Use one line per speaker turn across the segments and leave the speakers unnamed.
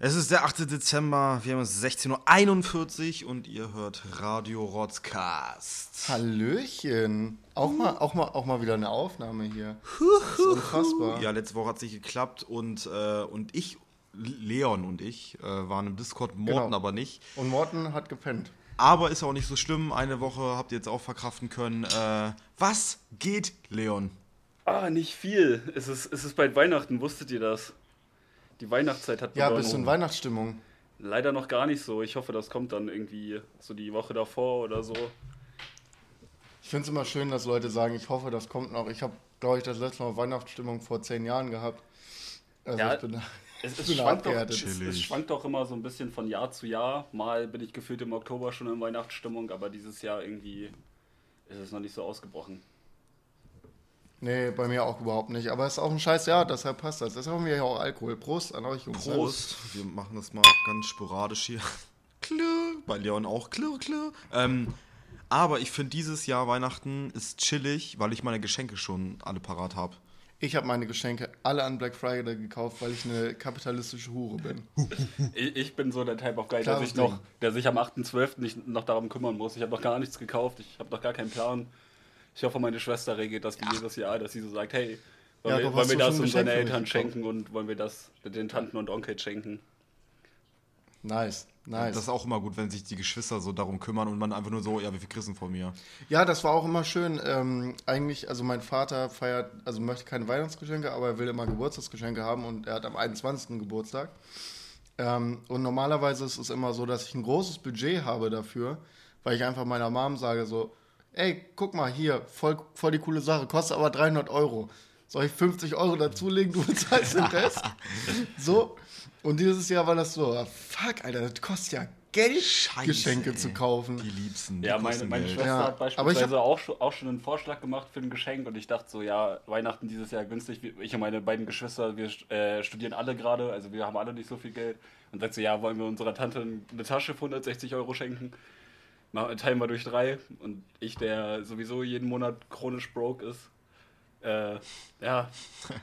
Es ist der 8. Dezember, wir haben es 16.41 Uhr und ihr hört Radio Rotzcast.
Hallöchen. Auch mal, auch, mal, auch mal wieder eine Aufnahme hier. Das ist unfassbar.
Ja, letzte Woche hat es nicht geklappt und, äh, und ich, Leon und ich, äh, waren im Discord, Morten
Genau.
aber nicht.
Und Morten hat gepennt.
Aber ist auch nicht so schlimm, eine Woche habt ihr jetzt auch verkraften können. Äh, was geht, Leon?
Ah, nicht viel. Es ist, es ist bald Weihnachten, wusstet ihr das? Die Weihnachtszeit hat
Ja, bist du in Weihnachtsstimmung?
Leider noch gar nicht so. Ich hoffe, das kommt dann irgendwie so die Woche davor oder so.
Ich finde es immer schön, dass Leute sagen, ich hoffe, das kommt noch. Ich habe, glaube ich, das letzte Mal Weihnachtsstimmung vor zehn Jahren gehabt. Also
Ja,
ich bin,
Es, es,
bin
schwankt doch, es, es schwankt doch immer so ein bisschen von Jahr zu Jahr. Mal bin ich gefühlt im Oktober schon in Weihnachtsstimmung, aber dieses Jahr irgendwie ist es noch nicht so ausgebrochen.
Nee, bei mir auch überhaupt nicht. Aber es ist auch ein scheiß Jahr, deshalb passt das. Deshalb haben wir ja auch Alkohol. Prost an euch, Jungs.
Prost. Wir machen das mal ganz sporadisch hier. Klirr. Bei Leon auch klirr, klirr. Ähm, aber ich finde, dieses Jahr Weihnachten ist chillig, weil ich meine Geschenke schon alle parat habe.
Ich habe meine Geschenke alle an Black Friday gekauft, weil ich eine kapitalistische Hure bin.
Ich, ich bin so der Type of Guy, der sich, noch, der sich am 8.12. nicht noch darum kümmern muss. Ich habe noch gar nichts gekauft, ich habe noch gar keinen Plan. Ich hoffe, meine Schwester regelt das wie jedes Jahr, dass sie so sagt, hey, wollen
Ja,
wir, wollen wir das unseren Eltern schenken und wollen wir das den Tanten und Onkel schenken?
Nice, nice.
Das ist auch immer gut, wenn sich die Geschwister so darum kümmern und man einfach nur so, ja, wie viel kriegst du denn von mir?
Ja, das war auch immer schön. Ähm, eigentlich, also mein Vater feiert, also möchte keine Weihnachtsgeschenke, aber er will immer Geburtstagsgeschenke haben und er hat am 21. Geburtstag. Ähm, und normalerweise ist es immer so, dass ich ein großes Budget habe dafür, weil ich einfach meiner Mom sage so, ey, guck mal hier, voll, voll die coole Sache, kostet aber 300 Euro. Soll ich 50 Euro dazulegen, du bezahlst den Rest? so. Und dieses Jahr war das so, ah, fuck, Alter, das kostet ja Geld, Geschenke
ey.
zu kaufen.
Die Liebsten. Die
Ja, meine, meine
Geld.
Schwester
Ja,
hat
aber ich
beispielsweise auch, schon- auch schon einen Vorschlag gemacht für ein Geschenk und ich dachte so, ja, Weihnachten dieses Jahr günstig. Ich und meine beiden Geschwister, wir äh, studieren alle gerade, also wir haben alle nicht so viel Geld. Und sagt so, ja, wollen wir unserer Tante eine Tasche für 160 Euro schenken? Mal- Teilen wir durch drei. Und ich, der sowieso jeden Monat chronisch broke ist, äh, ja,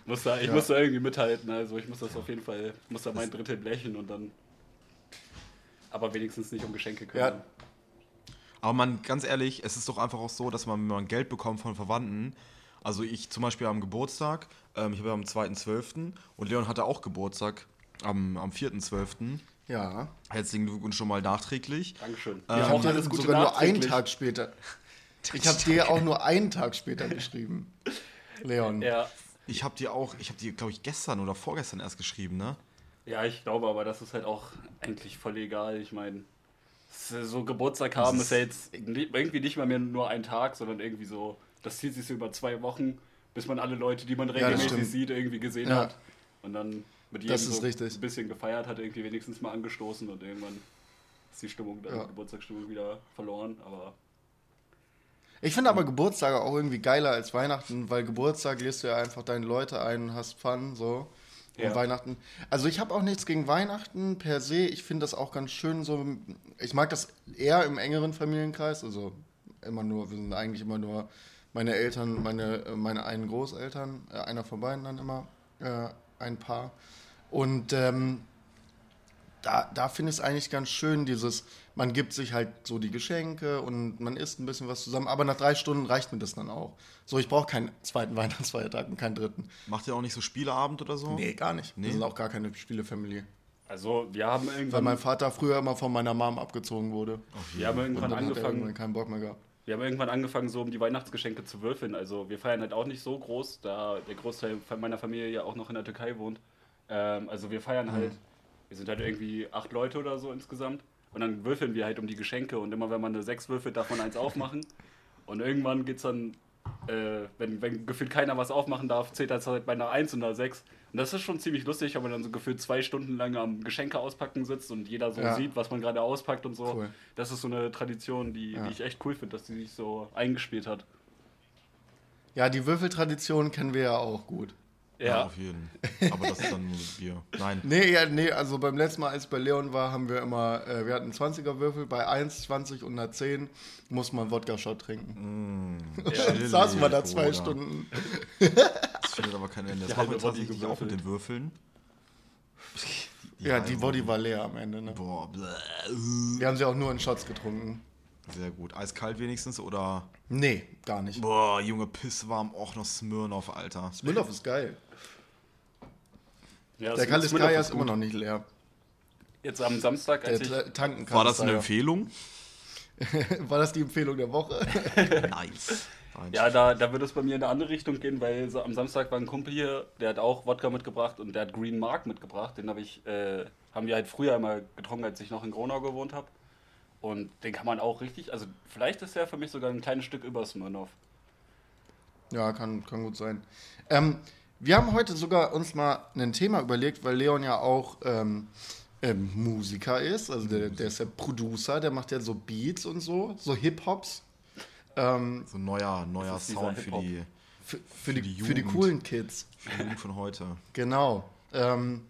muss da, ich
Ja.
muss da irgendwie mithalten. Also ich muss das auf jeden Fall, muss da mein Drittel blechen und dann aber wenigstens nicht um Geschenke kümmern.
Aber man, ganz ehrlich, es ist doch einfach auch so, dass man, wenn man Geld bekommt von Verwandten, also ich zum Beispiel am Geburtstag, ähm, ich habe ja am 2.12. und Leon hatte auch Geburtstag am, am 4.12.
Ja.
Herzlichen Glückwunsch schon mal nachträglich.
Dankeschön.
Ähm,
Ja,
Ich habe
alles
dir sogar nur einen. Tag später. Ich habe dir auch nur einen Tag später geschrieben. Leon.
Ja,
Ich habe dir auch, ich habe dir, glaube ich, gestern oder vorgestern erst geschrieben, ne?
ja, ich glaube, aber das ist halt auch eigentlich voll egal. Ich meine, so Geburtstag haben ist ja jetzt irgendwie nicht mal mehr nur ein Tag, sondern irgendwie so, das zieht sich so über zwei Wochen, bis man alle Leute, die man regelmäßig
stimmt.
sieht, irgendwie gesehen
Ja.
hat. Und dann mit jedem
Das ist
so
richtig.
ein bisschen gefeiert hat, irgendwie wenigstens mal angestoßen und irgendwann ist die Stimmung, dann
Ja.
die Geburtstagsstimmung wieder verloren. Aber
Ich finde aber Geburtstage auch irgendwie geiler als Weihnachten, weil Geburtstag lässt du ja einfach deine Leute ein und hast Fun, so. Und
Ja.
Weihnachten. Also ich habe auch nichts gegen Weihnachten per se. Ich finde das auch ganz schön so. Ich mag das eher im engeren Familienkreis. Also immer nur, wir sind eigentlich immer nur meine Eltern, meine, äh, meine einen Großeltern, äh, einer von beiden dann immer, äh, ein Paar. Und ähm, da, da finde ich es eigentlich ganz schön, dieses, man gibt sich halt so die Geschenke und man isst ein bisschen was zusammen, aber nach drei Stunden reicht mir das dann auch. So, ich brauche keinen zweiten Weihnachtsfeiertag und keinen dritten.
Macht ihr auch nicht so Spieleabend oder so?
Nee, gar nicht.
Nee?
Wir sind auch gar keine Spielefamilie.
also wir haben
Weil
irgendwann,
mein Vater früher immer von meiner Mom abgezogen wurde.
wir haben
Und
irgendwann
dann hat er
angefangen,
irgendwann keinen Bock mehr gehabt.
Wir haben irgendwann angefangen, so um die Weihnachtsgeschenke zu würfeln. Also wir feiern halt auch nicht so groß, da der Großteil meiner Familie ja auch noch in der Türkei wohnt. Ähm, also wir feiern halt, wir sind halt irgendwie acht Leute oder so insgesamt. Und dann würfeln wir halt um die Geschenke und immer wenn man eine sechs würfelt, darf man eins aufmachen. Und irgendwann geht's dann, äh, wenn, wenn gefühlt keiner was aufmachen darf, zählt das halt bei einer eins und einer sechs. Und das ist schon ziemlich lustig, wenn man dann so gefühlt zwei Stunden lang am Geschenke auspacken sitzt und jeder so
Ja.
sieht, was man gerade auspackt und so.
Cool.
Das ist so eine Tradition, die,
Ja.
die ich echt cool finde, dass die sich so eingespielt hat.
Ja, die Würfeltradition kennen wir ja auch gut.
Ja, auf jeden. Aber das ist dann nur Bier. Nein.
Nee, ja, nee, also beim letzten Mal, als ich bei Leon war, haben wir immer, äh, wir hatten 20er Würfel, bei 1, 20 und einer 10 muss man Wodka-Shot trinken.
Ja,
Dann saßen wir da zwei
Bruder.
Stunden.
Das findet aber kein Ende. Das
Der
machen wir tatsächlich auch mit den Würfeln.
Ja, die Body war leer am Ende. Ne?
Boah, bläh.
Wir haben sie auch nur in Shots getrunken.
Sehr gut. Eiskalt wenigstens oder?
Nee, gar nicht.
Boah, Junge, pisswarm. Auch noch Smirnoff, Alter.
Smirnoff ist geil.
Ja,
Der Kaliskaya ist immer noch nicht leer.
Jetzt am Samstag,
Der
als ich.
Tra- tanken
War das eine. Empfehlung?
War das die Empfehlung der Woche?
nice.
Ja, da, da wird es bei mir in eine andere Richtung gehen, weil so am Samstag war ein Kumpel hier, der hat auch Wodka mitgebracht und der hat Green Mark mitgebracht. Den hab ich, äh, haben wir halt früher immer getrunken, als ich noch in Gronau gewohnt habe. Und den kann man auch richtig, also vielleicht ist der für mich sogar ein kleines Stück über Smirnoff.
Ja, kann, kann gut sein. Ähm, wir haben heute sogar uns mal ein Thema überlegt, weil Leon ja auch ähm, ähm, Musiker ist. Also der, der ist ja Producer, der macht ja so Beats und so, so Hip-Hops. Ähm,
So ein neuer, neuer Sound für
Hip-Hop.
die,
für, für, die,
die
für die
Jugend.
coolen Kids.
für die Jugend von heute.
Genau. Ähm,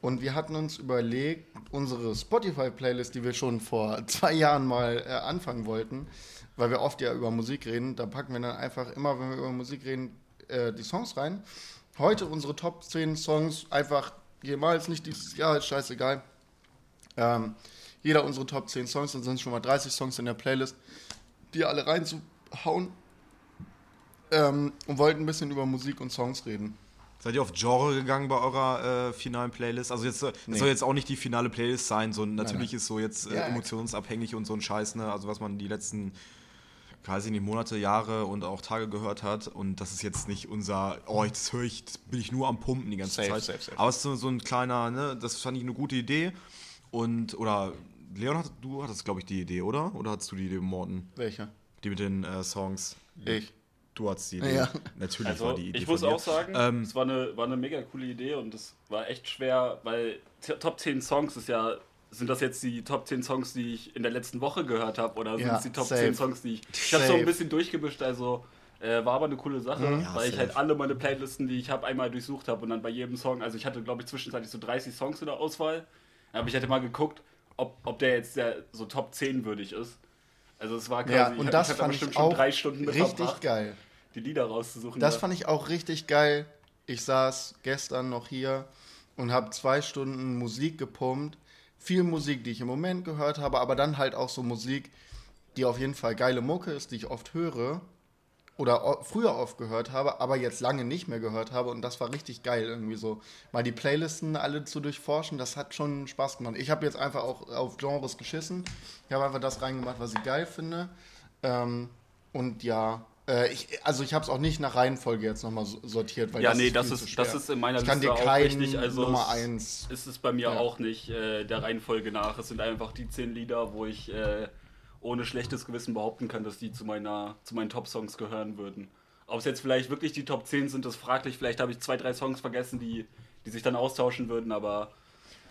und wir hatten uns überlegt, unsere Spotify-Playlist, die wir schon vor zwei Jahren mal äh, anfangen wollten, weil wir oft ja über Musik reden, da packen wir dann einfach immer, wenn wir über Musik reden, äh, die Songs rein. Heute unsere Top 10 Songs, einfach jemals, nicht dieses Jahr, ist scheißegal. Ähm, jeder unsere Top 10 Songs, dann sind schon mal 30 Songs in der Playlist, die alle reinzuhauen. Ähm, und wollten ein bisschen über Musik und Songs reden.
Seid ihr auf Genre gegangen bei eurer äh, finalen Playlist? Also jetzt, äh, das
Nee.
soll jetzt auch nicht die finale Playlist sein, so natürlich
nein.
ist so jetzt äh,
ja.
emotionsabhängig und so ein Scheiß, ne? Also was man die letzten, weiß ich nicht, Monate, Jahre und auch Tage gehört hat. Und das ist jetzt nicht unser, oh, jetzt höre ich, das bin ich nur am Pumpen die ganze
Safe,
Zeit.
safe, safe.
Aber es ist so, so ein kleiner, ne, das fand ich eine gute Idee. Und, oder Leon, hat, du hattest, glaube ich, die Idee, oder? Oder hattest du die Idee, Morten?
Welche?
Die mit den äh, Songs.
Ich.
Du hattest die Idee.
Ja.
Natürlich
Also
war die Idee.
ich muss
von dir.
auch sagen,
Ähm,
es war eine, war eine mega coole Idee und es war echt schwer, weil Top 10 Songs ist ja, sind das jetzt die Top 10 Songs, die ich in der letzten Woche gehört habe oder sind
Ja,
es die Top
safe.
10 Songs, die ich... Ich habe so ein bisschen durchgemischt, also äh, war aber eine coole Sache,
Mhm. Ja,
weil ich
safe.
halt alle meine Playlisten, die ich habe, einmal durchsucht habe und dann bei jedem Song, also ich hatte glaube ich zwischenzeitlich so 30 Songs in der Auswahl, aber ich hätte mal geguckt, ob, ob der jetzt der so Top 10 würdig ist. Also es war quasi,
Ja,
ich
und
hab-
das
ich hab da
fand
bestimmt
ich
schon
auch
drei Stunden mit
richtig
verbracht,
geil.
die Lieder rauszusuchen.
Das
ja.
fand ich auch richtig geil. Ich saß gestern noch hier und habe zwei Stunden Musik gepumpt. Viel Musik, die ich im Moment gehört habe, aber dann halt auch so Musik, die auf jeden Fall geile Mucke ist, die ich oft höre oder früher oft gehört habe, aber jetzt lange nicht mehr gehört habe und das war richtig geil irgendwie so. Mal die Playlisten alle zu durchforschen, das hat schon Spaß gemacht. Ich habe jetzt einfach auch auf Genres geschissen. Ich habe einfach das reingemacht, was ich geil finde. Ähm, und ja, äh, ich, also ich habe es auch nicht nach Reihenfolge jetzt nochmal so- sortiert, weil
Ja,
das
nee,
ist
das
viel
ist- das ist in meiner
ich kann
Liste
dir
auch richtig, also
Nummer 1.
ist es bei mir
Ja.
auch nicht äh, der Reihenfolge nach. Es sind einfach die zehn Lieder, wo ich äh, ohne schlechtes Gewissen behaupten kann, dass die zu, meiner, zu meinen Top-Songs gehören würden. Ob es jetzt vielleicht wirklich die Top 10 sind, ist fraglich. Vielleicht habe ich zwei, drei Songs vergessen, die, die sich dann austauschen würden, aber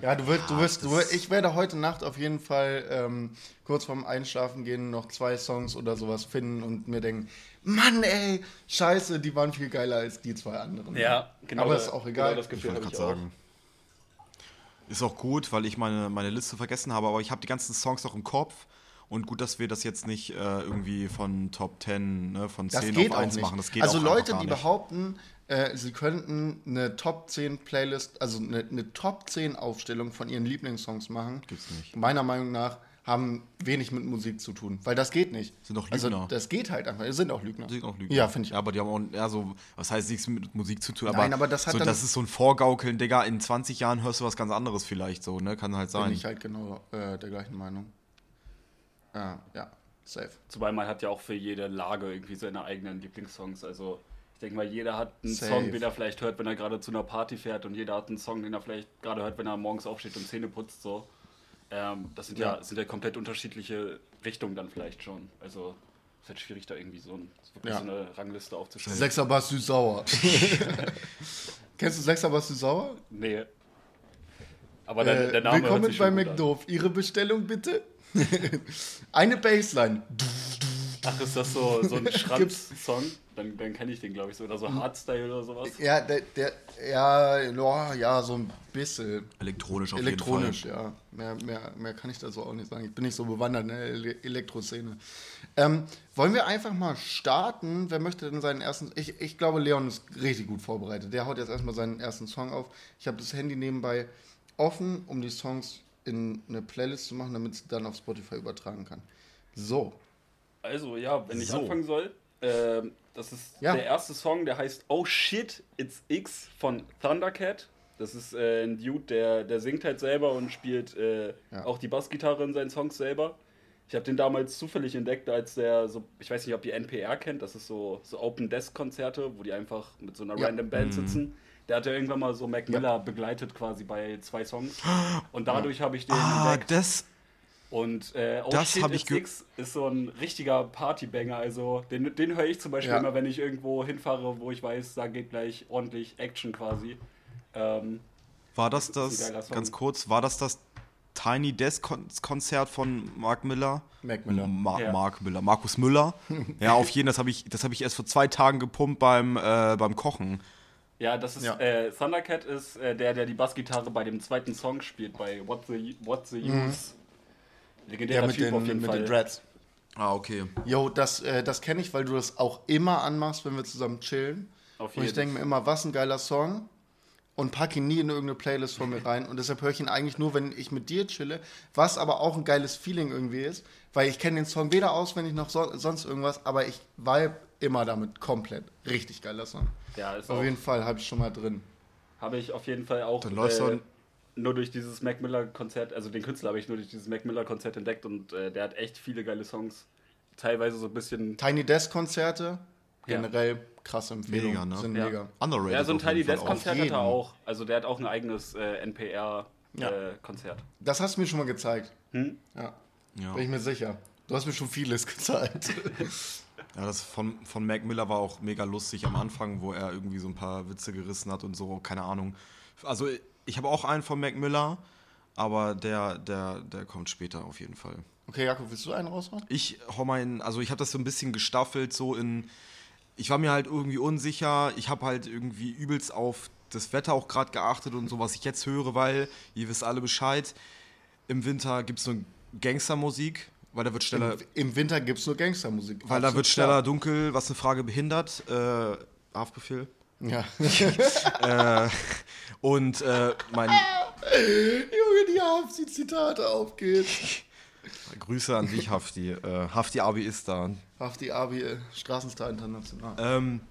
Ja, du wirst, du
Ah,
wirst, du, ich werde heute Nacht auf jeden Fall ähm, kurz vorm Einschlafen gehen noch zwei Songs oder sowas finden und mir denken, Mann, ey, scheiße, die waren viel geiler als die zwei anderen.
genau.
Aber
da-
ist auch egal.
das
Ich
Gefühl
wollte gerade
ich auch.
sagen. Ist auch gut, weil ich meine, meine Liste vergessen habe, aber ich habe die ganzen Songs auch im Kopf. Und gut, dass wir das jetzt nicht äh, irgendwie von Top 10, ne, von
Das
10
geht
auf
auch
1
nicht.
machen. Das geht
also
auch
Leute,
gar
die behaupten, äh, sie könnten eine Top 10 Playlist, also eine, eine Top 10 Aufstellung von ihren Lieblingssongs machen,
Gibt's nicht.
meiner Meinung nach haben wenig mit Musik zu tun, weil das geht nicht.
Sind doch
Also
Lügner.
das geht halt einfach. Es sind auch Lügner.
Sind auch Lügen.
Ja, finde ich.
Ja, aber die haben auch, ja, so, was heißt nichts mit Musik zu tun, aber,
Nein, aber das hat
so,
dann-
das ist so ein Vorgaukeln, Digga, in 20 Jahren hörst du was ganz anderes vielleicht so, ne, kann halt
Bin
sein.
ich halt genau äh, der gleichen Meinung. Ja, ja, safe.
Zumal man hat ja auch für jede Lage irgendwie seine eigenen Lieblingssongs. Also ich denke mal, jeder hat einen
Safe.
Song, den er vielleicht hört, wenn er gerade zu einer Party fährt und jeder hat einen Song, den er vielleicht gerade hört, wenn er morgens aufsteht und Zähne putzt. So. Ähm, das sind ja.
Ja.
sind ja komplett unterschiedliche Richtungen dann vielleicht schon. Also es ist halt schwierig, da irgendwie so, ein,
Ja.
so eine Rangliste aufzustellen.
Sechser Bass süß-sauer. Kennst du Sechser Bass süß-sauer?
Nee. Aber der,
Äh,
der Name hört
willkommen
sich
bei
schon gut an.
McDoof. Ihre Bestellung bitte? Eine Bassline.
Ach, ist das so, so ein Schranz-Song? Dann, dann kenne ich den, glaube ich, so. Oder so Hardstyle oder sowas.
Ja, der, der ja, ja, ja, so ein bisschen.
Elektronisch auf
Elektronisch,
jeden Fall.
ja. Mehr, mehr, mehr kann ich da so auch nicht sagen. Ich bin nicht so bewandert in der Ele Elektroszene. Ähm, wollen wir einfach mal starten? Wer möchte denn seinen ersten. Ich, ich glaube, Leon ist richtig gut vorbereitet. Der haut jetzt erstmal seinen ersten Song auf. Ich habe das Handy nebenbei offen, um die Songs in eine Playlist zu machen, damit sie dann auf Spotify übertragen kann. So.
Also, ja, wenn ich
So.
anfangen soll, ähm, das ist
Ja.
der erste Song, der heißt Oh Shit, It's X von Thundercat. Das ist äh, ein Dude, der, der singt halt selber und spielt äh,
Ja.
auch die Bassgitarre in seinen Songs selber. Ich habe den damals zufällig entdeckt, als der so, ich weiß nicht, ob ihr NPR kennt, das ist so, so Open Desk Konzerte, wo die einfach mit so einer
Ja.
random Band sitzen. Der hatte irgendwann mal so Mac Miller begleitet quasi bei zwei Songs. Und dadurch habe ich den
Ah,
entdeckt.
das.
Und äh, Oh
Das
Shit
hab ich
X ist so ein richtiger Partybanger. Also den, den höre ich zum Beispiel
Ja.
immer, wenn ich irgendwo hinfahre, wo ich weiß, da geht gleich ordentlich Action quasi. Ähm,
War das das, ganz kurz, war das das Tiny Desk Kon Konzert von Mark Miller?
Mac Miller.
Ma
Ja.
Mark Miller, Markus Müller. ja, auf jeden, das habe ich, das habe ich erst vor zwei Tagen gepumpt beim, äh, beim Kochen.
ja, das ist
Ja.
Äh, Thundercat ist äh, der, der die Bassgitarre bei dem zweiten Song spielt, bei What the, What the Use. Legendärer
Ja, mit
Typ
den,
auf jeden
mit
Fall.
den Dreads.
Ah, okay.
Jo, das, äh, das kenne ich, weil du das auch immer anmachst, wenn wir zusammen chillen.
Auf
Und ich
jeden.
denke mir immer, was ein geiler Song. Und packe ihn nie in irgendeine Playlist von mir rein. Und deshalb höre ich ihn eigentlich nur, wenn ich mit dir chille. Was aber auch ein geiles Feeling irgendwie ist. Weil ich kenne den Song weder auswendig noch so, sonst irgendwas. Aber ich vibe immer damit komplett. Richtig geiler Song.
ja, ist
Auf
auch,
jeden Fall habe ich schon mal drin.
habe ich auf jeden Fall auch
Dann läuft's
äh, nur durch dieses Mac Miller Konzert, also den Künstler habe ich nur durch dieses Mac Miller Konzert entdeckt und äh, der hat echt viele geile Songs. Teilweise so ein bisschen
Tiny Desk Konzerte.
Ja.
Generell krasse Empfehlung.
Mega, ne?
Sind
Ja.
mega.
Underrated.
Ja, so ein Tiny Desk. Konzert hat er auch. Also der hat auch ein eigenes äh, NPR
Ja.
äh, Konzert.
Das hast du mir schon mal gezeigt.
Hm?
Ja.
Ja.
Bin ich mir sicher. Du hast mir schon vieles gezeigt.
Ja, das von, von Mac Miller war auch mega lustig am Anfang, wo er irgendwie so ein paar Witze gerissen hat und so, keine Ahnung. Also ich habe auch einen von Mac Miller, aber der, der, der kommt später auf jeden Fall.
Okay, Jakob, willst du einen raushauen?
Ich hau meinen, also ich habe das so ein bisschen gestaffelt, so in. Ich war mir halt irgendwie unsicher. Ich habe halt irgendwie übelst auf das Wetter auch gerade geachtet und so, was ich jetzt höre, weil ihr wisst alle Bescheid. Im Winter gibt es so Gangstermusik, weil da wird schneller,
Im, Im Winter gibt es nur Gangstermusik.
weil da wird schneller dunkel, was eine Frage behindert. Äh, Haftbefehl.
Ja.
äh, und äh, mein
Junge, die Hafti-Zitate aufgeht.
Grüße an dich, Hafti. Äh, Hafti Abi ist da.
Hafti Abi, äh, Straßenstar International.
Ähm,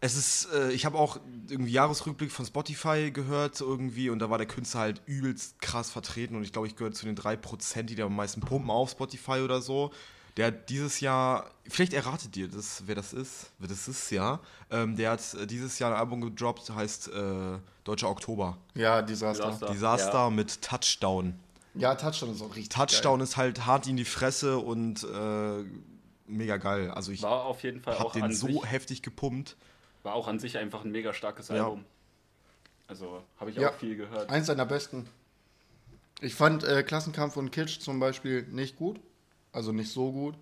es ist, äh, ich habe auch irgendwie Jahresrückblick von Spotify gehört irgendwie und da war der Künstler halt übelst krass vertreten und ich glaube, ich gehöre zu den 3%, die da am meisten pumpen auf Spotify oder so. Der hat dieses Jahr, vielleicht erratet ihr das, wer das ist, wer das ist, ja. Ähm, der hat äh, dieses Jahr ein Album gedroppt, heißt äh, Deutscher Oktober.
Ja, Desaster.
Desaster.
Desaster
Ja.
mit Touchdown.
Ja, Touchdown ist auch richtig
Touchdown ist halt hart in die Fresse und äh, mega geil. Also ich
War auf jeden Fall
habe
auch
den
an
so
sich,
heftig gepumpt.
war auch an sich einfach ein mega starkes
Ja.
Album. Also habe ich
Ja.
auch viel gehört.
geil. Eins seiner besten. Ich fand äh, Klassenkampf und Kitsch zum Beispiel nicht gut. Also nicht so gut.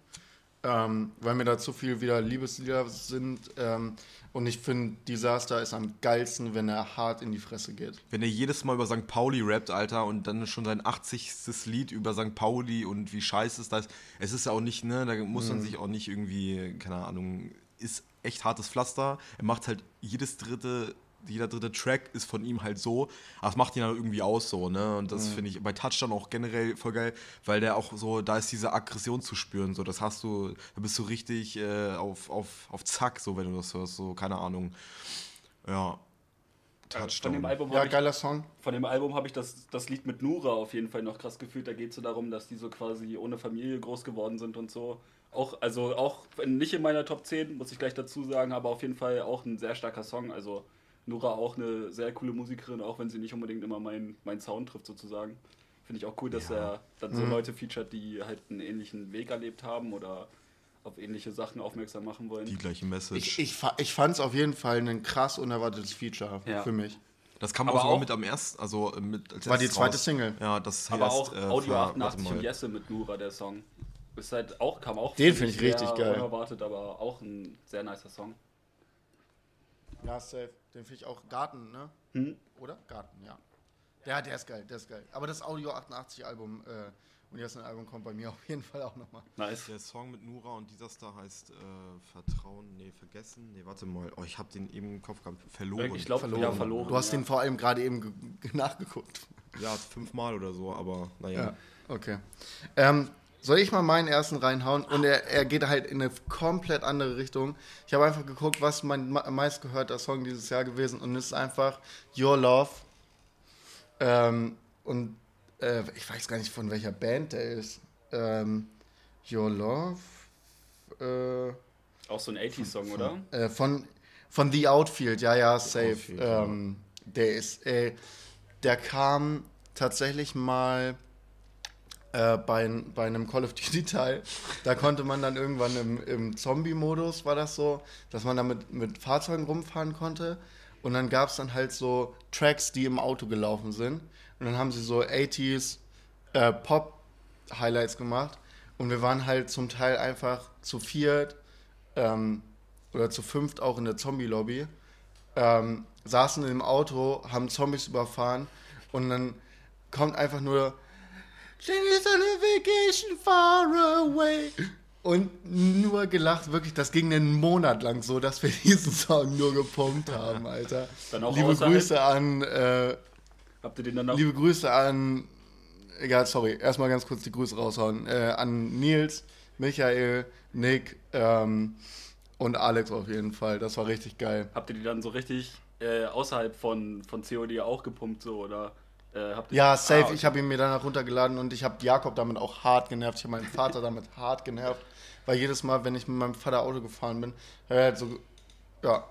Ähm, weil mir da zu viel wieder Liebeslieder sind. Ähm, und ich finde, Desaster ist am geilsten, wenn er hart in die Fresse geht.
Wenn er jedes Mal über St. Pauli rappt, Alter, und dann schon sein 80. Lied über St. Pauli und wie scheiße es da ist. Es ist ja auch nicht, ne, da muss man sich auch nicht irgendwie, keine Ahnung, ist echt hartes Pflaster. Er macht halt jedes dritte, jeder dritte Track ist von ihm halt so. Aber es macht ihn halt irgendwie aus so, ne? Und das finde ich bei Touchdown auch generell voll geil, weil der auch so, da ist diese Aggression zu spüren. So, das hast du, da bist du richtig äh, auf, auf, auf Zack, so wenn du das hörst, so, keine Ahnung. Ja.
Äh, Von dem Album
Ja,
habe ich,
geiler Song.
von dem Album habe ich das, das Lied mit Nura auf jeden Fall noch krass gefühlt. Da geht es so darum, dass die so quasi ohne Familie groß geworden sind und so. Auch, also auch nicht in meiner Top 10, muss ich gleich dazu sagen, aber auf jeden Fall auch ein sehr starker Song. Also Nura auch eine sehr coole Musikerin, auch wenn sie nicht unbedingt immer meinen mein Sound trifft sozusagen. Finde ich auch cool, dass er dann so Leute featuret, die halt einen ähnlichen Weg erlebt haben oder auf ähnliche Sachen aufmerksam machen wollen.
Die gleiche Message.
Ich, ich, fa- ich fand es auf jeden Fall ein krass unerwartetes Feature
Ja.
für mich.
Das kam
Aber
auch,
auch-
mit am ersten, also äh, mit als
War die zweite
raus.
Single.
Ja, das
Aber
heißt,
auch
äh,
Audio
ver-
88
warte
und. Jesse mit Nura, der Song. Ist halt auch, kam auch
Den
finde
find ich richtig geil.
Unerwartet, aber auch ein sehr nicer Song.
Ja, safe. Den finde ich auch Garten, ne?
Hm?
Oder? Garten, ja. Der, der ist geil, der ist geil. Aber das Audio 88 Album äh, Und jetzt ein Album kommt bei mir auf jeden Fall auch nochmal.
Nice.
Der Song mit Nura und dieser Star heißt äh, Vertrauen, nee, vergessen. Nee, warte mal. Oh, ich habe den eben im Kopf gehabt. Verloren.
Ich glaube, ja, verloren.
Du hast
ja.
den vor allem gerade eben ge- ge- nachgeguckt.
Ja, fünfmal oder so, aber naja.
Ja, okay. Ähm, soll ich mal meinen ersten reinhauen? Und er, er geht halt in eine komplett andere Richtung. Ich habe einfach geguckt, was mein meistgehörter Song dieses Jahr gewesen und es ist einfach Your Love. Ähm, und äh, ich weiß gar nicht, von welcher Band der ist. Ähm, Your Love. Äh,
Auch so ein 80s-Song, oder?
äh, von, von The Outfield, ja, ja, safe.
Outfield, ja.
ähm, Der ist, äh, der kam tatsächlich mal äh, bei, bei einem Call of Duty Teil. Da konnte man dann irgendwann im, im Zombie-Modus, war das so, dass man da mit, mit Fahrzeugen rumfahren konnte. Und dann gab es dann halt so Tracks, die im Auto gelaufen sind. Und dann haben sie so 80s äh, Pop-Highlights gemacht. Und wir waren halt zum Teil einfach zu viert ähm, oder zu fünft auch in der Zombie-Lobby. Ähm, saßen im Auto, haben Zombies überfahren und dann kommt einfach nur She's on a vacation far away. Und nur gelacht, wirklich, das ging einen Monat lang so, dass wir diesen Song nur gepumpt haben, Alter.
Dann auch
Liebe
außerhalb?
Grüße an, äh,
Habt ihr den dann auch?
liebe Grüße an, egal, sorry, erstmal ganz kurz die Grüße raushauen, äh, an Nils, Michael, Nick ähm, und Alex auf jeden Fall. Das war richtig geil.
Habt ihr die dann so richtig äh, außerhalb von, von COD auch gepumpt, so, oder? Äh,
Ja, safe.
Ah,
Ich habe ihn mir danach runtergeladen und ich habe Jakob damit auch hart genervt. Ich habe meinen Vater damit hart genervt, weil jedes Mal, wenn ich mit meinem Vater Auto gefahren bin, er hat so, ja,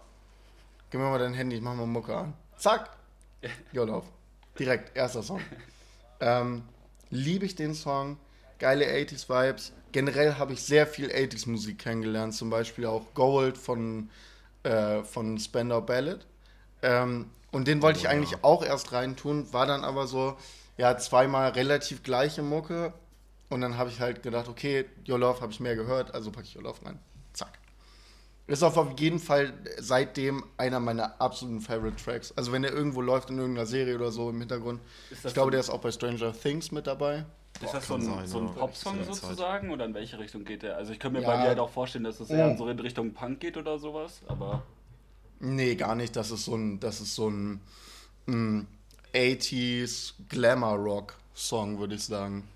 gib mir mal dein Handy, ich mach mal Mucke an. Zack, Jolauf. Direkt, erster Song. Ähm, Liebe ich den Song, geile 80s Vibes. Generell habe ich sehr viel 80s Musik kennengelernt, zum Beispiel auch Gold von, äh, von Spandau Ballet. Ähm, und den wollte ich
Oh, ja.
eigentlich auch erst reintun, war dann aber so, ja, zweimal relativ gleiche Mucke. Und dann habe ich halt gedacht, okay, Your Love habe ich mehr gehört, also packe ich Your Love rein. Zack. Ist auf jeden Fall seitdem einer meiner absoluten Favorite Tracks. Also wenn der irgendwo läuft in irgendeiner Serie oder so im Hintergrund.
Ist das
Ich glaube,
so-
der ist auch bei Stranger Things mit dabei.
Ist das so ein,
sein,
so ein
ja.
Popsong sozusagen oder in welche Richtung geht der? Also ich könnte mir
Ja.
bei dir halt auch vorstellen, dass es eher so in Richtung Punk geht oder sowas, aber
Nee, gar nicht. Das ist so ein, das ist so ein mm, 80s Glamour Rock Song, würde ich sagen.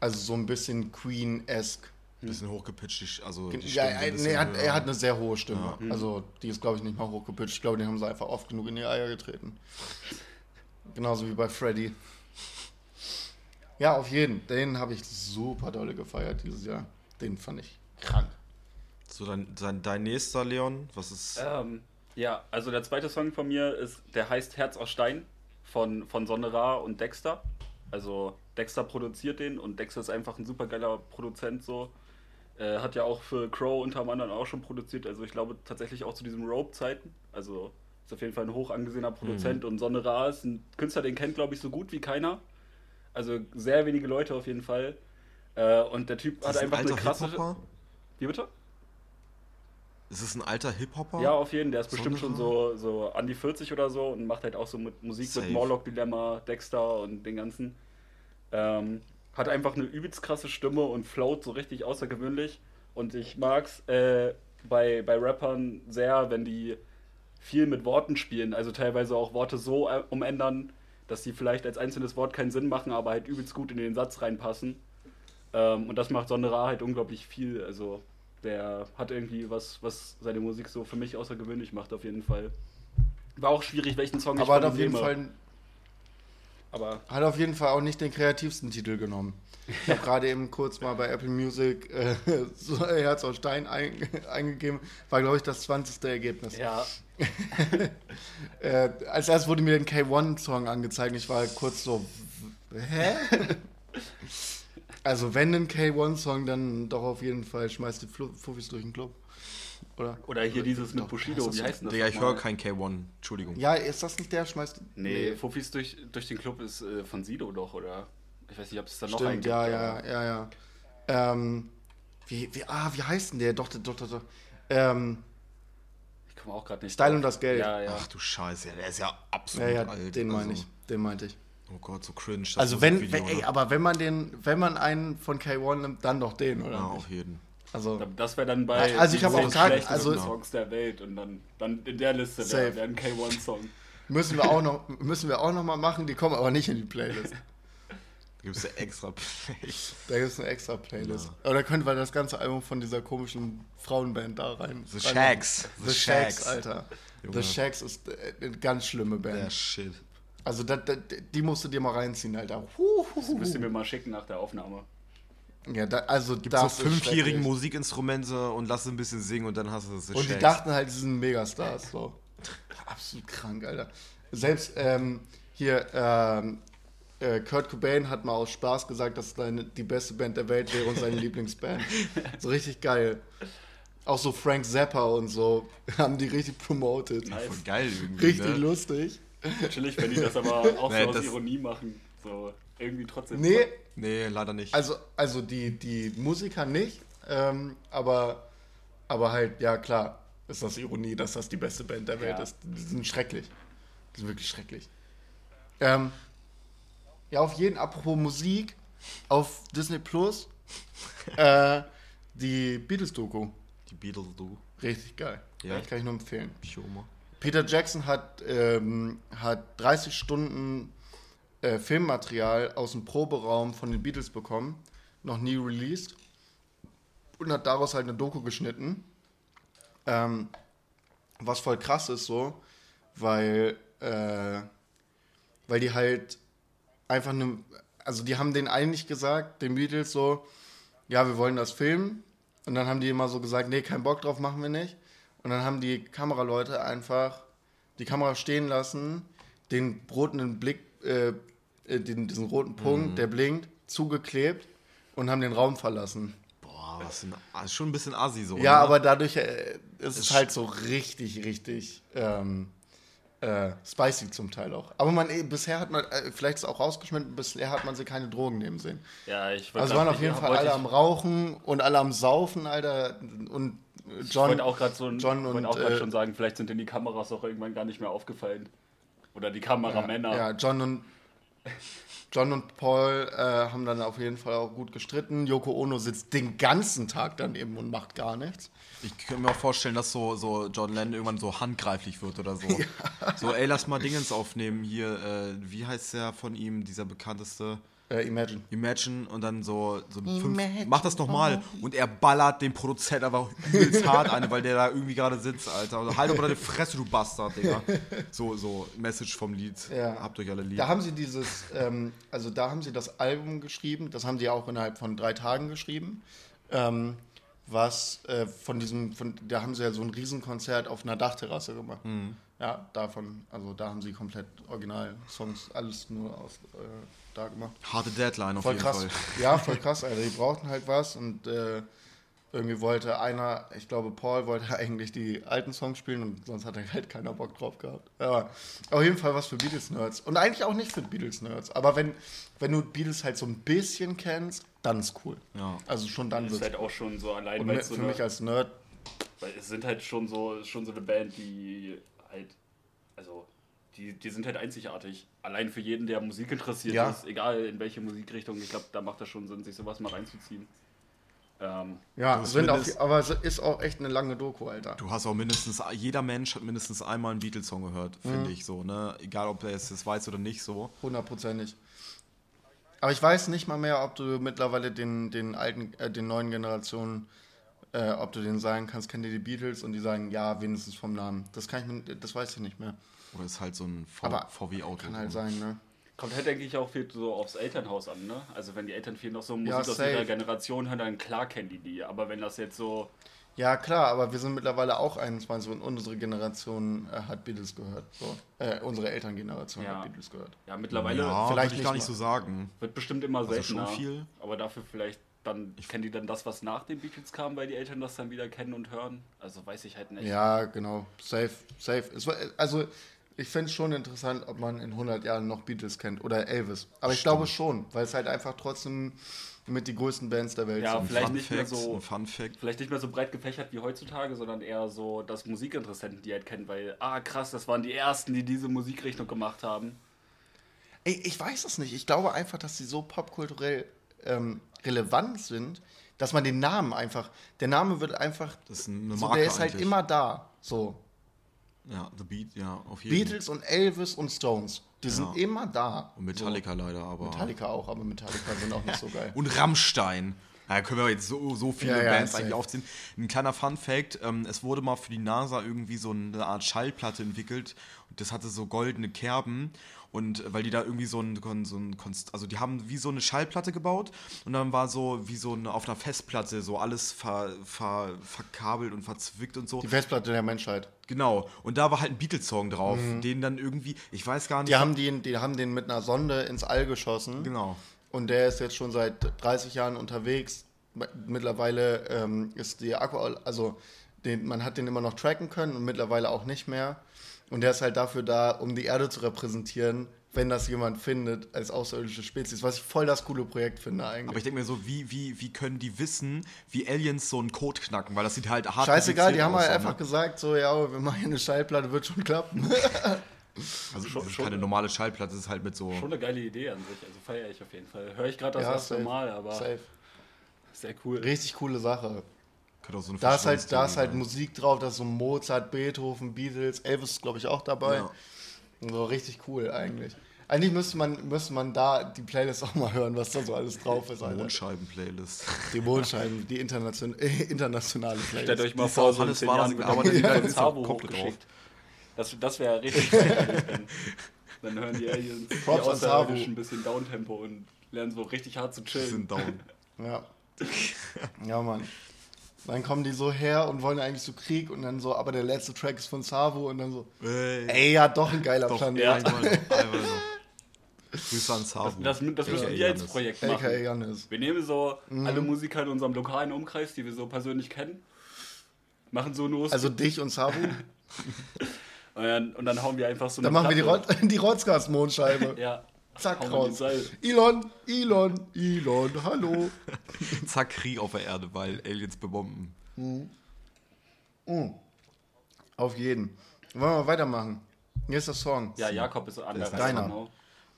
Also so ein bisschen Queen-esque.
Bisschen hochgepitcht, also die
Ja,
Stimme ein
er, nee,
bisschen
er, hat, er hat eine sehr hohe Stimme. Also die ist, glaube ich, nicht mal hochgepitcht. Ich glaube, die haben sie einfach oft genug in die Eier getreten. Genauso wie bei Freddy. Ja, auf jeden. Den habe ich super dolle gefeiert dieses Jahr. Den fand ich krank.
So, dein, dein, dein nächster, Leon, was ist.
ähm, ja, also der zweite Song von mir ist, der heißt Herz aus Stein von, von Sonne Ra und Dexter. Also Dexter produziert den und Dexter ist einfach ein super geiler Produzent so. Äh, hat ja auch für Crow unter anderem auch schon produziert. Also ich glaube tatsächlich auch zu diesen Rope-Zeiten. Also ist auf jeden Fall ein hoch angesehener Produzent und Sonne Ra ist ein Künstler, den kennt glaube ich so gut wie keiner. Also sehr wenige Leute auf jeden Fall. Äh, und der Typ hat
das ein
einfach eine krasse. Wie bitte?
Ist es ein alter Hip-Hopper?
Ja, auf jeden, der ist bestimmt schon so, so an die 40 oder so und macht halt auch so mit Musik
Safe.
mit Morlock Dilemma, Dexter und den ganzen. Ähm, hat einfach eine übelst krasse Stimme und float so richtig außergewöhnlich. Und ich mag's äh, bei, bei Rappern sehr, wenn die viel mit Worten spielen, also teilweise auch Worte so äh, umändern, dass die vielleicht als einzelnes Wort keinen Sinn machen, aber halt übelst gut in den Satz reinpassen. Ähm, und das macht Sondera halt unglaublich viel. Also der hat irgendwie was, was seine Musik so für mich außergewöhnlich macht, auf jeden Fall. War auch schwierig, welchen Song
Aber hat
von
auf jeden
nehme.
Fall
Aber
Hat auf jeden Fall auch nicht den kreativsten Titel genommen. Ich habe gerade eben kurz mal bei Apple Music äh, so Herz aus Stein ein, eingegeben. War, glaube ich, das 20. Ergebnis.
ja,
Äh, als erstes wurde mir den K1-Song angezeigt. Ich war kurz so, hä? Also, wenn ein K1-Song, dann doch auf jeden Fall schmeißt die Fuffis durch den Club. Oder?
oder hier dieses mit Bushido, wie heißt denn das?
Digga, ich höre kein K1. Entschuldigung.
Ja, ist das nicht der? Schmeißt.
Nee, Fufis durch, durch den Club ist äh, von Sido doch, oder? Ich weiß nicht, ob es da noch einen
Stimmt,
gibt,
ja, ja, ja, ja. Ähm, wie, wie, ah, wie heißt denn der? Doch, doch, doch, doch. Ähm,
Ich komme auch gerade nicht
Style
drauf.
und das Geld.
Ja, ja.
Ach du Scheiße, der ist ja
ja,
absolut
ja,
alt.
den
also.
meine ich. Den meinte ich.
Oh Gott, so cringe. das
Also wenn, wenn ey, aber wenn man den, wenn man einen von K1 nimmt, dann doch den, oder?
Ja,
nicht?
auf jeden.
Also
Das wäre dann bei
Also ich hab
den
auch
schlechtesten
also-
Songs der Welt und dann, dann in der Liste wäre wär ein K1-Song.
müssen wir auch noch, müssen wir auch noch mal machen. Die kommen aber nicht in die Playlist.
Da gibt es ja extra Play.
Da gibt es eine extra Playlist. Aber da könnten wir das ganze Album von dieser komischen Frauenband da rein.
The Shacks.
The, Shacks, Alter.
Junge.
The Shacks ist äh, eine ganz schlimme Band.
Der Shit.
Also da, da, die musst du dir mal reinziehen, Alter. Huhuhu.
Müsst ihr mir mal schicken nach der Aufnahme.
Ja, da, also
Gib
das
so fünfjährigen. Musikinstrumente und lass ein bisschen singen und dann hast du das.
Und die dachten halt, sie sind Megastars. So. Absolut krank, Alter. Selbst ähm, hier, ähm, äh, Kurt Cobain hat mal aus Spaß gesagt, dass seine, die beste Band der Welt wäre und seine Lieblingsband. So richtig geil. Auch so Frank Zappa und so haben die richtig promoted.
Nice.
Voll geil irgendwie.
Richtig
ne?
lustig.
Chillig, wenn die das aber auch
Nee,
so aus
das-
Ironie machen. So irgendwie trotzdem.
Nee,
Nee, leider nicht.
also, also die, die Musiker nicht, ähm, aber, aber halt, ja klar, ist das Ironie, dass das die beste Band der Welt
Ja.
ist. Die sind schrecklich. Die sind wirklich schrecklich. Ähm, ja, auf jeden, apropos Musik, auf Disney Plus, äh, die Beatles-Doku.
die Beatles, du.
Richtig geil.
Ja.
Kann ich nur empfehlen.
Pioma.
Peter Jackson hat, ähm, hat 30 Stunden äh, Filmmaterial aus dem Proberaum von den Beatles bekommen, noch nie released, und hat daraus halt eine Doku geschnitten. Ähm, was voll krass ist so, weil, äh, weil die halt einfach eine, also die haben den eigentlich gesagt, den Beatles so, ja, wir wollen das filmen. Und dann haben die immer so gesagt, nee, kein Bock drauf, machen wir nicht. Und dann haben die Kameraleute einfach die Kamera stehen lassen, den roten Blick, äh, äh, den, diesen roten Punkt, der blinkt, zugeklebt und haben den Raum verlassen.
Boah, was ein, schon ein bisschen assi so.
Ja,
ne?
aber dadurch äh, ist es halt so richtig, richtig ähm, äh, spicy zum Teil auch. Aber man, eh, bisher hat man, äh, vielleicht ist es auch rausgeschnitten, bisher hat man sie keine Drogen nehmen sehen.
Ja, ich wollte
Also waren auf jeden Fall alle am Rauchen und alle am Saufen, Alter. Und
Ich
John,
wollte auch gerade so ein-
John
ich
und,
auch
äh,
schon sagen, vielleicht sind denn die Kameras auch irgendwann gar nicht mehr aufgefallen. Oder die Kameramänner.
Ja, John und John und Paul äh, haben dann auf jeden Fall auch gut gestritten. Yoko Ono sitzt den ganzen Tag daneben und macht gar nichts.
Ich könnte mir auch vorstellen, dass so, so John Lennon irgendwann so handgreiflich wird oder so. So, ey, lass mal Dingens aufnehmen hier. Äh, wie heißt der von ihm, dieser bekannteste?
Äh, Imagine.
Imagine und dann so, so fünf, mach das nochmal und er ballert den Produzent einfach übelst hart eine, weil der da irgendwie gerade sitzt, Alter. Also, halt doch mal deine Fresse, du Bastard, Digga. So, so, Message vom Lied.
Ja.
Habt euch alle lieb.
Da haben sie dieses, ähm, also da haben sie das Album geschrieben, das haben sie auch innerhalb von drei Tagen geschrieben. Ähm, was äh, von diesem, von, da haben sie ja so ein Riesenkonzert auf einer Dachterrasse gemacht. Ja, davon, also da haben sie komplett Original-Songs, alles nur aus äh, da gemacht.
Harte Deadline auf
Voll
jeden
krass.
Fall.
Ja, voll krass, Alter. Die brauchten halt was und äh, irgendwie wollte einer, ich glaube, Paul wollte eigentlich die alten Songs spielen und sonst hat er halt keiner Bock drauf gehabt. Ja, auf jeden Fall was für Beatles-Nerds. Und eigentlich auch nicht für Beatles-Nerds. Aber wenn, wenn du Beatles halt so ein bisschen kennst, dann ist cool.
Ja.
Also schon dann
Das
wird
ist halt auch schon so allein,
Und
so
für
eine,
mich als Nerd,
weil es sind halt schon so, schon so eine Band, die halt, also die, die sind halt einzigartig. Allein für jeden, der Musik interessiert
Ja.
ist, egal in welche Musikrichtung, ich glaube, da macht das schon Sinn, sich sowas mal reinzuziehen. Ähm,
ja, sind auch, aber es ist auch echt eine lange Doku, Alter.
Du hast auch mindestens, jeder Mensch hat mindestens einmal einen Beatles-Song gehört,
Mhm.
finde ich so, ne? Egal, ob er es das weiß oder nicht so.
Hundertprozentig. Aber ich weiß nicht mal mehr, ob du mittlerweile den, den alten, äh, den neuen Generationen, äh, ob du denen sagen kannst, kennt ihr die Beatles? Und die sagen, ja, wenigstens vom Namen. Das kann ich mir, das weiß ich nicht mehr.
Oder ist halt so ein VW-Auto.
Kann halt sein, ne?
kommt halt, denke ich, auch viel so aufs Elternhaus an, ne? Also wenn die Eltern viel noch so Musik
Ja,
aus ihrer Generation hören, dann klar kennen die die. Aber wenn das jetzt so,
Ja, klar, aber wir sind mittlerweile auch 21 und unsere Generation äh, hat Beatles gehört. So. Äh, unsere Elterngeneration
Ja.
hat Beatles gehört.
ja, mittlerweile
ja,
vielleicht
würde ich gar
nicht
nicht
mal.
so sagen.
wird bestimmt immer
Also
seltener.
schon viel.
Aber dafür vielleicht dann, kennen die dann das, was nach den Beatles kam, weil die Eltern das dann wieder kennen und hören? Also weiß ich halt nicht.
Ja, genau. Safe, safe. Es war, also, ich fände es schon interessant, ob man in 100 Jahren noch Beatles kennt oder Elvis. Aber ich glaube schon, weil es halt einfach trotzdem mit die größten Bands der Welt
Ja,
sind.
vielleicht
Fun
nicht mehr
Fact,
so-
Fun Fact.
Vielleicht nicht mehr so breit gefächert wie heutzutage, sondern eher so, dass Musikinteressenten die halt kennen, weil, ah krass, das waren die ersten, die diese Musikrichtung gemacht haben.
Ich, ich weiß es nicht. Ich glaube einfach, dass sie so popkulturell ähm, relevant sind, dass man den Namen einfach, der Name wird einfach,
ist
so, der ist halt
eigentlich.
immer da. So.
Ja, The Beat, ja, auf jeden Fall.
Beatles und Elvis und Stones, die sind
Ja.
immer da.
Und Metallica leider, aber.
So. Metallica auch, aber Metallica sind auch nicht so geil.
Und Rammstein. Da können wir jetzt so, so viele
Ja, ja,
Bands eigentlich aufziehen. Ein kleiner Fun-Fact: ähm, Es wurde mal für die NASA irgendwie so eine Art Schallplatte entwickelt. Und das hatte so goldene Kerben. Und äh, weil die da irgendwie so ein, so ein Konst also die haben wie so eine Schallplatte gebaut und dann war so wie so eine auf einer Festplatte so alles ver, ver, verkabelt und verzwickt und so.
Die Festplatte der Menschheit.
Genau. Und da war halt ein Beatles-Song drauf, den dann irgendwie, ich weiß gar nicht.
Die haben den, die haben den mit einer Sonde ins All geschossen.
genau.
Und der ist jetzt schon seit 30 Jahren unterwegs. Mittlerweile ähm, ist die Akku, also den, man hat den immer noch tracken können und mittlerweile auch nicht mehr. Und der ist halt dafür da, um die Erde zu repräsentieren, wenn das jemand findet als außerirdische Spezies, was ich voll das coole Projekt finde eigentlich.
Aber ich denke mir so, wie, wie, wie können die wissen, wie Aliens so einen Code knacken? Weil das sieht halt hart
Scheißegal, die haben
aus,
halt
so,
einfach
ne?
gesagt, so, ja, wir machen hier eine Schallplatte, wird schon klappen.
Also
Schon-
das ist
schon-
keine normale Schallplatte, das ist halt mit so.
Schon eine geile Idee an sich, also feiere ich auf jeden Fall. Höre ich gerade das
Ja,
erste
safe.
Mal, aber
Safe.
sehr cool.
Richtig coole Sache.
Könnte auch so eine
Da ist halt, da ist halt. Musik drauf, da ist so Mozart, Beethoven, Beatles, Elvis ist, glaube ich, auch dabei.
Ja.
So richtig cool eigentlich. Eigentlich müsste man, müsste man da die Playlist auch mal hören, was da so alles drauf ist. Alter.
Mondscheiben-Playlist.
Die Mondscheiben, die internation äh, internationale
Stellt
Playlist.
euch mal
Die
vor, so
alles
10
wahr,
Jahren
das-
wird
aber
dann
die
ins
auch
Sabo
komplett
hochgeschickt. Das, das wäre richtig Dann hören die Aliens, die
Props an Sabo.
Außerirdischen ein bisschen Downtempo und lernen so richtig hart zu
Die
chillen.
sind down.
Ja. Ja, Mann. Dann kommen die so her und wollen eigentlich so Krieg und dann so, aber der letzte Track ist von Savo und dann so,
Ey,
ey, ja, doch ein geiler
doch,
Planet.
Ja.
einmal, einmal so. Grüße an Savu.
Das, das müssen
AKA
wir als. Projekt
AKA
machen.
Janis.
Wir nehmen so
Mhm.
alle Musiker in unserem lokalen Umkreis, die wir so persönlich kennen, machen so los
Also dich und Savo.
und, dann, und dann hauen wir einfach so
Dann machen wir die,
Platte.
Rot die Rotzgas-Mondscheibe.
Ja.
Zack,
wir
raus. Elon, Elon, Elon, hallo.
Zack, Krieg auf der Erde, weil Aliens bebomben.
Auf jeden. Wollen wir weitermachen? Hier ist der Song.
Ja, Jakob ist an der
ist
deiner.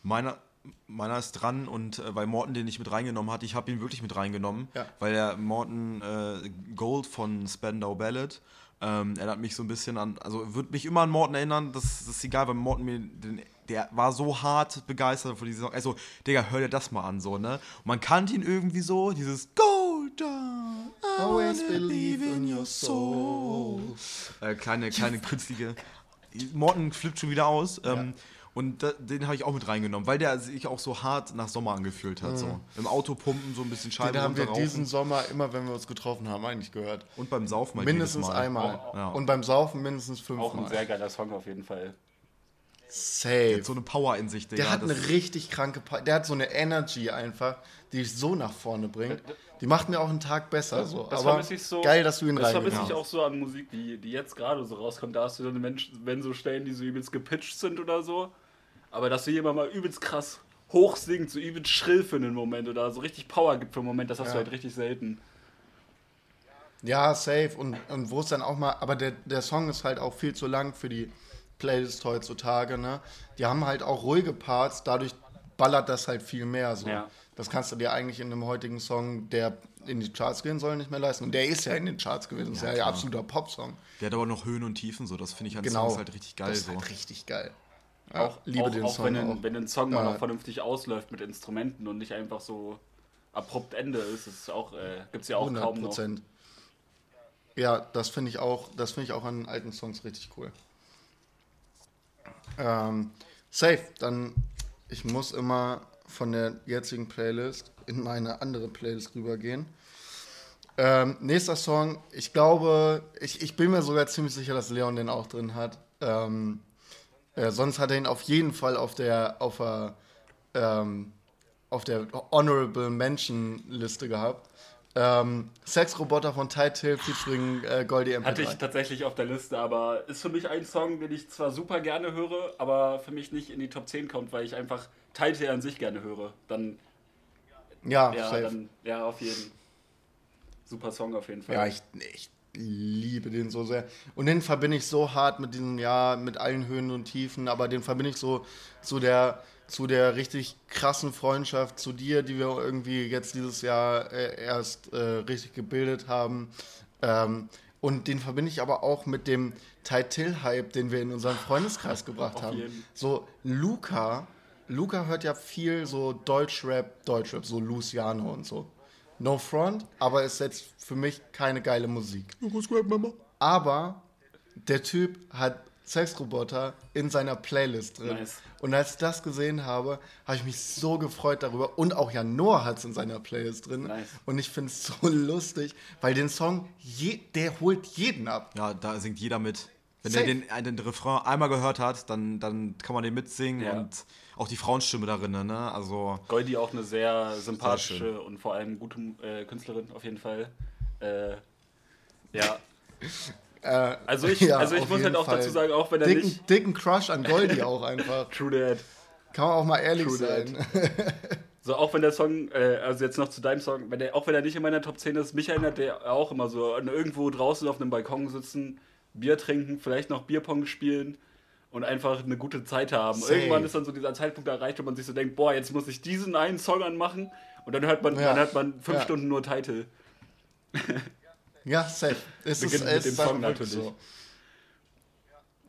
Meiner, meiner ist dran und äh, weil Morten den nicht mit reingenommen hat, ich habe ihn wirklich mit reingenommen,
Ja.
weil der Morten äh, Gold von Spandau Ballet ähm, erinnert mich so ein bisschen an, also wird mich immer an Morten erinnern, das, das ist egal, weil Morten mir, den, der war so hart begeistert von diesem Song, also Digga, hör dir das mal an, so, ne, und man kannte ihn irgendwie so, dieses Gold down, I
Always believe in your soul.
äh, kleine, kleine künstliche. Morten flippt schon wieder aus. Ähm, Und da, den habe ich auch mit reingenommen, weil der sich auch so hart nach Sommer angefühlt hat. So. Im Auto pumpen, so ein bisschen Scheiben
Den haben wir diesen Sommer immer, wenn wir uns getroffen haben, eigentlich gehört.
Und beim Saufen mal
Mindestens
jedes Mal.
einmal.
Ja.
Und beim Saufen mindestens
Auch ein
fünfmal.
sehr geiler Song auf jeden Fall.
Safe.
Hat so eine Power in sich, Digga.
Der hat
das-
eine richtig kranke, Pa- der hat so eine Energy einfach, die dich so nach vorne bringt. Die macht mir auch einen Tag besser. So.
Das
Aber
so.
geil, dass du ihn
Das vermisse ich auch so an Musik, die, die jetzt gerade so rauskommt. Da hast du dann Menschen, wenn so Stellen, die so übelst gepitcht sind oder so. Aber dass du jemand mal übelst krass hoch singt, so übelst schrill für einen Moment oder so richtig Power gibt für einen Moment, das hast
Ja.
du halt richtig selten.
Ja, safe. Und, und wo es dann auch mal, aber der, der Song ist halt auch viel zu lang für die Playlist heutzutage, ne? Die haben halt auch ruhige Parts, dadurch ballert das halt viel mehr so.
Ja.
Das kannst du dir eigentlich in einem heutigen Song, der in die Charts gehen soll, nicht mehr leisten. Und der ist ja in den Charts gewesen. Das ist ja ein absoluter Popsong.
Der hat aber noch Höhen und Tiefen, so. Das finde ich an
Genau.
Songs halt richtig geil.
das ist
So.
halt richtig geil. Ja,
auch
liebe
auch,
den
auch
Song
wenn, ein,
auch.
wenn ein Song mal
Ja.
noch vernünftig ausläuft mit Instrumenten und nicht einfach so abrupt Ende ist, ist auch, äh, gibt es ja auch
100
kaum noch.
Prozent. Ja, das finde ich auch, das finde ich auch an alten Songs richtig cool. Ähm, safe, dann ich muss immer von der jetzigen Playlist in meine andere Playlist rübergehen. Ähm, nächster Song, ich glaube, ich, ich bin mir sogar ziemlich sicher, dass Leon den auch drin hat. Ähm, äh, sonst hat er ihn auf jeden Fall auf der auf der ähm, auf der Honorable Mention Liste gehabt. Ähm, Sexroboter von Tide Hill featuring äh, Goldie MP3.
Hatte ich tatsächlich auf der Liste, aber ist für mich ein Song, den ich zwar super gerne höre, aber für mich nicht in die Top 10 kommt, weil ich einfach Title an sich gerne höre. Dann,
ja,
ja,
safe.
dann, ja, auf jeden. Super Song auf jeden Fall.
ja, ich, ich liebe den so sehr. Und den verbinde ich so hart mit diesem, ja, mit allen Höhen und Tiefen, aber den verbinde ich so, so der zu der richtig krassen Freundschaft zu dir, die wir irgendwie jetzt dieses Jahr äh, erst äh, richtig gebildet haben. Ähm, und den verbinde ich aber auch mit dem Tai Till-Hype, den wir in unseren Freundeskreis gebracht haben. So, Luca, Luca hört ja viel so Deutschrap, Deutschrap, so Luciano und so. No front, aber ist jetzt für mich keine geile Musik. Aber der Typ hat Sexroboter in seiner Playlist drin.
Nice.
Und als ich das gesehen habe, habe ich mich so gefreut darüber. Und auch Jan Noah hat es in seiner Playlist drin.
Nice.
Und ich finde es so lustig, weil den Song, je, der holt jeden ab.
Ja, da singt jeder mit. Wenn er den, äh, den Refrain einmal gehört hat, dann, dann kann man den mitsingen
Ja.
und auch die Frauenstimme darin, ne? Also,
Goldi auch eine sehr sympathische
schön.
und vor allem gute äh, Künstlerin auf jeden Fall. Äh, ja,
Äh,
also ich,
ja,
also ich muss halt auch
Fall.
dazu sagen, auch wenn er
dicken,
nicht.
dicken Crush an Goldie auch einfach.
True Dad.
Kann man auch mal ehrlich
True that.
sein.
So, auch wenn der Song, äh, also jetzt noch zu deinem Song, wenn der, auch wenn er nicht in meiner Top 10 ist, mich erinnert der auch immer so an irgendwo draußen auf einem Balkon sitzen, Bier trinken, vielleicht noch Bierpong spielen und einfach eine gute Zeit haben.
Safe.
Irgendwann ist dann so dieser Zeitpunkt erreicht, wo man sich so denkt, boah, jetzt muss ich diesen einen Song anmachen und dann hört man,
Ja.
dann hört man fünf
Ja.
Stunden nur Title.
Ja, safe. Es ist,
Beginnt mit
es
dem
ist einfach
Song natürlich.
So.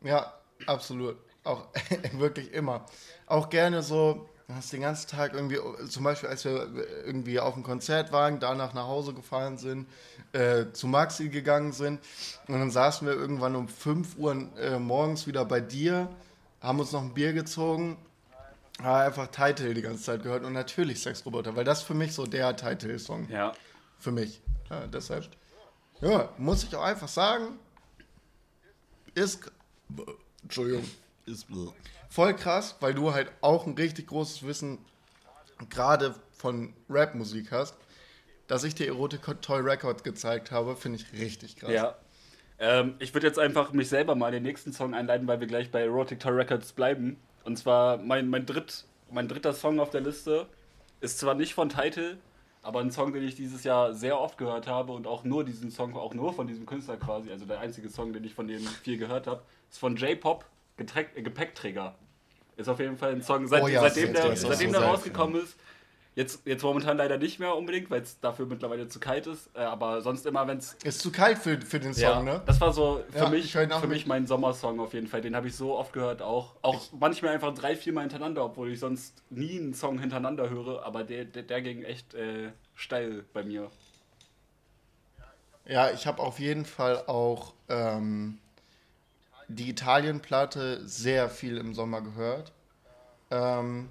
Ja, absolut. Auch wirklich immer. Auch gerne so, du hast den ganzen Tag irgendwie, zum Beispiel als wir irgendwie auf dem Konzert waren, danach nach Hause gefahren sind, äh, zu Maxi gegangen sind und dann saßen wir irgendwann um 5 Uhr äh, morgens wieder bei dir, haben uns noch ein Bier gezogen, haben einfach Title die ganze Zeit gehört und natürlich Sexroboter, weil das für mich so der Title-Song
Ja.
für mich. Ja, deshalb, ja, muss ich auch einfach sagen, ist, Entschuldigung,
ist
voll krass, weil du halt auch ein richtig großes Wissen gerade von Rap-Musik hast. Dass ich dir Erotic Toy Record gezeigt habe, finde ich richtig krass.
Ja. Ähm, ich würde jetzt einfach mich selber mal den nächsten Song einleiten, weil wir gleich bei Erotic Toy Records bleiben. Und zwar mein, mein, dritt, mein dritter Song auf der Liste ist zwar nicht von Title, aber ein Song, den ich dieses Jahr sehr oft gehört habe und auch nur diesen Song, auch nur von diesem Künstler quasi, also der einzige Song, den ich von dem viel gehört habe, ist von J-Pop, äh, Gepäckträger. Ist auf jeden Fall ein Song, seit,
Oh ja,
seitdem der, seitdem der rausgekommen ist. Jetzt, jetzt momentan leider nicht mehr unbedingt, weil es dafür mittlerweile zu kalt ist. Äh, aber sonst immer, wenn es
Ist zu kalt für, für den Song,
ja,
ne?
das war so für,
Ja,
mich,
ich
für
mit.
mich mein Sommersong auf jeden Fall. Den habe ich so oft gehört auch. Auch manchmal einfach drei, vier Mal hintereinander, obwohl ich sonst nie einen Song hintereinander höre. Aber der, der, der ging echt äh, steil bei mir.
Ja, ich habe auf jeden Fall auch ähm, die Italien-Platte sehr viel im Sommer gehört. Ähm,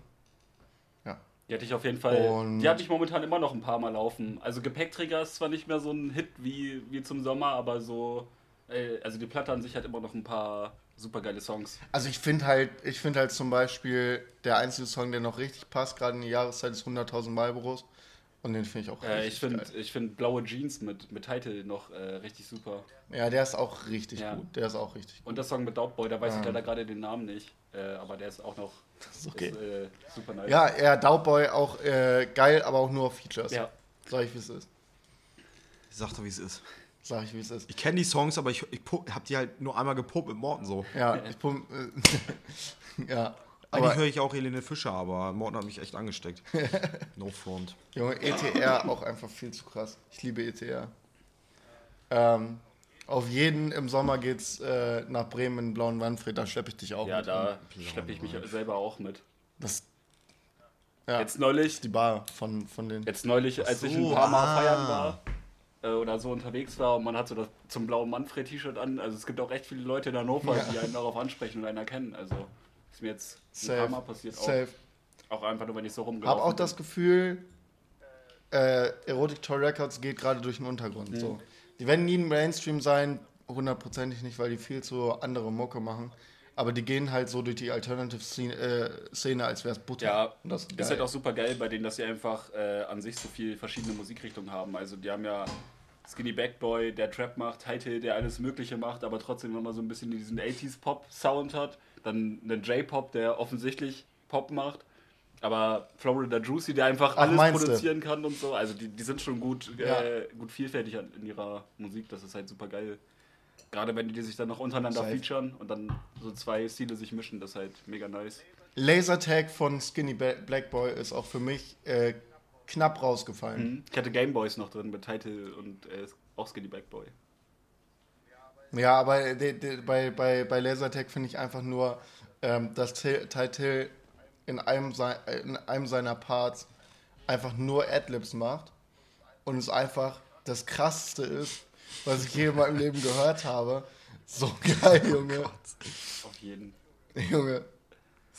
Die hatte ich auf jeden Fall.
Und-
die habe ich momentan immer noch ein paar Mal laufen. Also Gepäckträger ist zwar nicht mehr so ein Hit wie, wie zum Sommer, aber so. Äh, also die Platte an sich hat immer noch ein paar super geile Songs.
also ich finde halt, ich finde halt zum Beispiel, der einzige Song, der noch richtig passt, gerade in die Jahreszeit, ist 100.000 Marlboros. Und den finde ich auch
Äh,
richtig
ich finde
geil.
ich find blaue Jeans mit, mit Title noch äh, richtig super.
Ja, der ist auch richtig
Ja.
gut. Der ist auch richtig gut.
Und der Song mit Doubtboy, da weiß ich
Ah.
leider gerade den Namen nicht. Äh, aber der ist auch noch
ist okay.
ist, äh, super nice.
Ja, er Daubboy auch äh, geil, aber auch nur auf Features.
Ja.
Sag ich, wie es ist.
Ich sag doch, wie es ist.
Sag ich, wie es ist.
Ich kenne die Songs, aber ich, ich hab die halt nur einmal gepumpt mit Morten so.
Ja, ich pump, äh, ja.
Eigentlich höre ich auch Helene Fischer, aber Morten hat mich echt angesteckt. No front.
Junge, ETR auch einfach viel zu krass. Ich liebe ETR. Ähm, auf jeden im Sommer geht's äh, nach Bremen in den blauen Wandfried, da schleppe ich dich auch
Ja,
mit
da
hin.
schleppe ich mich selber auch mit.
Das ja,
Jetzt neulich,
ist die Bar von, von den.
jetzt neulich, als ich ein paar Mal
ah.
feiern war äh, oder so unterwegs war und man hat so das zum blauen Manfred-T-Shirt an. Also es gibt auch echt viele Leute in Hannover,
Ja.
die einen darauf ansprechen und einen erkennen. Also ist mir jetzt ein
Safe.
paar Mal passiert auch.
Safe.
Auch einfach nur, wenn ich so
Hab
rumgelaufen
auch das Gefühl, äh, Erotic Toy Records geht gerade durch den Untergrund.
Mhm.
So. Die werden nie ein Mainstream sein, hundertprozentig nicht, weil die viel zu andere Mucke machen. Aber die gehen halt so durch die Alternative Szene, äh, Szene als wäre es Butter.
Ja,
Und das
ist,
geil.
halt auch super geil bei denen, dass sie einfach äh, an sich so viel verschiedene Musikrichtungen haben. Also die haben ja Skinny Backboy, der Trap macht, Title, der alles Mögliche macht, aber trotzdem immer so ein bisschen diesen 80s Pop-Sound hat. Dann einen J-Pop, der offensichtlich Pop macht. Aber Florida Juicy, der einfach
Ach,
alles
meinst du?
produzieren kann und so. Also die, die sind schon gut,
Ja.
äh, gut vielfältig in ihrer Musik. Das ist halt super geil. Gerade wenn die sich dann noch untereinander
Safe.
featuren und dann so zwei Stile sich mischen, das ist halt mega nice.
Lasertag von Skinny Black Boy ist auch für mich äh, knapp rausgefallen.
Mhm. Ich hatte Gameboys noch drin mit Title und äh, auch Skinny Backboy.
Ja, aber de, de, bei, bei, bei Lasertag finde ich einfach nur, ähm, dass Title in einem, äh, in einem seiner Parts einfach nur Adlibs macht und es einfach das krasseste ist, was ich je in meinem Leben gehört habe. So geil, Junge.
Auf jeden.
Junge.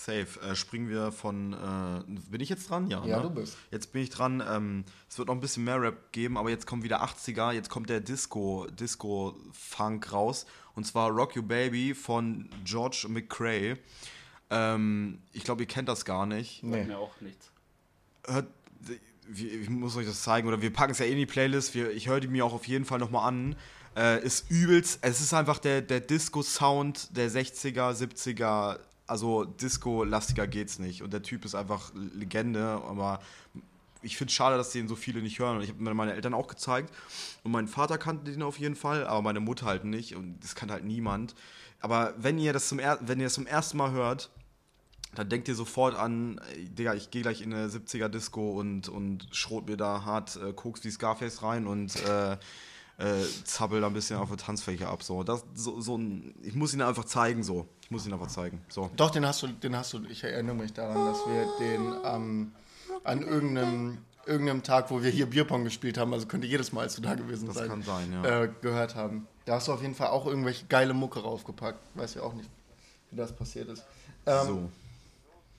Safe. Äh, springen wir von. Äh, bin ich jetzt dran? Ja.
Ja,
ne?
du bist.
Jetzt bin ich dran. Ähm, es wird noch ein bisschen mehr Rap geben, aber jetzt kommt wieder 80er. Jetzt kommt der Disco, Disco-Funk raus. Und zwar Rock You Baby von George McCrae. Ähm, ich glaube, ihr kennt das gar nicht.
Nee.
Mir auch nichts.
hört, ich muss euch das zeigen, oder wir packen es ja eh in die Playlist, wir, ich höre die mir auch auf jeden Fall nochmal an. Äh, ist übelst, es ist einfach der, der Disco-Sound der 60er, 70er, also Disco-lastiger geht's nicht. Und der Typ ist einfach Legende, aber ich finde es schade, dass den so viele nicht hören. Und ich habe mir meine Eltern auch gezeigt. Und mein Vater kannte den auf jeden Fall, aber meine Mutter halt nicht. Und das kannte halt niemand. Aber wenn ihr das zum, er wenn ihr das zum ersten Mal hört, dann denkt ihr sofort an, ey, Digga, ich gehe gleich in eine 70er Disco und, und schrot mir da hart äh, Koks wie Scarface rein und äh, äh, zappel da ein bisschen auf der Tanzfläche ab. So. Das, so, so ein, ich muss ihn einfach zeigen, so. Ich muss ihn einfach zeigen. So.
Doch, den hast du, den hast du, ich erinnere mich daran, dass wir den ähm, an irgendeinem, irgendeinem Tag, wo wir hier Bierpong gespielt haben, also könnte jedes Mal, als du da gewesen
Das
sein,
kann sein, ja.
äh, gehört haben. Da hast du auf jeden Fall auch irgendwelche geile Mucke raufgepackt. Weiß ja auch nicht, wie das passiert ist. Ähm,
so.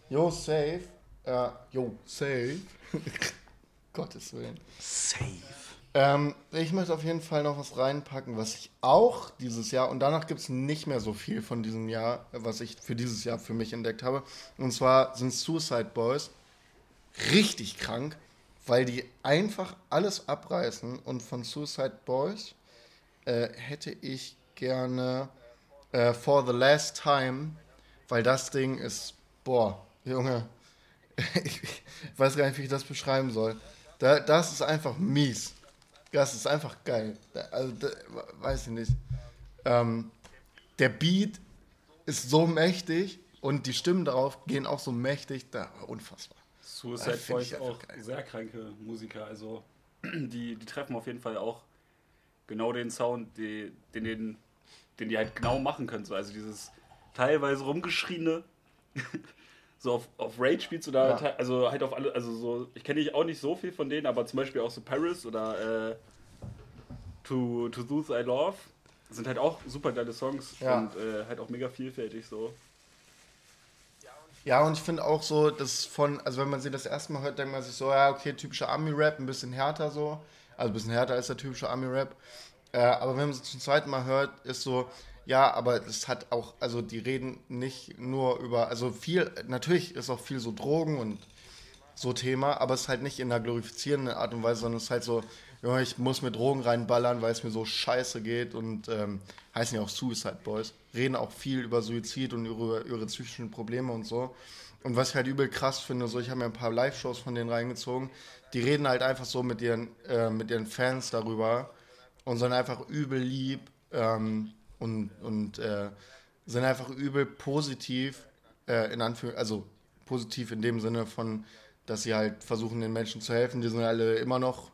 Jo, safe. Äh, jo, safe. Gottes Willen.
Safe.
Ähm, ich möchte auf jeden Fall noch was reinpacken, was ich auch dieses Jahr, und danach gibt es nicht mehr so viel von diesem Jahr, was ich für dieses Jahr für mich entdeckt habe. Und zwar sind Suicide Boys richtig krank, weil die einfach alles abreißen. Und von Suicide Boys äh, hätte ich gerne äh, For the Last Time, weil das Ding ist, boah, Junge, ich weiß gar nicht, wie ich das beschreiben soll. Da, das ist einfach mies. Das ist einfach geil. Also, da, weiß ich nicht. Ähm, der Beat ist so mächtig und die Stimmen darauf gehen auch so mächtig. Da, unfassbar.
Suicide Boys auch
geil.
sehr kranke Musiker. Also die, die treffen auf jeden Fall auch genau den Sound, die, den, den, den die halt genau machen können. So. Also dieses teilweise rumgeschriene, so auf, auf Rage Beats oder
Ja.
te- also halt auf alle, also so, ich kenne auch nicht so viel von denen, aber zum Beispiel auch so Paris oder äh, To, to Those I Love sind halt auch super geile Songs
Ja.
und äh, halt auch mega vielfältig so.
Ja, und ich finde auch so, dass von, also wenn man sie das erste Mal hört, denkt man sich so, ja, okay, typischer Ami-Rap, ein bisschen härter so. Also ein bisschen härter als der typische Ami-Rap. Äh, aber wenn man sie zum zweiten Mal hört, ist so, ja, aber es hat auch, also die reden nicht nur über, also viel, natürlich ist auch viel so Drogen und so Thema, aber es ist halt nicht in einer glorifizierenden Art und Weise, sondern es ist halt so, ja, ich muss mir Drogen reinballern, weil es mir so scheiße geht und ähm, heißen ja auch Suicide Boys, reden auch viel über Suizid und über ihre psychischen Probleme und so. Und was ich halt übel krass finde, so ich habe mir ein paar Live-Shows von denen reingezogen, die reden halt einfach so mit ihren, äh, mit ihren Fans darüber und sind einfach übel lieb ähm, und, und äh, sind einfach übel positiv, äh, in Anführungszeichen, also positiv in dem Sinne von, dass sie halt versuchen, den Menschen zu helfen. Die sind alle immer noch,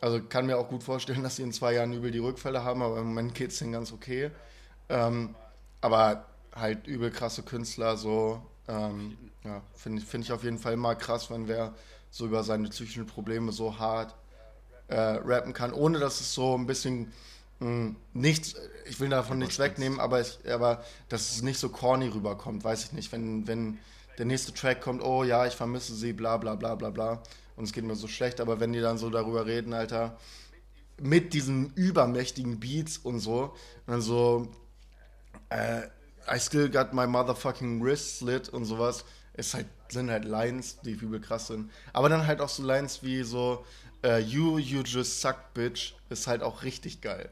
also kann mir auch gut vorstellen, dass sie in zwei Jahren übel die Rückfälle haben, aber im Moment geht es denen ganz okay. Ähm, aber halt übel krasse Künstler, so, ähm, ja, finde ich, find ich auf jeden Fall immer krass, wenn wer so über seine psychischen Probleme so hart äh, rappen kann, ohne dass es so ein bisschen nichts, ich will davon nichts wegnehmen, aber, ich, aber dass es nicht so corny rüberkommt, weiß ich nicht. Wenn, wenn der nächste Track kommt, oh ja, ich vermisse sie, bla bla bla bla bla, und es geht mir so schlecht, aber wenn die dann so darüber reden, Alter, mit diesen übermächtigen Beats und so, und dann so, äh, I still got my motherfucking wrist slit und sowas, ist halt, sind halt Lines, die übel krass sind. Aber dann halt auch so Lines wie so, äh, you, you just suck, bitch, ist halt auch richtig geil.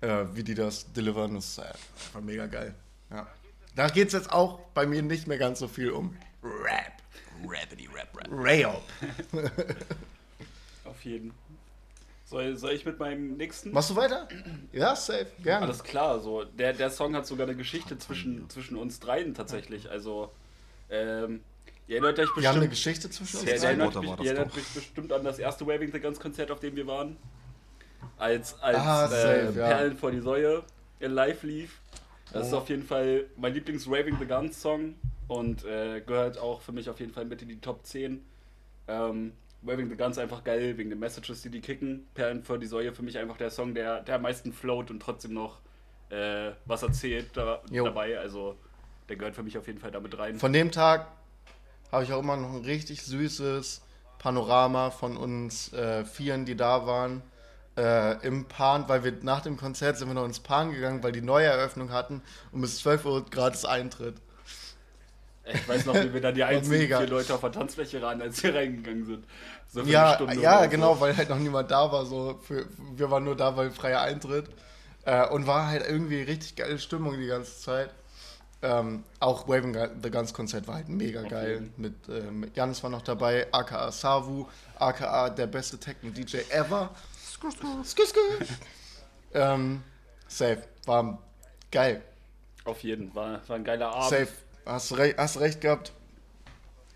Äh, wie die das delivern, ist äh, einfach mega geil. Ja. Da geht es jetzt auch bei mir nicht mehr ganz so viel um Rap.
Rappity rap rap.
Rap.
Auf jeden. Soll, soll ich mit meinem nächsten?
Machst du weiter? Ja, safe, gerne.
Alles klar, so. Der, der Song hat sogar eine Geschichte zwischen, zwischen uns dreien tatsächlich. Also, Ähm, ihr erinnert euch
Wir haben eine
bestimmt,
Geschichte zwischen uns.
ihr erinnert, mich,
das
ihr erinnert mich bestimmt an das erste Waving the Guns Konzert, auf dem wir waren. Als, als
Ah, safe,
äh,
ja.
Perlen vor die Säue in live lief. Das ist
Oh.
auf jeden Fall mein Lieblings-Waving the Guns Song und äh, gehört auch für mich auf jeden Fall mit in die Top 10. Ähm, Waving the Guns einfach geil, wegen den Messages, die die kicken. Perlen vor die Säue für mich einfach der Song, der, der am meisten float und trotzdem noch äh, was erzählt da, dabei. Also der gehört für mich auf jeden Fall damit rein.
Von dem Tag habe ich auch immer noch ein richtig süßes Panorama von uns äh, Vieren, die da waren. Äh, Im Pan, weil wir nach dem Konzert sind wir noch ins Pan gegangen, weil die neue Eröffnung hatten und bis 12 Uhr gratis Eintritt.
Ich weiß noch, wie wir da die einzigen vier Leute auf der Tanzfläche waren, als wir reingegangen sind. So
Ja, ja,
oder so.
genau, weil halt noch niemand da war. So für, wir waren nur da, weil freier Eintritt. Äh, und war halt irgendwie richtig geile Stimmung die ganze Zeit. Ähm, auch Waving the Guns Konzert war halt mega
Auf
geil. Mit, äh, mit Janis war noch dabei, aka Savu, aka der beste Techno-DJ ever. Skr. ähm, safe, war geil.
Auf jeden, war, war ein geiler Abend.
Safe, hast, re hast recht gehabt.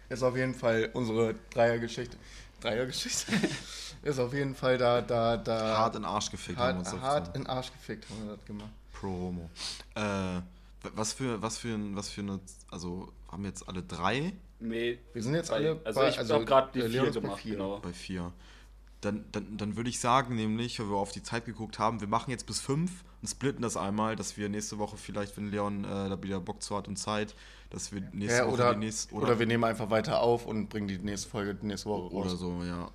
Ist auf jeden Fall unsere Dreiergeschichte. Dreiergeschichte? ist auf jeden Fall da, da, da.
Hart in Arsch gefickt haben wir
hart,
uns
hart in Arsch gefickt haben wir das gemacht.
Promo. Äh, w- was für, was für, ein- was für eine, also haben wir jetzt alle drei
Nee,
Wir sind jetzt
bei-
alle
also
bei-
ich hab grad die
äh,
vier gemacht,
vier.
genau.
bei vier? Dann, dann, dann würde ich sagen, nämlich, weil wir auf die Zeit geguckt haben, wir machen jetzt bis fünf und splitten das einmal, dass wir nächste Woche vielleicht, wenn Leon äh, da wieder Bock zu hat und Zeit, dass wir nächste
Ja,
Woche
oder,
die nächste,
oder, wir nehmen einfach weiter auf und bringen die nächste Folge die nächste Woche
oder
raus.
so, ja.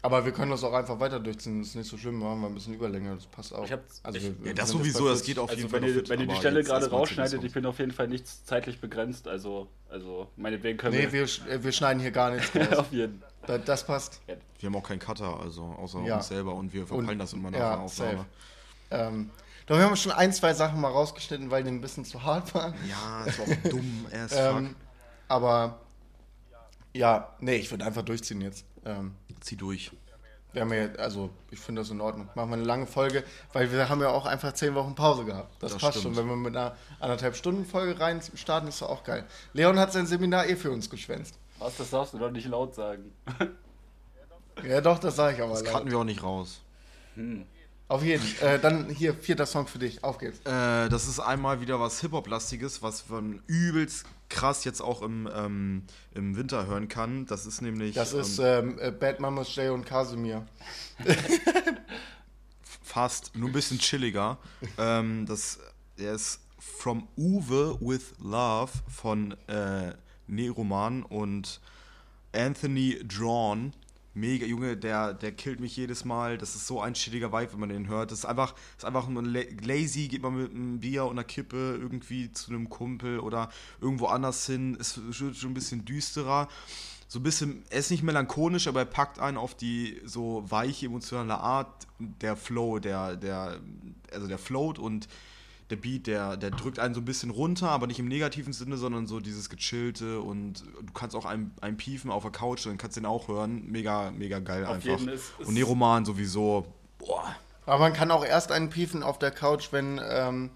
Aber wir können das auch einfach weiter durchziehen, das ist nicht so schlimm, wir haben ein bisschen Überlänge, das passt auch.
Ich hab-
also
ich-
wir,
Ja,
wir
das sowieso, das
40.
geht auf
also
jeden
wenn
Fall. fit,
wenn ihr die Stelle gerade rausschneidet, ich bin auf jeden Fall nicht zeitlich begrenzt, also, also meinetwegen können
Nee,
wir...
wir, sch- äh, wir schneiden hier gar nichts raus.
auf jeden
das, das passt.
Wir haben auch keinen Cutter, also außer
Ja.
uns selber und wir verpeilen
Und-
das immer nach
ja,
der Aufnahme.
safe. Ähm, doch wir haben schon ein, zwei Sachen mal rausgeschnitten, weil die ein bisschen zu hart waren.
Ja, ist auch dumm, fuck.
Ähm, aber ja, nee, ich würde einfach durchziehen jetzt. Ähm,
Zieh durch.
wir haben ja, also ich finde das in Ordnung. Machen wir eine lange Folge, weil wir haben ja auch einfach zehn Wochen Pause gehabt. Das,
Das
passt
stimmt.
schon. Wenn wir mit einer anderthalb Stunden Folge rein starten, ist doch auch geil. Leon hat sein Seminar eh für uns geschwänzt.
Was, das darfst du doch nicht laut sagen.
Ja, doch, das sage ich aber.
Das
laut.
cutten wir auch nicht raus.
Hm.
Auf jeden. Äh, dann hier, vierter Song für dich. Auf geht's.
Äh, das ist einmal wieder was Hip-Hop-lastiges, was man übelst krass jetzt auch im, ähm, im Winter hören kann. Das ist nämlich
Das ist
ähm,
ähm, äh, Bad Mamas Jay und Casimir.
fast nur ein bisschen chilliger. ähm, das der ist From Uwe with Love von äh, Neroman und Anthony Drawn. Mega, Junge, der, der killt mich jedes Mal. Das ist so ein chilliger Vibe, wenn man den hört. Das ist einfach, ist einfach nur la lazy, geht man mit einem Bier und einer Kippe irgendwie zu einem Kumpel oder irgendwo anders hin. Ist schon schon ein bisschen düsterer. So ein bisschen, er ist nicht melancholisch, aber er packt einen auf die so weiche, emotionale Art. Der Flow, der, der, also der float und der Beat, der, der drückt einen so ein bisschen runter, aber nicht im negativen Sinne, sondern so dieses gechillte und du kannst auch einen, einen piefen auf der Couch, dann kannst du den auch hören. Mega, mega geil
Auf
einfach.
jeden ist- ist-
und Neroman sowieso. Boah.
Aber man kann auch erst einen piefen auf der Couch, wenn, ähm,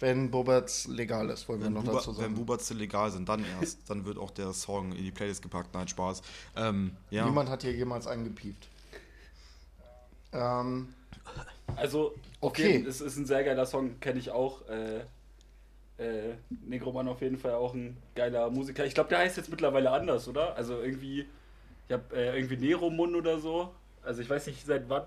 wenn Boberts legal ist, wollen wir
Wenn,
noch
Buba,
dazu
wenn
sagen.
Bubatze legal sind, dann erst. dann wird auch der Song in die Playlist gepackt. Nein, Spaß. Ähm, ja.
Niemand hat hier jemals einen gepieft. Ähm,
Also,
Okay.
okay, es ist ein sehr geiler Song, kenne ich auch. Äh, äh, Negroman auf jeden Fall auch ein geiler Musiker. Ich glaube, der heißt jetzt mittlerweile anders, oder? Also irgendwie, ich habe äh, irgendwie Neromun oder so. Also ich weiß nicht seit wann.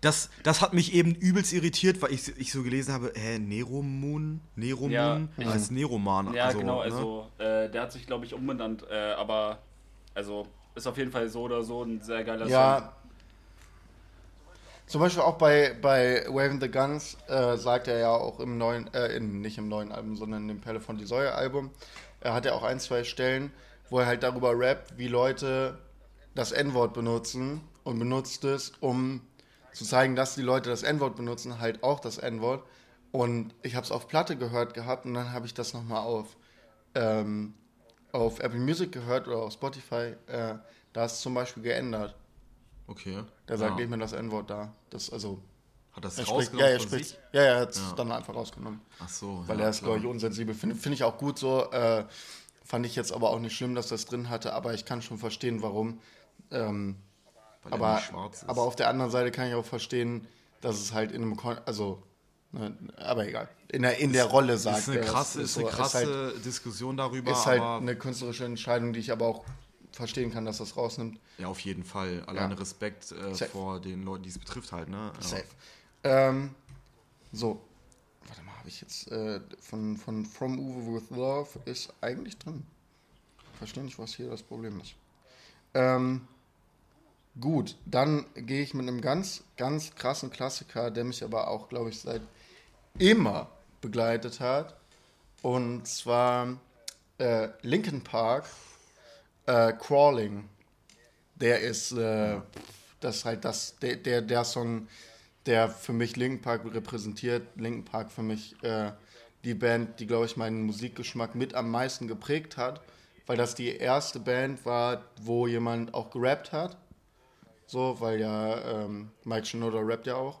Das, das hat mich eben übelst irritiert, weil ich, ich so gelesen habe, hä, Neromoon? Neromoon?
Ja,
als Neroman.
Ja, genau,
ne?
also äh, der hat sich, glaube ich, umbenannt. Äh, aber, also, ist auf jeden Fall so oder so ein sehr geiler Song.
ja. Zum Beispiel auch bei, bei Waving the Guns äh, sagt er ja auch im neuen, äh, in, nicht im neuen Album, sondern im Pelle von die Säue Album, er hat ja auch ein, zwei Stellen, wo er halt darüber rappt, wie Leute das N-Wort benutzen und benutzt es, um zu zeigen, dass die Leute das N-Wort benutzen, halt auch das N-Wort. Und ich habe es auf Platte gehört gehabt und dann habe ich das nochmal auf, ähm, auf Apple Music gehört oder auf Spotify. Äh, da ist zum Beispiel geändert.
Okay.
Der sagt
ja.
nicht mehr das N-Wort da. Das, also,
Hat das
er spricht,
rausgenommen
ja, er spricht,
sich?
ja, er hat es
Ja.
dann einfach rausgenommen.
Ach so.
Weil
ja,
er ist, glaube ich, unsensibel. Finde find ich auch gut so. Äh, Fand ich jetzt aber auch nicht schlimm, dass das drin hatte, aber ich kann schon verstehen, warum. Ähm,
Weil er
aber,
ist.
aber auf der anderen Seite kann ich auch verstehen, dass es halt in einem, Kon also, ne, aber egal, in der, in der Rolle sagt.
ist eine
es
krasse, ist
so-
eine
ist
krasse
halt,
Diskussion darüber,
ist halt eine künstlerische Entscheidung, die ich aber auch verstehen kann, dass das rausnimmt.
ja, auf jeden Fall. Alleine
Ja.
Respekt äh, vor den Leuten, die es betrifft halt, ne? Ja.
Safe. Ähm, so, warte mal, habe ich jetzt äh, von, von From Uwe with Love ist eigentlich drin. Verstehe nicht, was hier das Problem ist. Ähm, gut, dann gehe ich mit einem ganz, ganz krassen Klassiker, der mich aber auch, glaube ich, seit immer begleitet hat. Und zwar äh, Linkin Park, äh, Crawling. Der ist, äh, das ist halt das, der, der, der Song, der für mich Linkin Park repräsentiert. Linkin Park für mich äh, die Band, die, glaube ich, meinen Musikgeschmack mit am meisten geprägt hat, weil das die erste Band war, wo jemand auch gerappt hat. So, weil ja ähm, Mike Shinoda rappt ja auch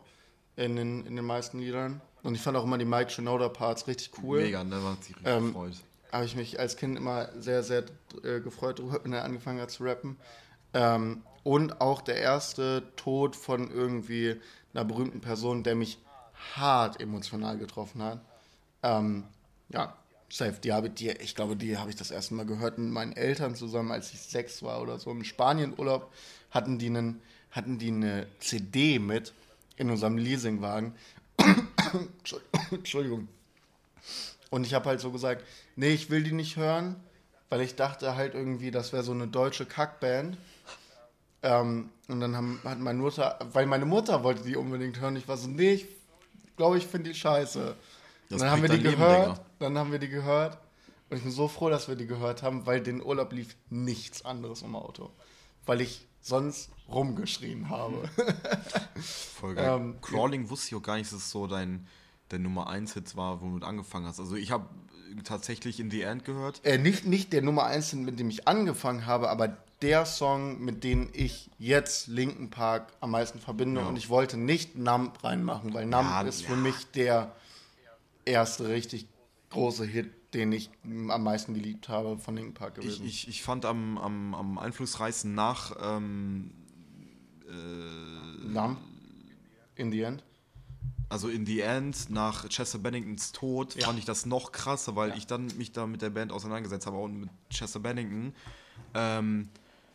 in den, in den meisten Liedern. Und ich fand auch immer die Mike Shinoda Parts richtig cool
Mega, ne? Man hat sich richtig
Ähm,
gefreut.
Habe ich mich als Kind immer sehr, sehr äh, gefreut wenn er angefangen hat zu rappen. Ähm, und auch der erste Tod von irgendwie einer berühmten Person, der mich hart emotional getroffen hat. Ähm, ja, safe. Die habe die, ich glaube, die habe ich das erste Mal gehört mit meinen Eltern zusammen, als ich sechs war oder so. Im Spanienurlaub hatten die, einen, hatten die eine CD mit in unserem Leasingwagen. Entschuldigung. Und ich habe halt so gesagt, nee, ich will die nicht hören, weil ich dachte halt irgendwie, das wäre so eine deutsche Kackband. Ähm, und dann haben, hat meine Mutter, weil meine Mutter wollte die unbedingt hören, ich war so, nee, ich glaube, ich finde die scheiße.
Das
dann haben wir die
Leben
gehört,
länger.
dann haben wir die gehört. Und ich bin so froh, dass wir die gehört haben, weil den Urlaub lief nichts anderes im Auto. Weil ich sonst rumgeschrien habe.
Voll geil.
ähm,
Crawling wusste ich auch gar nicht, dass es so dein, dein Nummer 1 Hit war, womit du angefangen hast. Also ich habe tatsächlich in The End gehört.
äh, nicht, nicht der Nummer 1, mit dem ich angefangen habe, aber der Song, mit dem ich jetzt Linken Park am meisten verbinde.
Ja.
Und ich wollte nicht Numb reinmachen, weil Numb
Ja,
ist für
ja.
mich der erste richtig große Hit, den ich am meisten geliebt habe von Linken Park
Ich,
gewesen.
ich, ich fand am, am, am einflussreichsten nach ähm,
Numb? In the End?
Also in the end, nach Chester Benningtons Tod,
Ja.
fand ich das noch krasser, weil ich dann mich da mit der Band auseinandergesetzt habe und mit Chester Bennington. Ähm,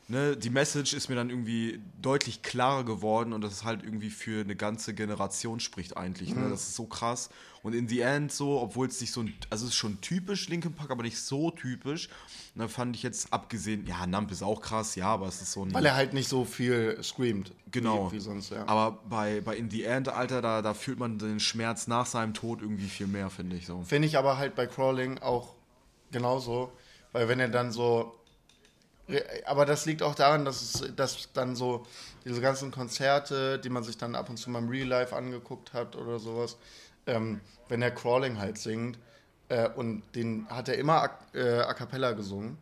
ne, die Message ist mir dann irgendwie deutlich klarer geworden und das ist halt irgendwie für eine ganze Generation spricht eigentlich.
Mhm.
Ne? Das ist so krass. Und in the end so, obwohl es nicht so, ein- also es ist schon typisch Linkin Park, aber nicht so typisch. Da fand ich jetzt abgesehen, ja, Nump ist auch krass, ja, aber es ist so ein.
Weil er halt nicht so viel screamt.
Genau.
Wie, wie sonst, ja.
Aber bei, bei In the End, Alter, da, da fühlt man den Schmerz nach seinem Tod irgendwie viel mehr, finde ich so.
Finde ich aber halt bei Crawling auch genauso, weil wenn er dann so. Aber das liegt auch daran, dass es dass dann so diese ganzen Konzerte, die man sich dann ab und zu mal im Real Life angeguckt hat oder sowas, ähm, wenn er Crawling halt singt äh, und den hat er immer a, äh, a cappella gesungen.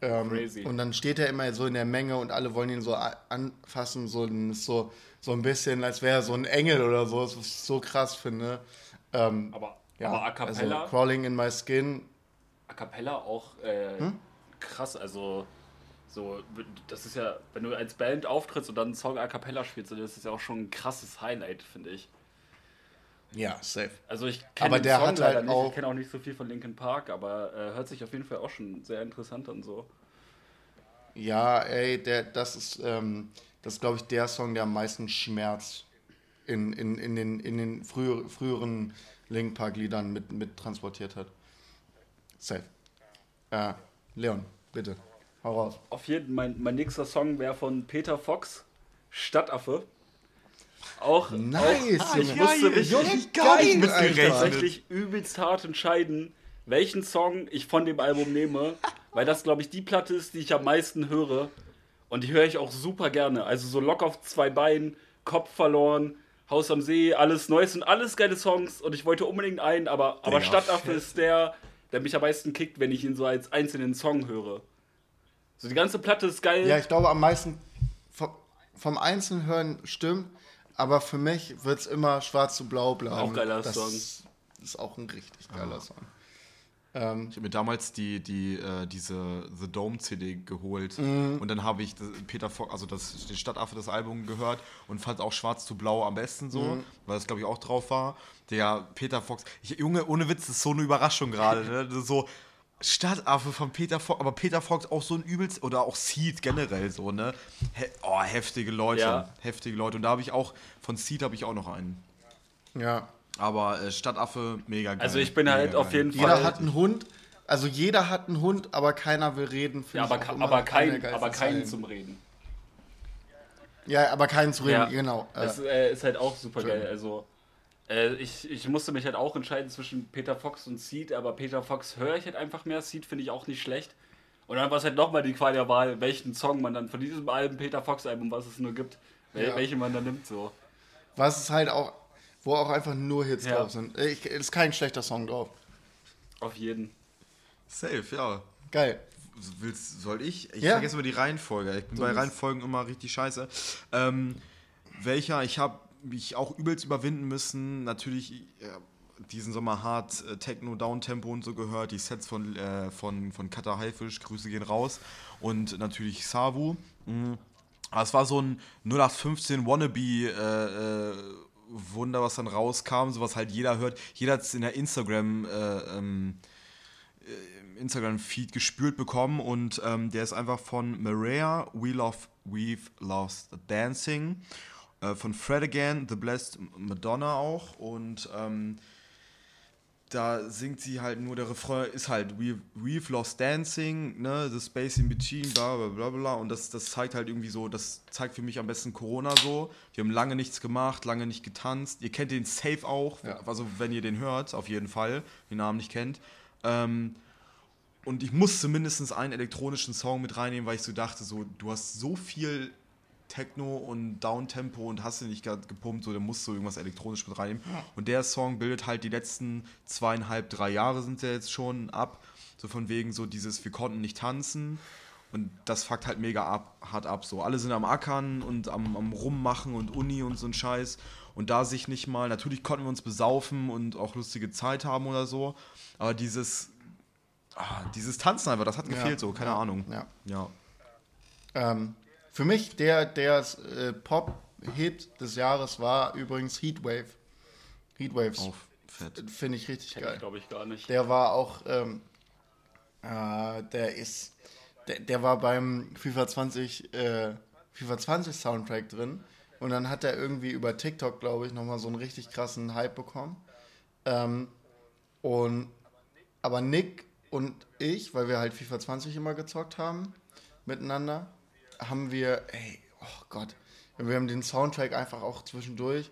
Ähm,
Crazy.
Und dann steht er immer so in der Menge und alle wollen ihn so anfassen, so, so, so ein bisschen, als wäre er so ein Engel oder so, was ich so krass finde. Ähm,
Aber,
ja,
aber A Cappella,
Also Crawling in My Skin.
A Cappella auch äh,
Hm?
krass, also so, das ist ja, wenn du als Band auftrittst und dann einen Song A Cappella spielst, das ist ja auch schon ein krasses Highlight, finde ich.
Ja, safe.
Also ich kenne den Song
hat
leider
halt
nicht,
auch-
ich kenne auch nicht so viel von Linkin Park, aber äh, hört sich auf jeden Fall auch schon sehr interessant an so.
Ja, ey, der, das ist, ähm, das glaube ich, der Song, der am meisten Schmerz in, in, in den, in den früher, früheren Link Park-Liedern mit, mit transportiert hat. Safe. Äh, Leon, bitte. Hau raus.
Auf jeden mein, mein nächster Song wäre von Peter Fox, Stadtaffe. Auch,
Nice,
auch ich
Junge.
musste mich
Junge,
gar
geil,
nicht mit
Alter.
tatsächlich übelst hart entscheiden, welchen Song ich von dem Album nehme, weil das, glaube ich, die Platte ist, die ich am meisten höre. Und die höre ich auch super gerne. Also so Lock auf zwei Beinen, Kopf verloren, Haus am See, alles Neues und alles geile Songs. Und ich wollte unbedingt einen, aber, aber
Digga,
Stadtaffe ist der, der mich am meisten kickt, wenn ich ihn so als einzelnen Song höre. So die ganze Platte ist geil.
Ja, ich glaube, am meisten vom, vom Einzelhören stimmt, aber für mich wird es immer schwarz zu blau bleiben.
Auch geiler
das
Song.
Ist, ist auch ein richtig geiler Song. Ähm,
Ich habe mir damals die, die, äh, diese The Dome CD geholt
Mhm.
und dann habe ich Peter Fox, also das, den Stadtaffe das Album gehört und fand auch Schwarz zu Blau am besten so,
Mhm.
weil das glaube ich auch drauf war. Der Peter Fox, ich, Junge, ohne Witz, das ist so eine Überraschung gerade, ne? So Stadtaffe von Peter Fox, aber Peter Fox auch so ein übelst, oder auch Seed generell so, ne? He oh, heftige Leute,
Ja.
heftige Leute. Und da habe ich auch, von Seed habe ich auch noch einen.
ja.
Aber äh, Stadtaffe, mega geil.
Also ich bin halt auf
geil.
jeden
Jeder
Fall.
hat einen Hund. Also jeder hat einen Hund, aber keiner will reden.
ja,
ich
aber,
immer
aber, kein, aber keinen
Zeilen.
zum Reden.
Ja, aber keinen zu reden,
Ja.
genau. Äh,
Das äh, ist halt auch super geil. Also, äh, ich, ich musste mich halt auch entscheiden zwischen Peter Fox und Seed, aber Peter Fox höre ich halt einfach mehr. Seed finde ich auch nicht schlecht. Und dann war es halt nochmal die Qual der Wahl, welchen Song man dann von diesem Album, Peter Fox Album, was es nur gibt, wel
Ja.
welchen man dann nimmt. So.
was ist halt auch, wo auch einfach nur Hits
Ja.
drauf sind. Ich, ist kein schlechter Song drauf.
Auf jeden.
Safe, ja.
Geil.
Willst, soll ich? Ich
Ja.
vergesse immer die Reihenfolge. Ich bin bei
bist-
Reihenfolgen immer richtig scheiße. Ähm, welcher? Ich habe mich auch übelst überwinden müssen. Natürlich äh, diesen Sommer hart äh, Techno, Downtempo und so gehört. Die Sets von, äh, von, von Kata Haifisch, Grüße gehen raus. Und natürlich Savu. Mhm. Aber es war so ein 0815 Wannabe äh, äh, Wunder, was dann rauskam, so was halt jeder hört. Jeder hat es in der Instagram äh, ähm, Instagram-Feed gespült bekommen und ähm, der ist einfach von Maria, We Love, We've Lost Dancing, äh, von Fred Again, The Blessed Madonna auch und ähm, da singt sie halt nur, der Refrain ist halt We've, we've Lost Dancing, ne, The Space in Between, bla bla bla bla und das, das zeigt halt irgendwie so, das zeigt für mich am besten Corona so. Wir haben lange nichts gemacht, lange nicht getanzt. Ihr kennt den Safe auch,
Ja.
also wenn ihr den hört, auf jeden Fall, den Namen nicht kennt. Ähm, und ich musste mindestens einen elektronischen Song mit reinnehmen, weil ich so dachte, so, du hast so viel Techno und Downtempo und hast du nicht gerade gepumpt, so, dann musst du irgendwas elektronisch mit reinnehmen. Und der Song bildet halt die letzten zweieinhalb, drei Jahre sind ja jetzt schon ab. So von wegen so dieses, wir konnten nicht tanzen. Und das fuckt halt mega ab, hart ab. So, alle sind am Ackern und am, am Rummachen und Uni und so ein Scheiß. Und da sich nicht mal, natürlich konnten wir uns besaufen und auch lustige Zeit haben oder so. Aber dieses, ah, dieses Tanzen einfach, das hat
Ja,
gefehlt so, keine
ja,
Ahnung.
ja.
ja.
Ähm, für mich der, der äh, Pop-Hit des Jahres war übrigens Heatwave. Heatwaves.
Auf, fett.
Finde ich richtig
Kenn ich
geil.
glaube ich gar nicht.
Der war auch, ähm, äh, der ist, der, der war beim FIFA 20, äh, FIFA 20 Soundtrack drin. Und dann hat er irgendwie über TikTok, glaube ich, nochmal so einen richtig krassen Hype bekommen. Ähm, und, aber Nick und ich, weil wir halt FIFA 20 immer gezockt haben, miteinander, haben wir, ey, oh Gott, wir haben den Soundtrack einfach auch zwischendurch,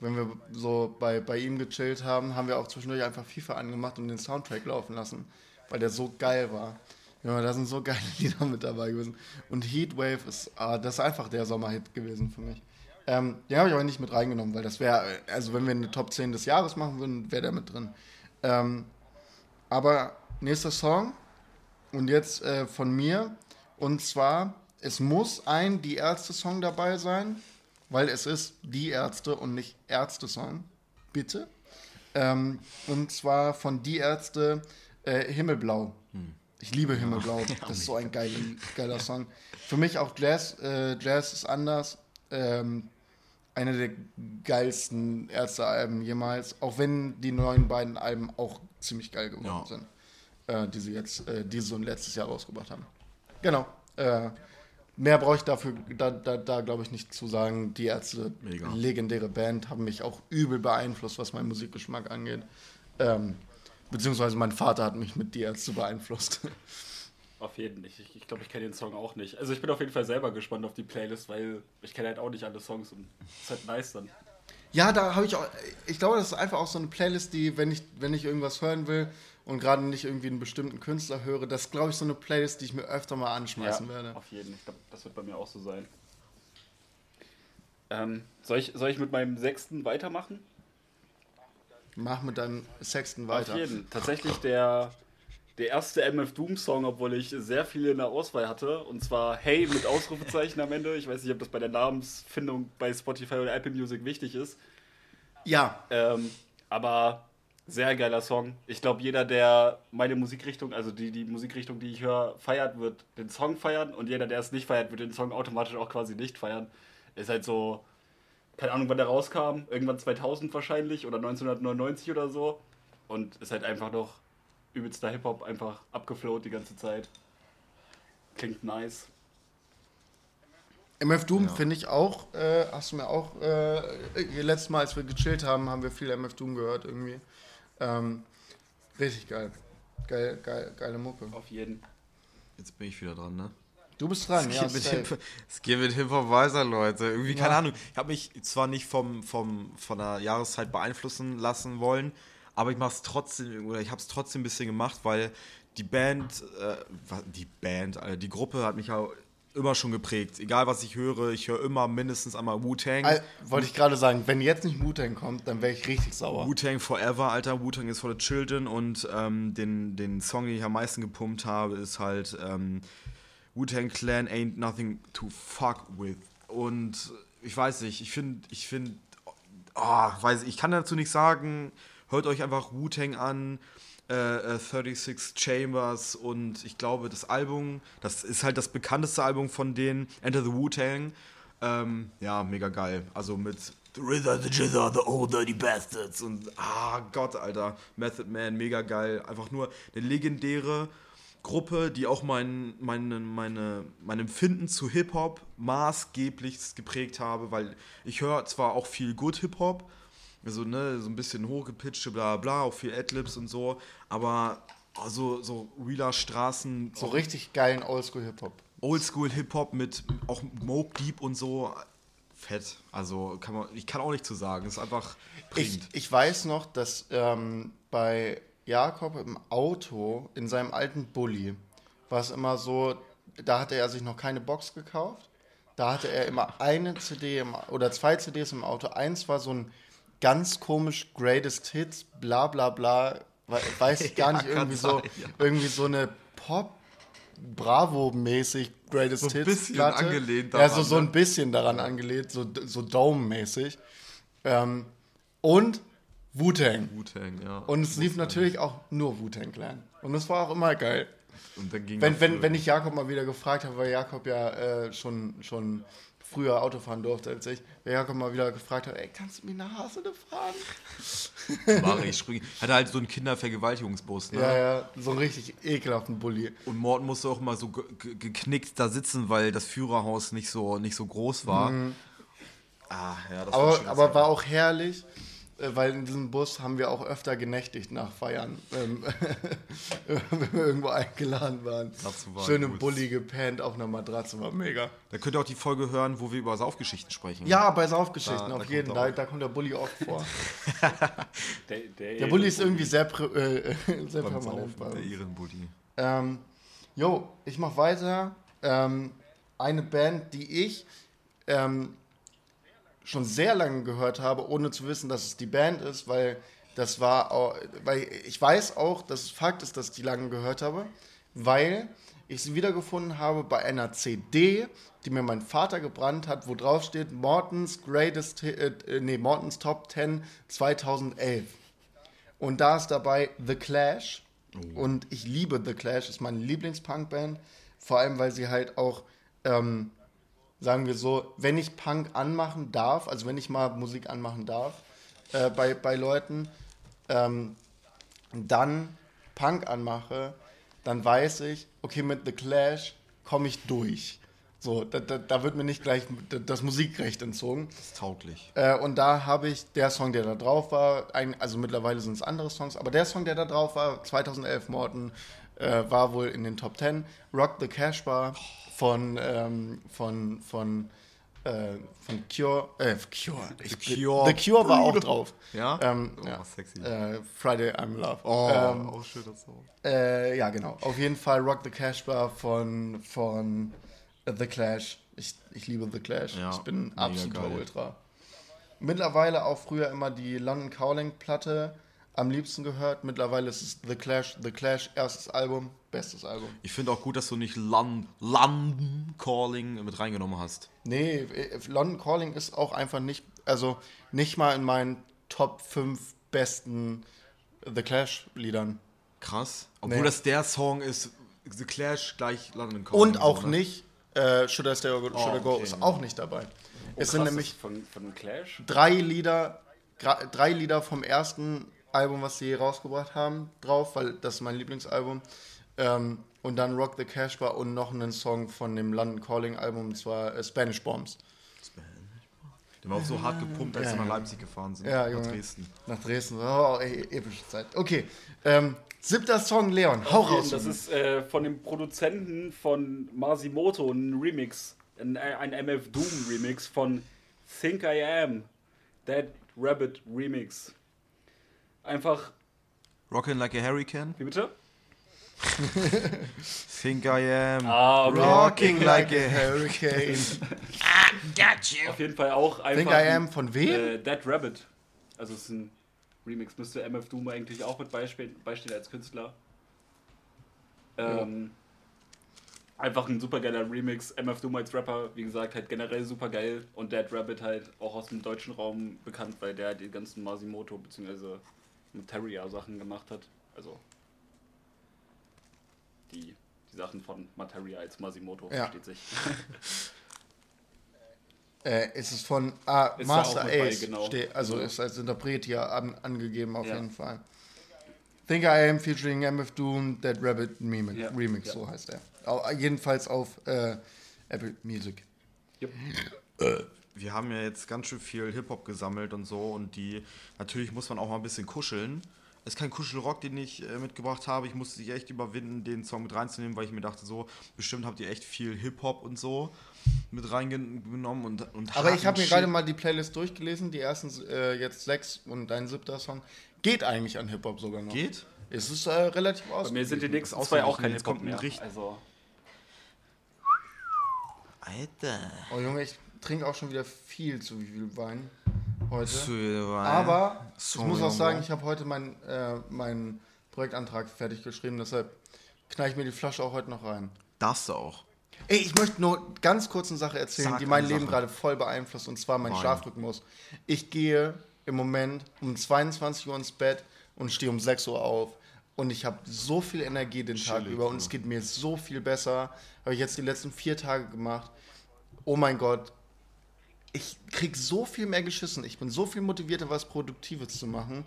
wenn wir so bei, bei ihm gechillt haben, haben wir auch zwischendurch einfach FIFA angemacht und den Soundtrack laufen lassen, weil der so geil war. Ja, da sind so geile Lieder mit dabei gewesen. Und Heatwave ist, ah, das ist einfach der Sommerhit gewesen für mich. Ähm, den habe ich aber nicht mit reingenommen, weil das wäre, also wenn wir eine Top 10 des Jahres machen würden, wäre der mit drin. Ähm, aber nächster Song und jetzt äh, von mir und zwar, es muss ein Die Ärzte-Song dabei sein, weil es ist Die Ärzte und nicht Ärzte-Song. Bitte. Ähm, und zwar von Die Ärzte äh, Himmelblau. Ich liebe Himmelblau. Das ist so ein geiler, geiler Song. Für mich auch Jazz. Äh, Jazz ist anders. Ähm, eine der geilsten Ärzte-Alben jemals. Auch wenn die neuen beiden Alben auch ziemlich geil geworden
Ja.
sind. Äh, die sie jetzt, äh, die sie so letztes Jahr rausgebracht haben. Genau. Äh, mehr brauche ich dafür, da, da, da glaube ich nicht zu sagen. Die Ärzte,
Mega.
legendäre Band, haben mich auch übel beeinflusst, was meinen Musikgeschmack angeht. Ähm, beziehungsweise mein Vater hat mich mit Die Ärzte beeinflusst.
Auf jeden Fall. Ich, ich glaube, ich kenne den Song auch nicht. Also ich bin auf jeden Fall selber gespannt auf die Playlist, weil ich kenne halt auch nicht alle Songs und es ist halt nice dann.
Ja, da habe ich auch. Ich glaube, das ist einfach auch so eine Playlist, die, wenn ich, wenn ich irgendwas hören will und gerade nicht irgendwie einen bestimmten Künstler höre, das ist, glaube ich, so eine Playlist, die ich mir öfter mal anschmeißen werde.
auf jeden. Ich glaube, das wird bei mir auch so sein. Ähm, soll, ich, soll ich mit meinem sechsten weitermachen?
Mach mit deinem Sexten weiter.
Auf jeden. Tatsächlich der, der erste MF Doom Song, obwohl ich sehr viele in der Auswahl hatte. Und zwar Hey mit Ausrufezeichen am Ende. Ich weiß nicht, ob das bei der Namensfindung bei Spotify oder Apple Music wichtig ist.
Ja,
Ähm, aber Sehr geiler Song. Ich glaube, jeder, der meine Musikrichtung, also die, die Musikrichtung, die ich höre, feiert, wird den Song feiern und jeder, der es nicht feiert, wird den Song automatisch auch quasi nicht feiern. Ist halt so, keine Ahnung, wann der rauskam, irgendwann 2000 wahrscheinlich oder 1999 oder so. Und ist halt einfach noch übelster Hip-Hop, einfach abgeflowt die ganze Zeit. Klingt nice.
MF Doom finde ich auch, äh, hast du mir auch, äh, letztes Mal, als wir gechillt haben, haben wir viel MF Doom gehört irgendwie. Ähm, richtig geil. Geil, geil. Geile Mucke.
Auf jeden.
Jetzt bin ich wieder dran, ne?
Du bist dran,
Es
ja.
geht. Hip, es geht mit Hip-Hop weiter, Leute. Irgendwie, keine
Ja.
Ahnung. Ich habe mich zwar nicht vom, vom, von der Jahreszeit beeinflussen lassen wollen, aber ich mache es trotzdem, oder ich habe es trotzdem ein bisschen gemacht, weil die Band, äh, die Band, Alter, die Gruppe hat mich ja immer schon geprägt. Egal was ich höre, ich höre immer mindestens einmal Wu-Tang.
Wollte ich gerade sagen, wenn jetzt nicht Wu-Tang kommt, dann wäre ich richtig sauer.
Wu-Tang Forever, Alter. Wu-Tang is for the Children. Und ähm, den, den Song, den ich am meisten gepumpt habe, ist halt ähm, Wu-Tang Clan Ain't Nothing to Fuck With. Und ich weiß nicht, ich finde, ich finde, oh, weiß ich, ich kann dazu nicht sagen. Hört euch einfach Wu-Tang an. Äh, äh, 36 Chambers und ich glaube, das Album, das ist halt das bekannteste Album von denen, Enter the Wu-Tang. Ähm, ja, mega geil. Also mit The Rither, The Jizzer, The Old Dirty Bastards und ah Gott, Alter, Method Man, mega geil. Einfach nur eine legendäre Gruppe, die auch mein, meine, meine, mein Empfinden zu Hip-Hop maßgeblich geprägt habe, weil ich höre zwar auch viel Good Hip-Hop, also ne, so ein bisschen hochgepitchte, bla bla, auch viel Adlibs und so, aber also so realer Straßen,
So richtig geilen Oldschool-Hip-Hop.
Oldschool Hip-Hop mit auch Moke Deep und so. Fett. Also kann man, ich kann auch nicht zu sagen. Ist einfach
Ich,
prägend.
ich weiß noch, dass ähm, bei Jakob im Auto, in seinem alten Bulli, war es immer so, da hatte er sich noch keine Box gekauft. Da hatte er immer eine CD im, oder zwei CDs im Auto. Eins war so ein ganz komisch Greatest Hits, bla bla bla. we- Weiß ich gar
Ja,
nicht,
kann
irgendwie so,
sein, ja.
irgendwie so eine Pop. Bravo-mäßig Greatest
So ein
Hits.
bisschen
Platte.
angelehnt
Ja, so,
daran,
so ein
ne?
bisschen daran angelehnt, so, so Dome-mäßig. Ähm, und Wu-Tang.
Wu-Tang, ja.
Und es lief natürlich auch nur Wu-Tang Clan. Und das war auch immer geil.
Und dann ging
Wenn, wenn, wenn ich Jakob mal wieder gefragt habe, weil Jakob ja äh, schon, schon früher Auto fahren durfte als ich, wenn Jakob mal wieder gefragt hat, ey, kannst du mir nach Hasede fahren?
Mach ich spring. Hatte halt so einen Kindervergewaltigungsbus, ne?
Ja, ja, so einen richtig ekelhaften Bulli.
Und Morten musste auch mal so ge ge geknickt da sitzen, weil das Führerhaus nicht so, nicht so groß war. Ah, ja, das war
Aber,
schon
aber war auch herrlich, weil in diesem Bus haben wir auch öfter genächtigt nach Feiern, ähm, wenn wir irgendwo eingeladen waren.
Das war
Schön im
gut.
Bulli gepennt auf einer Matratze, war mega.
Da könnt ihr auch die Folge hören, wo wir über Saufgeschichten sprechen.
Ja, bei Saufgeschichten,
Da-
auf
da
jeden Da, da kommt der Bulli oft vor.
Der, der,
Der Bulli ist irgendwie sehr, prä- äh, sehr
beim
permanent bei
Saufen, der
uns.
Ehrenbuddy.
Ähm, jo, ich mach weiter. Ähm, eine Band, die ich ähm, schon sehr lange gehört habe, ohne zu wissen, dass es die Band ist, weil das war, auch, weil ich weiß auch, dass es Fakt ist, dass ich die lange gehört habe, weil ich sie wiedergefunden habe bei einer CD, die mir mein Vater gebrannt hat, wo drauf steht Mortons Greatest, Hi- äh, nee, Mortons Top 10 2011. Und da ist dabei The Clash. Und ich liebe The Clash, ist meine Lieblingspunkband. Vor allem, weil sie halt auch, ähm, sagen wir so, wenn ich Punk anmachen darf, also wenn ich mal Musik anmachen darf, äh, bei, bei Leuten, ähm, dann Punk anmache, dann weiß ich, okay, mit The Clash komme ich durch. So, da, da, da wird mir nicht gleich das Musikrecht entzogen.
Das ist tauglich.
Äh, und da habe ich der Song, der da drauf war, ein, also mittlerweile sind es andere Songs, aber der Song, der da drauf war, 2011 Morten, äh, war wohl in den Top 10. Rock the Cash Bar von, ähm, von, von, äh, von Cure, äh, Cure. Ich,
The Cure.
The Cure war auch drauf.
Ja?
Ähm,
Oh,
ja.
sexy.
Äh, Friday I'm Love.
Oh,
Ähm,
auch schön das Song.
äh, ja, genau. Auf jeden Fall Rock the Cash Bar von, von The Clash. Ich, ich liebe The Clash.
Ja,
ich bin absoluter. Ultra. Mittlerweile auch früher immer die London Calling Platte am liebsten gehört. Mittlerweile ist es The Clash, The Clash, erstes Album, bestes Album.
Ich finde auch gut, dass du nicht Lon London Calling mit reingenommen hast.
Nee, äh, London Calling ist auch einfach nicht, also nicht mal in meinen Top 5 besten The Clash-Liedern.
Krass. Obwohl
Nee.
das der Song ist, The Clash gleich London Calling
Und auch
ne?
nicht äh, Should I Stay or Should I Go
okay.
ist auch nicht dabei. es sind nämlich
von, von Clash.
drei Lieder, drei Lieder vom ersten Album, was sie je rausgebracht haben, drauf, weil das ist mein Lieblingsalbum. Ähm, und dann Rock the Casbah und noch einen Song von dem London Calling Album, und zwar äh, Spanish Bombs.
Der war auch so hart gepumpt, als
Ja,
wir nach. Leipzig gefahren sind.
Ja,
nach
Junge.
Dresden.
Nach Dresden. Oh, ey, epische Zeit. Okay. Ähm, siebter Song, Leon. Hau raus.
Das ist äh, von dem Produzenten von Masimoto ein Remix, ein, ein MF Doom Remix von Think I Am, Dead Rabbit Remix. Einfach,
Rockin' Like a Hurricane.
wie bitte?
Think I am.
Ah, okay.
Rocking like a
Hurricane.
Auf jeden Fall auch einfach.
Think I Am von wem?
Äh, Dead Rabbit. Also es ist ein Remix. Müsste MF Doom eigentlich auch mit beistehen, beistehen als Künstler. Ähm, Einfach ein super geiler Remix. MF Doom als Rapper, wie gesagt, halt generell super geil. Und Dead Rabbit halt auch aus dem deutschen Raum bekannt, weil der die ganzen Masimoto bzw. Materia Sachen gemacht hat. Also die, die Sachen von Materia als Masimoto,
Ja.
versteht sich.
Äh, es ist von ah,
Ist
Master
mit bei,
Ace.
genau.
Also
Ja.
ist als Interpret hier an, angegeben auf
Ja.
jeden Fall. Think I Am featuring MF Doom, Dead Rabbit Remix,
Ja.
Remix so heißt er. Jedenfalls auf äh, Apple Music.
Jupp.
Wir haben ja jetzt ganz schön viel Hip-Hop gesammelt und so und die, natürlich muss man auch mal ein bisschen kuscheln. Es ist kein Kuschelrock, den ich äh, mitgebracht habe. Ich musste sich echt überwinden, den Song mit reinzunehmen, weil ich mir dachte, so, bestimmt habt ihr echt viel Hip-Hop und so mit reingenommen und, und
Aber ich habe mir gerade mal die Playlist durchgelesen, die ersten äh, jetzt sechs und dein siebter Song. Geht eigentlich an Hip-Hop sogar noch.
Geht?
Es ist äh, relativ
Bei mir sind die
ausgeglichen.
nächsten zwei auch kein
jetzt
Hip-Hop
kommt ein
mehr.
Richt-
Also,
Alter.
Oh Junge, ich trinke auch schon wieder viel zu viel Wein heute.
Aber
Aber ich
Sorry,
muss auch sagen, ich habe heute meinen äh, meinen Projektantrag fertig geschrieben, deshalb knall ich mir die Flasche auch heute noch rein.
das auch.
Ey, ich möchte nur ganz kurz eine Sache erzählen,
Sag
die mein Leben
Sache.
gerade voll beeinflusst, und zwar mein
Wein.
Schlafrhythmus. Ich gehe im Moment um 22 Uhr ins Bett und stehe um 6 Uhr auf. Und ich habe so viel Energie den Tag über und es geht mir so viel besser. Habe ich jetzt die letzten vier Tage gemacht. Oh mein Gott, ich krieg so viel mehr geschissen. Ich bin so viel motivierter, was Produktives zu machen.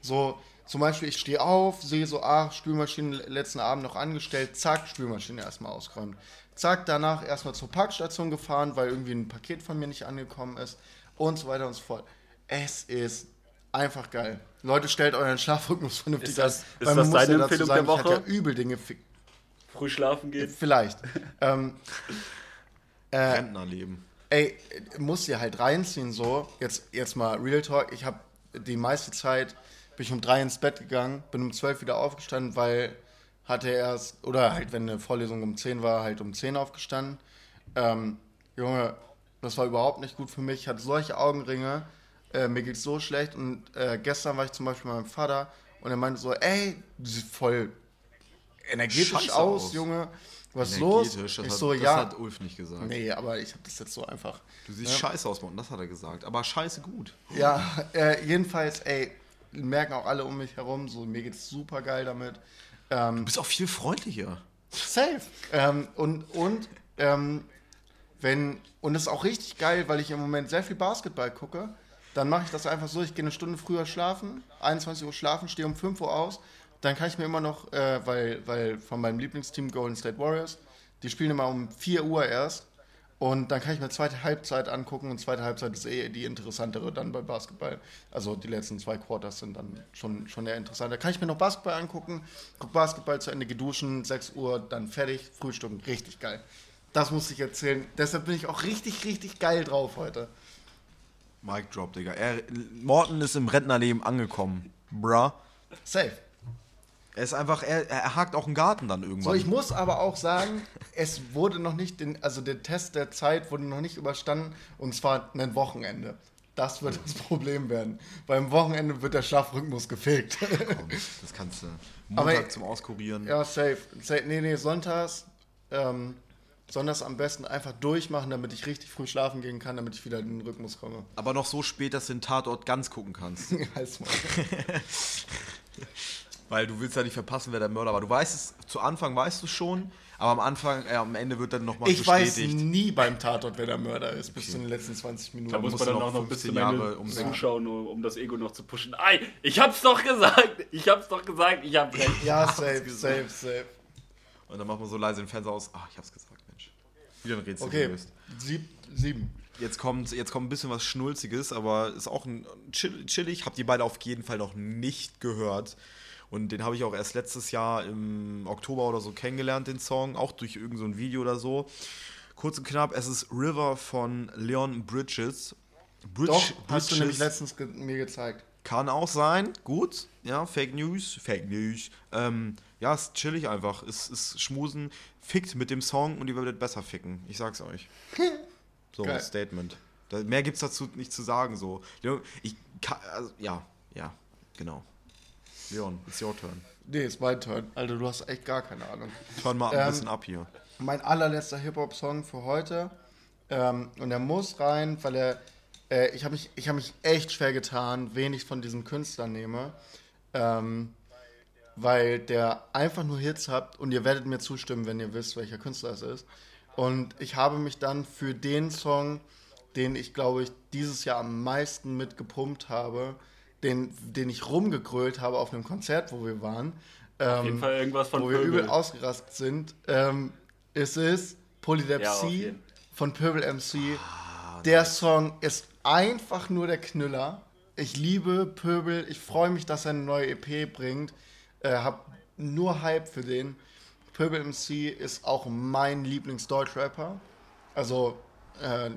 So, zum Beispiel, ich stehe auf, sehe so, ach, Spülmaschine letzten Abend noch angestellt, zack, Spülmaschine erstmal ausgeräumt. Zack, danach erstmal zur Parkstation gefahren, weil irgendwie ein Paket von mir nicht angekommen ist und so weiter und so fort. Es ist einfach geil. Leute, stellt euren Schlafrhythmus vernünftig
Ist das- ist
weil
das
man muss
deine
ja dazu
Empfehlung
sagen,
der
ich hatte
Woche?
ja übel Dinge
früh schlafen gehen.
Vielleicht. ähm, äh,
Rentnerleben.
Ey, muss dir halt reinziehen so. Jetzt, jetzt mal Real Talk. Ich habe die meiste Zeit, bin ich um drei ins Bett gegangen, bin um zwölf wieder aufgestanden, weil hatte erst, oder halt, wenn eine Vorlesung um 10 war, halt um 10 aufgestanden. Ähm, Junge, das war überhaupt nicht gut für mich. Ich hatte solche Augenringe. Äh, mir geht's so schlecht. Und äh, gestern war ich zum Beispiel bei meinem Vater und er meinte so, ey, voll energetisch
Scheiße
aus,
aus.
Junge. Was ist los?
Das,
ich
hat,
so,
das
ja.
hat Ulf nicht gesagt.
Nee, aber ich habe das jetzt so einfach.
Du siehst scheiße aus, Morten, das hat er gesagt. Aber scheiße gut.
Ja, äh, jedenfalls, ey, merken auch alle um mich herum, so mir geht's super geil damit.
Du bist auch viel freundlicher.
Safe. Ähm, und und ähm, wenn und das ist auch richtig geil, weil ich im Moment sehr viel Basketball gucke. Dann mache ich das einfach so, ich gehe eine Stunde früher schlafen, 21 Uhr schlafen, stehe um 5 Uhr aus. Dann kann ich mir immer noch, äh, weil, weil von meinem Lieblingsteam Golden State Warriors, die spielen immer um 4 Uhr erst. Und dann kann ich mir zweite Halbzeit angucken und zweite Halbzeit ist eh die interessantere dann bei Basketball. Also die letzten zwei Quarters sind dann schon, schon eher interessanter. Kann ich mir noch Basketball angucken, guck Basketball zu Ende geduschen, 6 Uhr, dann fertig, Frühstücken, richtig geil. Das muss ich erzählen. Deshalb bin ich auch richtig, richtig geil drauf heute.
Mic Drop, Digga. Er, Morten ist im Rentnerleben angekommen. Bruh.
Safe.
Er ist einfach, er, er hakt auch einen Garten dann irgendwann.
So, ich muss aber auch sagen, es wurde noch nicht, den, also der Test der Zeit wurde noch nicht überstanden und zwar ein Wochenende. Das wird das Problem werden. Beim Wochenende wird der Schlafrhythmus gefegt.
Komm, das kannst du
Aber-
Montag zum Auskurieren.
ja, safe. safe. Nee, nee, sonntags, ähm, sonntags am besten einfach durchmachen, damit ich richtig früh schlafen gehen kann, damit ich wieder in den Rhythmus komme.
Aber noch so spät, dass du den Tatort ganz gucken kannst.
Halt's mal.
Weil du willst ja nicht verpassen, wer der Mörder war. Du weißt es, zu Anfang weißt du schon, aber am Anfang, äh, am Ende wird dann nochmal
Ich weiß
bestätigt.
nie beim Tatort, wer der Mörder ist, bis zu den letzten 20 Minuten.
Da muss man dann
noch
auch noch bis
15
zum Ende
Jahre um-
zuschauen, um, um das Ego noch zu pushen. Ei, ich hab's doch gesagt! Ich hab's doch gesagt, ich hab recht.
ja, safe, safe, safe.
Und dann macht man so leise den Fernseher aus. Ach, ich hab's gesagt, Mensch. Wieder ein Rätsel
Okay,
gelöst.
Sieb, sieben.
Jetzt kommt, jetzt kommt ein bisschen was Schnulziges, aber ist auch ein chill, chillig. Habt ihr beide auf jeden Fall noch nicht gehört. Und den habe ich auch erst letztes Jahr im Oktober oder so kennengelernt, den Song, auch durch irgendein so ein Video oder so. Kurz und knapp, es ist River von Leon Bridges. Bridge,
Doch, hast du
Bridges
nämlich letztens ge mir gezeigt.
kann auch sein, gut. Ja, Fake News, Fake News. Ähm, ja, ist chillig einfach. Ist, ist schmusen, fickt mit dem Song und ihr werdet besser ficken. Ich sag's euch. So,
Geil.
Statement. Mehr gibt's dazu nicht zu sagen. So. Ich also, ja, ja, genau. Leon, it's your turn.
Nee, ist mein Turn. Alter, du hast echt gar keine Ahnung.
Turn mal ein
Ähm,
bisschen ab hier.
Mein allerletzter Hip-Hop-Song für heute. Ähm, und er muss rein, weil er. Äh, ich habe mich, ich hab mich echt schwer getan, wen ich von diesen Künstlern nehme. Ähm, weil der einfach nur Hits hat und ihr werdet mir zustimmen, wenn ihr wisst, welcher Künstler es ist. Und ich habe mich dann für den Song, den ich glaube ich dieses Jahr am meisten mitgepumpt habe, den, den ich rumgegrölt habe auf einem Konzert, wo wir waren.
Auf jeden Fall irgendwas von
wo wir
Pöbel.
übel ausgerastet sind. Ähm, es ist Polydep
Ja,
von Purple MC.
Ah,
der Song ist einfach nur der Knüller. Ich liebe Pöbel. Ich freue mich, dass er eine neue EP bringt. Äh, hab nur Hype für den. Pöbel MC ist auch mein Lieblings-Deutschrapper. Also, äh,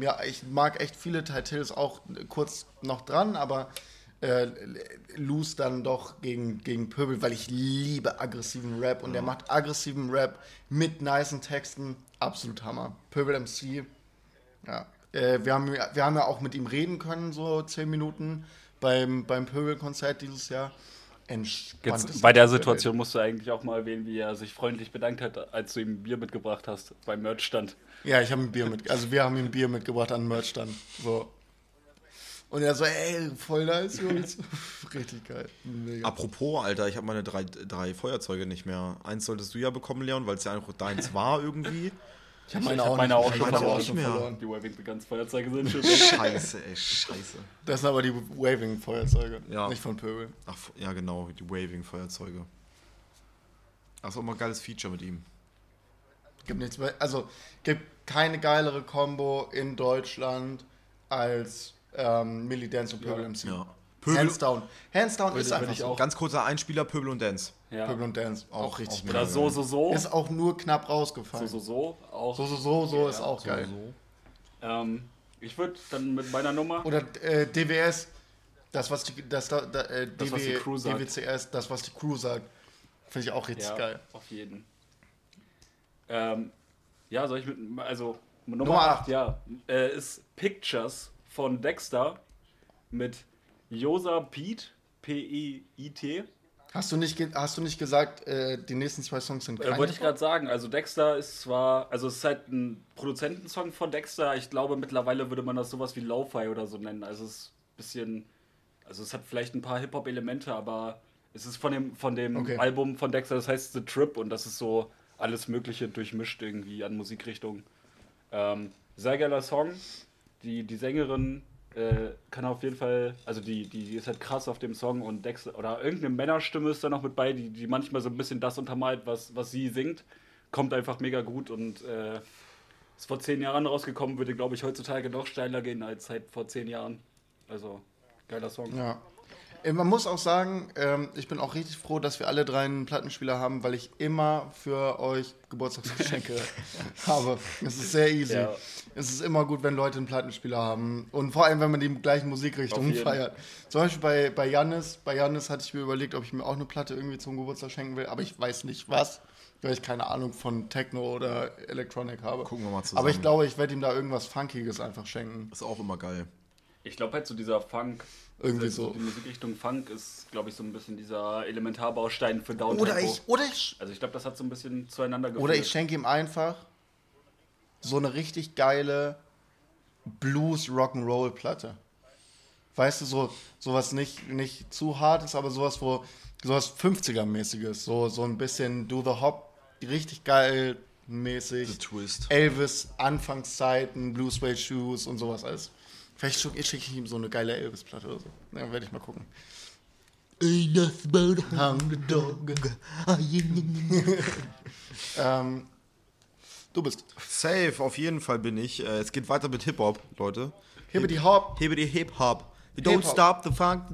ja, ich mag echt viele Titles auch kurz noch dran, aber äh, lose dann doch gegen, gegen Pöbel, weil ich liebe aggressiven Rap und der macht aggressiven Rap mit nicen Texten. Absolut Hammer. Pöbel MC, ja. Äh, wir, haben, wir haben ja auch mit ihm reden können, so zehn Minuten beim, beim Pöbel-Konzert dieses Jahr. Entspanntes
Jetzt, bei der. Situation musst du eigentlich auch mal erwähnen, wie er sich freundlich bedankt hat, als du ihm Bier mitgebracht hast beim Merchstand.
Ja, ich habe ein Bier mit, also wir haben ihm Bier mitgebracht an den Merchstand. So. Und er so, ey, voll nice, Jungs. Richtig geil. Mega.
Apropos, Alter, ich habe meine drei, drei Feuerzeuge nicht mehr. Eins solltest du ja bekommen, Leon, weil es ja einfach deins war irgendwie.
Ich habe meine,
hab meine auch schon
meine
verloren.
auch schon verloren.
Die Waving Guns Feuerzeuge sind schon weg.
Scheiße, ey, scheiße.
Das sind aber die Waving-Feuerzeuge,
Ja.
nicht von Pöbel.
Ach, ja, genau, die Waving-Feuerzeuge. Das ist auch mal ein geiles Feature mit ihm.
Gibt nichts mehr, also gibt keine geilere Combo in Deutschland als ähm, Millie Dance und Pöbel MC.
Ja.
Hands down. Hands down ist einfach
ich
so.
auch-
Ganz kurzer Einspieler, Pöbel und Dance.
Ja.
Pöbel und Dance, auch,
Auch-
richtig.
Oder so, so, so.
Ist auch nur knapp rausgefallen.
So, so, so. Auch.
So, so, so, so ist auch
So,
geil.
so.
Ähm, ich würde dann mit meiner Nummer.
Oder äh, DWS, das, was die, das, da, da, äh,
Das, was die Crew sagt.
DWCS, das, was die Crew sagt. Finde ich auch richtig
ja,
geil.
auf jeden. Ähm, ja, soll ich mit. Also, Nummer,
Nummer
8,
acht.
ja. Äh, ist Pictures von Dexter mit Josa Pete. P-E-I-T.
Hast du nicht, hast du nicht gesagt, äh, die nächsten zwei Songs sind
Äh, wollte ich gerade sagen, also Dexter ist zwar, also es ist halt ein Produzentensong von Dexter, ich glaube mittlerweile würde man das sowas wie Lo-Fi oder so nennen, also es ist ein bisschen, also es hat vielleicht ein paar Hip-Hop-Elemente, aber es ist von dem, von dem
Okay.
Album von Dexter, das heißt The Trip und das ist so alles mögliche durchmischt irgendwie an Musikrichtungen. Ähm, sehr geiler Song, die, die Sängerin äh, kann auf jeden Fall, also die, die, die ist halt krass auf dem Song und Dexter, oder irgendeine Männerstimme ist da noch mit bei, die, die manchmal so ein bisschen das untermalt, was, was sie singt. Kommt einfach mega gut und äh, ist vor zehn Jahren rausgekommen, würde, glaube ich, heutzutage noch steiler gehen als halt vor zehn Jahren. Also, geiler Song.
Ja. Äh, Man muss auch sagen, ähm, ich bin auch richtig froh, dass wir alle drei einen Plattenspieler haben, weil ich immer für euch Geburtstagsgeschenke habe. Es ist sehr easy.
Ja.
Es ist immer gut, wenn Leute einen Plattenspieler haben. Und vor allem, wenn man die gleichen Musikrichtungen feiert. Zum Beispiel bei, bei Jannis. Bei Jannis hatte ich mir überlegt, ob ich mir auch eine Platte irgendwie zum Geburtstag schenken will, aber ich weiß nicht was, weil ich keine Ahnung von Techno oder Electronic habe.
Gucken wir mal zusammen.
Aber ich glaube, ich werde ihm da irgendwas Funkiges einfach schenken.
Ist auch immer geil.
Ich glaube halt so dieser Funk,
Irgendwie
diese-
so.
Die Musikrichtung Funk ist, glaube ich, so ein bisschen dieser Elementarbaustein für Downtempo.
Oder ich, oder ich
Also ich glaube, das hat so ein bisschen zueinander geführt.
Oder ich schenke ihm einfach so eine richtig geile Blues Rock'n'Roll Platte. Weißt du, so sowas nicht, nicht zu hart ist, aber sowas, wo sowas 50er-mäßiges, so, so ein bisschen Do the Hop, richtig geil mäßig.
The Twist.
Elvis, Anfangszeiten, Blue Suede Shoes und sowas alles. Vielleicht schicke ich ihm so eine geile Elvis-Platte oder so. Ja, werde ich mal gucken. ähm, du bist.
Safe, auf jeden Fall bin ich. Äh, Es geht weiter mit Hip-Hop, Leute.
Hebe die Hop.
Hebe die Hip-Hop. Don't stop the funk.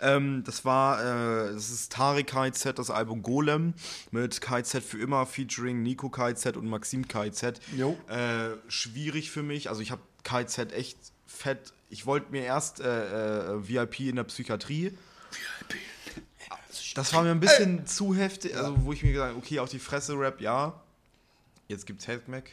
Ähm, das war, äh, das ist Tari KZ, das Album Golem mit KZ für immer, featuring Nico KZ und Maxim KZ.
Jo.
Äh, schwierig für mich. Also ich habe KZ echt fett. Ich wollte mir erst äh, äh, VIP in der Psychiatrie. Das war mir ein bisschen zu heftig, also wo ich mir gesagt habe, okay, auf die Fresse Rap, ja. Jetzt gibt's Headmac,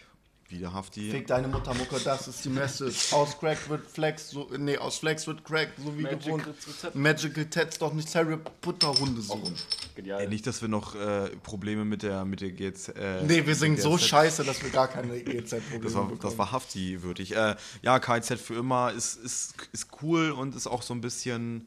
wieder Hafti.
Fick deine Mutter, Mucke, das ist die Message. Aus Crack wird Flex, so, nee, aus Flex wird Crack, so wie
Magic
gewohnt.
Rezept.
Magical Tats doch nicht Harry Butterhunde suchen.
Genial.
Ey, nicht, dass wir noch äh, Probleme mit der mit der GZ. Äh,
Nee, wir singen so scheiße, dass wir gar keine GZ-Probleme
Das war,
bekommen.
das war Hafti würdig. Äh, ja, KZ für immer ist, ist, ist cool und ist auch so ein bisschen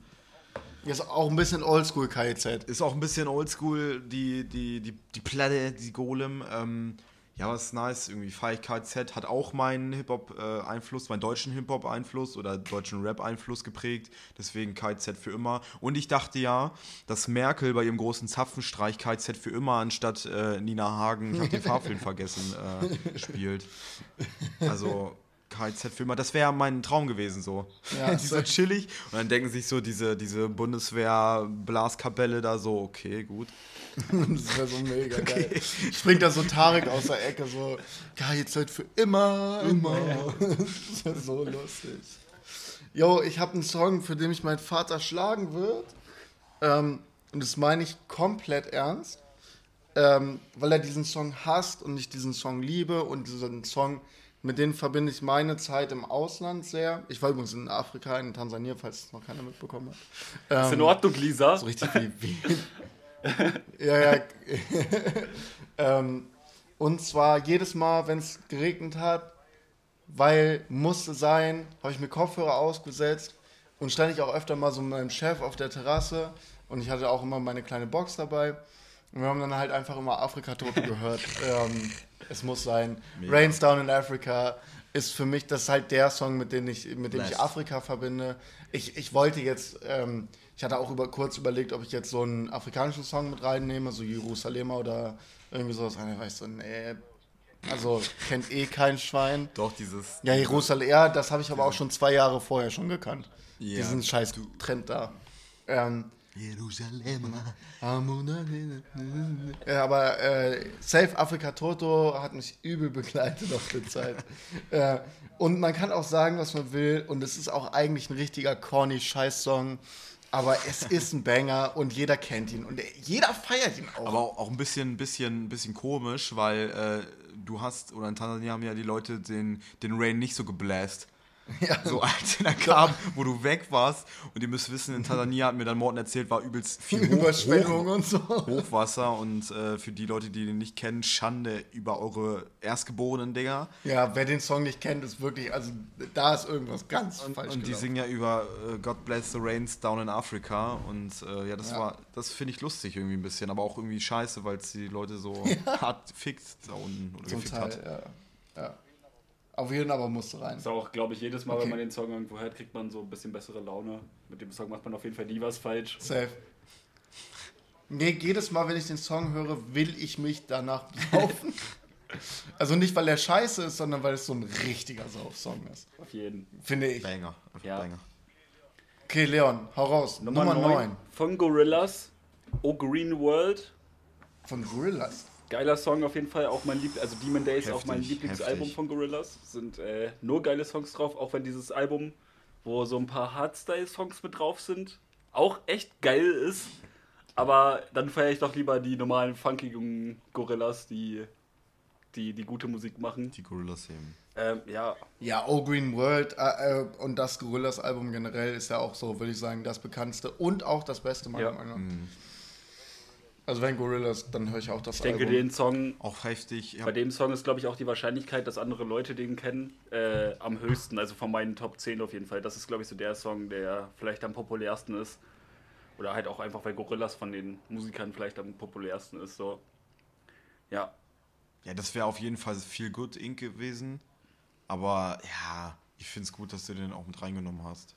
Ist auch ein bisschen oldschool KZ.
ist auch ein bisschen oldschool die die die die Platte, die Golem. Ähm, ja, was ist nice irgendwie. Feier ich KZ hat auch meinen Hip Hop äh, Einfluss, meinen deutschen Hip Hop Einfluss oder deutschen Rap Einfluss geprägt. Deswegen KZ für immer. Und ich dachte ja, dass Merkel bei ihrem großen Zapfenstreich KZ für immer anstatt äh, Nina Hagen, ich habe den Farbfilm vergessen, äh, spielt. Also Immer, das wäre mein Traum gewesen so.
Ja,
die so chillig und dann denken sich so diese, diese Bundeswehr Blaskapelle da so, okay, gut.
Das wäre so mega geil. Springt da so Tarek aus der Ecke, so, KZ für immer, immer. Das wäre so lustig. Jo, ich habe einen Song, für den mich mein Vater schlagen wird. Ähm, und das meine ich komplett ernst. Ähm, weil er diesen Song hasst und ich diesen Song liebe und diesen Song, mit dem verbinde ich meine Zeit im Ausland sehr. Ich war übrigens in Afrika, in Tansania, falls es noch keiner mitbekommen hat.
Ist in
Ähm,
Ordnung, Lisa.
so richtig wie. wie ja, ja. ähm, und zwar jedes Mal, wenn es geregnet hat, weil musste sein, habe ich mir Kopfhörer ausgesetzt und stand ich auch öfter mal so mit meinem Chef auf der Terrasse und ich hatte auch immer meine kleine Box dabei. Und wir haben dann halt einfach immer Afrika-Tote gehört. ähm, es muss sein.
Mega.
Rains Down in Africa ist für mich, das ist halt der Song, mit dem ich, mit dem ich. Afrika verbinde. Ich, ich wollte jetzt, ähm, ich hatte auch über, kurz überlegt, ob ich jetzt so einen afrikanischen Song mit reinnehme, so Jerusalemer oder irgendwie sowas. Und dann ich so, nee, also kennt eh kein Schwein.
Doch, dieses.
Ja, Jerusalem, ja, das habe ich aber auch schon zwei Jahre vorher schon gekannt.
Ja,
Diesen scheiß Trend da. Ähm,
Jerusalem.
ja, aber äh, Safe Africa Toto hat mich übel begleitet auf der Zeit. äh, und man kann auch sagen, was man will. Und es ist auch eigentlich ein richtiger corny Scheiß-Song. Aber es ist ein Banger und jeder kennt ihn. Und jeder feiert ihn auch.
Aber auch, auch ein bisschen, bisschen, bisschen komisch, weil äh, du hast, oder in Tansania haben ja die Leute den, den Rain nicht so gebläst.
Ja.
So als er kam, wo du weg warst. Und ihr müsst wissen, in Tansania hat mir dann Morten erzählt, war übelst viel Hoch,
Überschwemmung
Hoch,
und so.
Hochwasser. Und äh, für die Leute, die den nicht kennen, Schande über eure erstgeborenen Dinger.
Ja, wer den Song nicht kennt, ist wirklich, also da ist irgendwas ganz
Und,
falsch.
und die singen ja über äh, God Bless the Rains Down in Africa. Und äh, ja, das
Ja.
war, das finde ich lustig irgendwie ein bisschen, aber auch irgendwie scheiße, weil es die Leute so hart fickt da unten oder
Zum
gefickt
Teil,
hat.
ja. ja. Auf jeden aber musste rein.
Ist auch, glaube ich, jedes Mal,
Okay.
wenn man den Song irgendwo hört, kriegt man so ein bisschen bessere Laune. Mit dem Song macht man auf jeden Fall nie was falsch.
Safe. Nee, jedes Mal, wenn ich den Song höre, will ich mich danach saufen. also nicht, weil er scheiße ist, sondern weil es so ein richtiger Sauf-Song ist.
Auf jeden.
Finde ich.
Banger.
Ja.
Banger.
Okay, Leon, hau raus. Nummer,
Nummer, 9
9
von Gorillas. O Green World.
von Gorillaz.
Geiler Song auf jeden Fall. Auch mein Lieb also Demon Days, auch mein Lieblingsalbum
heftig.
von Gorillas. Sind äh, nur geile Songs drauf. Auch wenn dieses Album, wo so ein paar Hardstyle-Songs mit drauf sind, auch echt geil ist. Aber dann feiere ich doch lieber die normalen funkigen Gorillas, die, die, die gute Musik machen.
Die Gorillas eben.
Ähm, ja,
Ja, O Green World äh, äh, und das Gorillaz-Album generell ist ja auch so, würde ich sagen, das bekannteste und auch das beste meiner
Ja.
Meinung nach. Also wenn Gorillas, dann höre ich auch das
Ich denke,
Album.
den Song,
Auch heftig. Ja.
bei dem Song ist, glaube ich, auch die Wahrscheinlichkeit, dass andere Leute den kennen, äh, am höchsten. Also von meinen Top 10 auf jeden Fall. Das ist, glaube ich, so der Song, der vielleicht am populärsten ist. Oder halt auch einfach, weil Gorillas von den Musikern vielleicht am populärsten ist. So. Ja,
Ja, das wäre auf jeden Fall viel Good Inc. gewesen. Aber ja, ich finde es gut, dass du den auch mit reingenommen hast.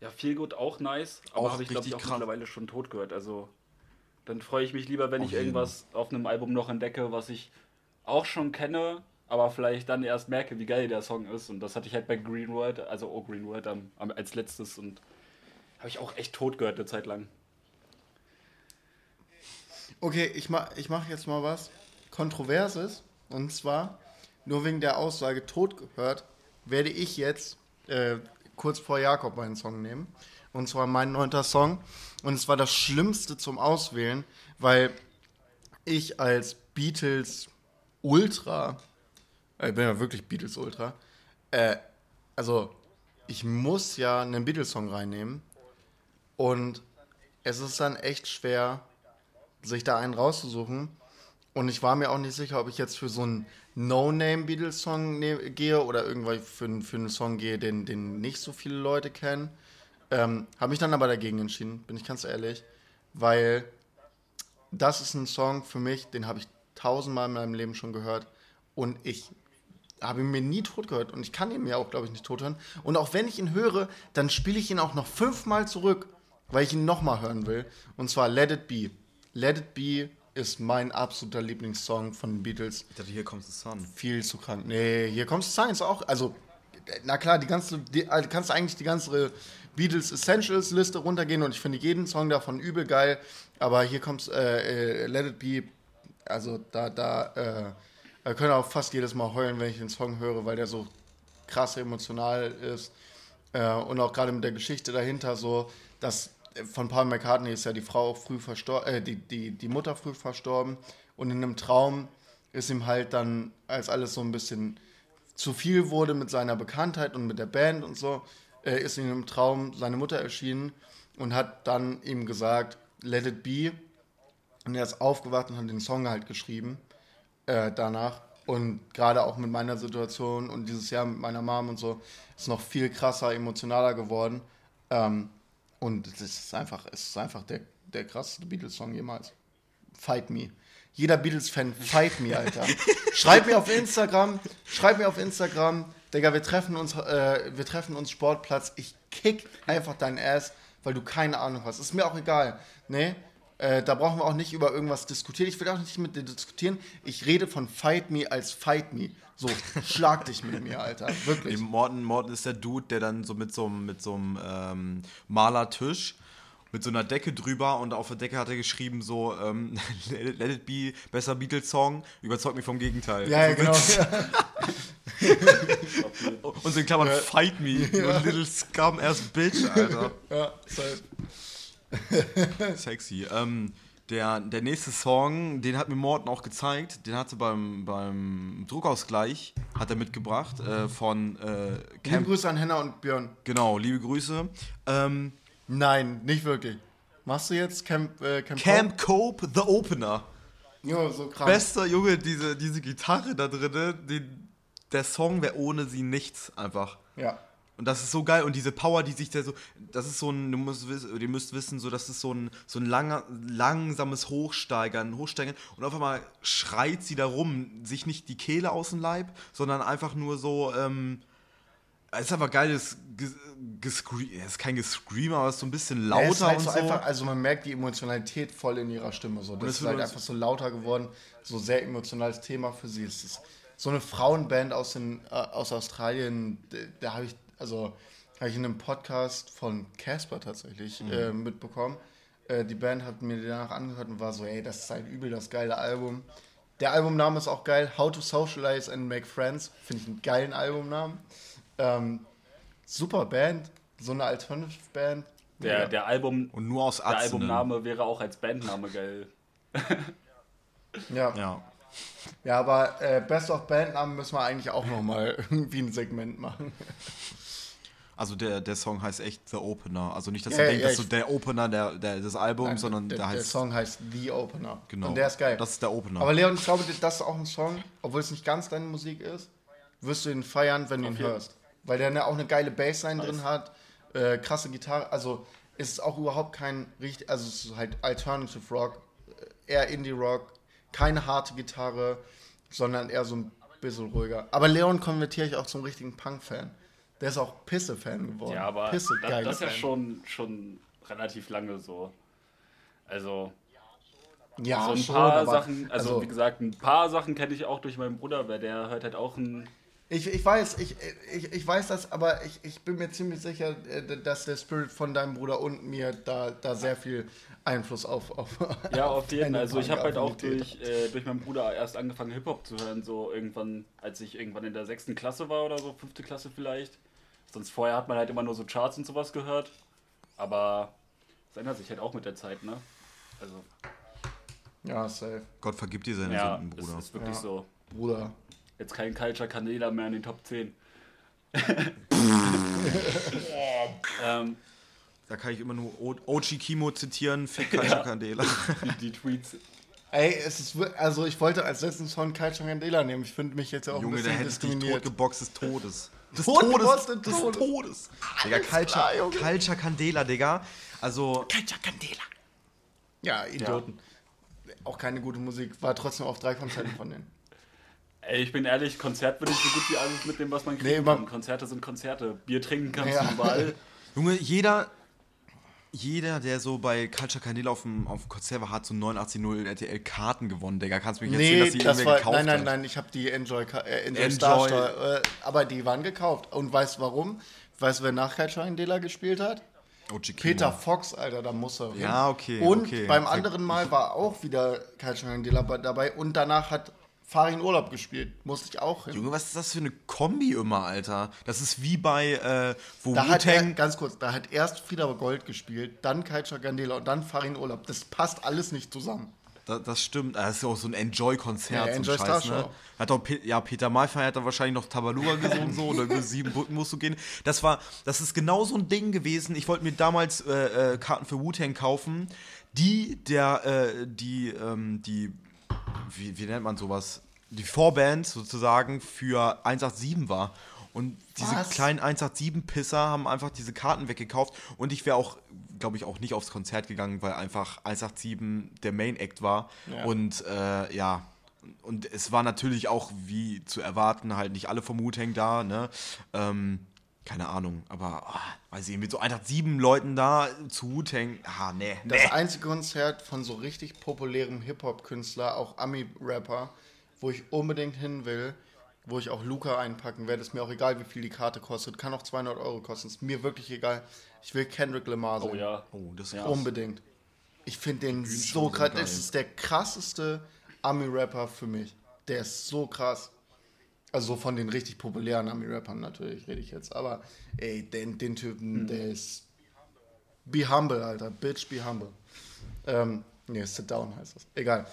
Ja, viel gut auch nice, aber habe ich glaube ich auch
krass.
mittlerweile schon tot gehört. Also dann freue ich mich lieber, wenn
Auf
ich
jeden.
irgendwas auf einem Album noch entdecke, was ich auch schon kenne, aber vielleicht dann erst merke, wie geil der Song ist. Und das hatte ich halt bei Green World, also oh Green World am, am, als letztes und habe ich auch echt tot gehört eine Zeit lang.
Okay, ich mache ich mach jetzt mal was Kontroverses. Und zwar, nur wegen der Aussage tot gehört, werde ich jetzt äh, kurz vor Jakob meinen Song nehmen. Und zwar mein neunter Song. Und es war das Schlimmste zum Auswählen, weil ich als Beatles Ultra, äh, ich bin ja wirklich Beatles Ultra, äh, also ich muss ja einen Beatles-Song reinnehmen. Und es ist dann echt schwer, sich da einen rauszusuchen. Und ich war mir auch nicht sicher, ob ich jetzt für so einen No-Name-Beatles-Song ne gehe oder irgendwie für, für einen Song gehe, den, den nicht so viele Leute kennen. Ähm, Habe mich dann aber dagegen entschieden, bin ich ganz ehrlich, weil das ist ein Song für mich, den habe ich tausendmal in meinem Leben schon gehört und ich habe ihn mir nie tot gehört und ich kann ihn mir auch, glaube ich, nicht tot hören. Und auch wenn ich ihn höre, dann spiele ich ihn auch noch fünfmal zurück, weil ich ihn nochmal hören will. Und zwar Let It Be. Let It Be ist mein absoluter Lieblingssong von den Beatles.
Ich dachte, hier kommt the Sun.
Viel zu krank. Nee, hier kommt Science auch. Also, na klar, die ganze, die, also kannst eigentlich die ganze Beatles Essentials Liste runtergehen und ich finde jeden Song davon übel geil. Aber hier kommt äh, äh, Let It Be. Also, da, da, äh, da können auch fast jedes Mal heulen, wenn ich den Song höre, weil der so krass emotional ist. Äh, und auch gerade mit der Geschichte dahinter so, dass äh, von Paul McCartney ist ja die Frau auch früh verstorben, äh, die, die, die Mutter früh verstorben. Und in einem Traum ist ihm halt dann, als alles so ein bisschen zu viel wurde mit seiner Bekanntheit und mit der Band und so, äh, ist ihm im Traum seine Mutter erschienen und hat dann ihm gesagt, let it be. Und er ist aufgewacht und hat den Song halt geschrieben äh, danach. Und gerade auch mit meiner Situation und dieses Jahr mit meiner Mom und so ist noch viel krasser, emotionaler geworden. Ähm, und es ist einfach, es ist einfach der, der krasseste Beatles-Song jemals. Fight Me. Jeder Beatles-Fan, fight me, Alter. schreib mir auf Instagram, schreib mir auf Instagram, Digga, wir treffen uns, äh, wir treffen uns Sportplatz. Ich kick einfach deinen Ass, weil du keine Ahnung hast. Ist mir auch egal. Nee, äh, da brauchen wir auch nicht über irgendwas diskutieren. Ich will auch nicht mit dir diskutieren. Ich rede von Fight Me als Fight Me. So, schlag dich mit mir, Alter. Wirklich.
Nee, Morten, Morten ist der Dude, der dann so mit so einem mit so einem ähm, Malertisch mit so einer Decke drüber und auf der Decke hat er geschrieben so ähm, Let it- be, besser Beatles-Song, überzeugt mich vom Gegenteil.
Ja, ja, genau.
Und so in Klammern Fight me, you little scum ass bitch, Alter.
Ja, safe.
Sexy. Ähm, der, der nächste Song, den hat mir Morten auch gezeigt, den hat er beim, beim Druckausgleich, hat er mitgebracht, äh, von äh,
Liebe
Camp.
Grüße an Henna und Björn.
Genau, liebe Grüße. Ähm,
Nein, nicht wirklich. Machst du jetzt Camp, äh, Camp,
Camp Cope, The Opener.
Jo, so krank.
Bester Junge, diese, diese Gitarre da drin, den, der Song wäre ohne sie nichts einfach.
Ja.
Und das ist so geil und diese Power, die sich da so, das ist so ein, du musst wissen, ihr müsst wissen, so, das ist so ein, so ein langer, langsames Hochsteigern, Hochsteigern und auf einmal schreit sie da rum, sich nicht die Kehle aus dem Leib, sondern einfach nur so, ähm, es ist einfach geiles, gescream, es ist kein Gescream, aber es ist so ein bisschen
Ja, es ist
lauter
halt
und
so
so.
einfach, also man merkt die Emotionalität voll in ihrer Stimme. So. Das
es
ist halt einfach so lauter geworden, so sehr emotionales Thema für sie. Es ist so eine Frauenband aus, den, äh, aus Australien, da, habe ich, also habe ich in einem Podcast von Casper tatsächlich
Mhm.
äh, mitbekommen. Äh, die Band hat mir danach angehört und war so, ey, das ist halt übel das geile Album. Der Albumname ist auch geil, How to Socialize and Make Friends. Finde ich einen geilen Albumnamen. Ähm, super Band, so eine Alternative Band.
Der,
Ja.
der, Album,
Und nur aus
der
Atzen.
Albumname wäre auch als Bandname geil.
Ja.
Ja.
Ja, aber äh, Best of Bandnamen müssen wir eigentlich auch nochmal irgendwie ein Segment machen.
Also der, der Song heißt echt The Opener. Also nicht, dass
Ja,
ihr
ja,
denkt,
ja,
dass so
ich-
der Opener der, der, des Albums,
Nein,
sondern
der,
der,
der
heißt.
Song heißt The Opener.
Genau.
Und der ist geil.
Das ist der Opener.
Aber Leon, ich glaube, das ist auch ein Song, obwohl es nicht ganz deine Musik ist, wirst du ihn feiern, wenn du ihn hörst. Weil der ne- auch eine geile Bassline
Nice.
drin hat, äh, krasse Gitarre, also es ist auch überhaupt kein richtig, also es ist halt Alternative Rock, äh, eher Indie Rock, keine harte Gitarre, sondern eher so ein bisschen ruhiger. Aber Leon konvertiere ich auch zum richtigen Punk-Fan. Der ist auch Pisse-Fan geworden.
Ja, aber
Pisse,
das, das ist ja schon, schon relativ lange so. Also,
ja,
so ein
schon,
paar Sachen, also, wie gesagt, ein paar Sachen kenne ich auch durch meinen Bruder, weil der hört halt auch ein.
Ich, ich weiß, ich, ich, ich weiß das, aber ich, ich bin mir ziemlich sicher, äh, dass der Spirit von deinem Bruder und mir da, da sehr viel Einfluss auf. auf
Ja, auf jeden Also ich habe halt auch durch, äh, durch meinen Bruder erst angefangen Hip-Hop zu hören, so irgendwann, als ich irgendwann in der sechsten Klasse war oder so, fünfte Klasse vielleicht. Sonst vorher hat man halt immer nur so Charts und sowas gehört. Aber es ändert sich halt auch mit der Zeit, ne? Also,
Ja, safe.
Gott vergib dir seine
ja,
Sünden,
ist,
Bruder.
ist wirklich
Ja.
so.
Bruder.
Jetzt kein Culture Canela mehr in den Top 10. ähm,
Da kann ich immer nur O- Ochi Kimo zitieren, Fick Kalcha Candela.
die, die Tweets.
Ey, es ist also ich wollte als letzten Song Kai Chandela nehmen. Ich finde mich jetzt ja auch
Junge,
ein
der
bisschen
hättest dich
diskriminiert.
totgeboxt des Todes. Des
Totgeboxt des
des
Todes.
Todes. Digga, Kalcha, Kalcha Candela, Digga. Also,
Ja, Idioten. Auch keine gute Musik. War trotzdem auf drei Konzerten von denen.
Ey, ich bin ehrlich, Konzert würde ich so gut wie alles mitnehmen, was man kriegen
Nee, man-
kann. Konzerte sind Konzerte. Bier trinken kannst
Ja.
du überall.
Junge, jeder, jeder, der so bei Culture Candela auf dem, auf dem Konzert war, hat so 89.0 RTL Karten gewonnen, Digga. Kannst du mir nicht erzählen,
Nee,
dass die
das
irgendwer
war.
gekauft
Nein, nein,
hat?
nein, ich habe die Enjoy, äh, Enjoy,
Enjoy.
Star äh, aber die waren gekauft. Und weißt du warum? Weißt du, wer nach Kai Chandela gespielt hat?
Ochi Kimo.
Peter Fox, Alter, da muss er. hin.
Ja, okay,
Und
okay.
beim anderen Mal war auch wieder Chandela ba- dabei und danach hat Farin Urlaub gespielt. Musste ich auch hin.
Junge, was ist das für eine Kombi immer, Alter? Das ist wie bei, äh, wo
Da hat er, ganz kurz, da hat erst Frieda Gold gespielt, dann Kai Chandela und dann Farin Urlaub. Das passt alles nicht zusammen.
Da, das stimmt, das ist ja auch so ein Enjoy-Konzert.
Ja, Enjoy
Scheiß,
Star
ne? Hat auch Pe ja, Peter Maffay hat dann wahrscheinlich noch Tabaluga gesungen so oder über sieben Brücken musst du gehen. Das war, das ist genau so ein Ding gewesen. Ich wollte mir damals äh, äh, Karten für Wu-Tang kaufen, die der, äh, die, ähm, die, wie, wie nennt man sowas? Die Vorband sozusagen für 187 war. Und diese
Was?
kleinen 187-Pisser haben einfach diese Karten weggekauft. Und ich wäre auch, glaube ich, auch nicht aufs Konzert gegangen, weil einfach 187 der Main Act war.
Ja.
Und äh, ja, und es war natürlich auch, wie zu erwarten, halt nicht alle vom Wu-Tang da, ne? Ähm, keine Ahnung, aber oh, weiß ich, mit so 187 Leuten da zu Wu-Tang, ah, nee.
Das
nee.
einzige Konzert von so richtig populärem Hip-Hop-Künstler, auch Ami-Rapper, wo ich unbedingt hin will, wo ich auch Luca einpacken werde, ist mir auch egal, wie viel die Karte kostet. Kann auch 200 Euro kosten, ist mir wirklich egal. Ich will Kendrick Lamar sehen.
Oh ja.
Oh, das ist
Ja.
krass.
Unbedingt. Ich finde den so krass. Das ist der krasseste Ami-Rapper für mich. Der ist so krass. Also so von den richtig populären Ami-Rappern natürlich rede ich jetzt. Aber ey, den, den Typen,
Hm.
der ist. Be humble, Alter. Bitch, be humble. Ähm, nee, sit down heißt das. Egal.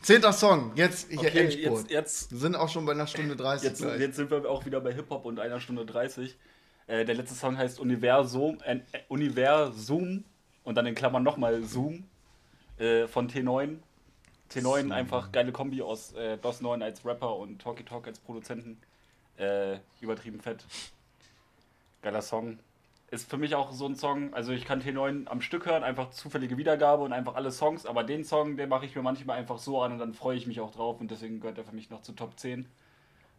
Zehnter Song. Jetzt hier
Okay,
Endspurt.
jetzt, jetzt,
Wir sind auch schon bei einer Stunde 30
jetzt, jetzt sind wir auch wieder bei Hip-Hop und einer Stunde 30. Äh, der letzte Song heißt Universum, äh, Universum und dann in Klammern nochmal Zoom äh, von T9. T9 einfach geile Kombi aus äh, DOS 9 als Rapper und Talky Talk als Produzenten. Äh, übertrieben fett. Geiler Song. Ist für mich auch so ein Song, also ich kann T9 am Stück hören, einfach zufällige Wiedergabe und einfach alle Songs, aber den Song, den mache ich mir manchmal einfach so an und dann freue ich mich auch drauf und deswegen gehört er für mich noch zu Top 10.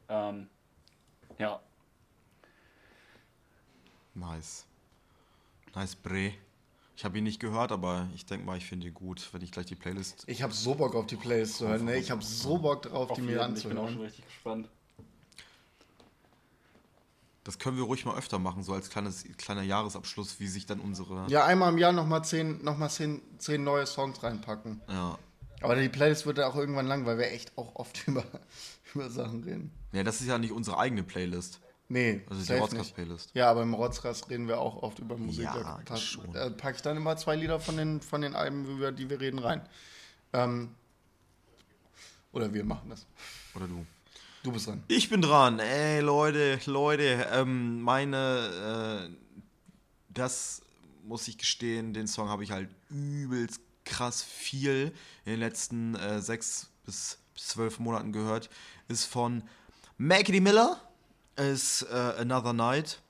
Ähm, ja,
Nice. Nice Bre. Ich habe ihn nicht gehört, aber ich denke mal, ich finde ihn gut, wenn ich gleich die Playlist.
Ich habe so Bock auf die Playlist zu hören. Ne? Ich habe so Bock drauf,
auf
die mir
jeden, ich bin auch schon
anzuhören.
richtig gespannt.
Das können wir ruhig mal öfter machen, so als kleines, kleiner Jahresabschluss, wie sich dann unsere.
Ja, einmal im Jahr nochmal zehn, noch mal zehn, zehn neue Songs reinpacken.
Ja.
Aber die Playlist wird ja auch irgendwann lang, weil wir echt auch oft über, über Sachen reden.
Ja, das ist ja nicht unsere eigene Playlist.
Nee,
Also die. Rotzkast-Playlist.
Ja, aber im Rotzkast reden wir auch oft über Musik.
Ja,
da
schon.
Da packe ich dann immer zwei Lieder von den, von den Alben, über die wir reden, rein. Ähm, oder wir machen das.
Oder du.
Du bist dran.
Ich bin dran. Ey, Leute, Leute, ähm, meine das muss ich gestehen, den Song habe ich halt übelst krass viel in den letzten äh, sechs bis zwölf Monaten gehört. Ist von Maggie Miller, ist äh, Another Night.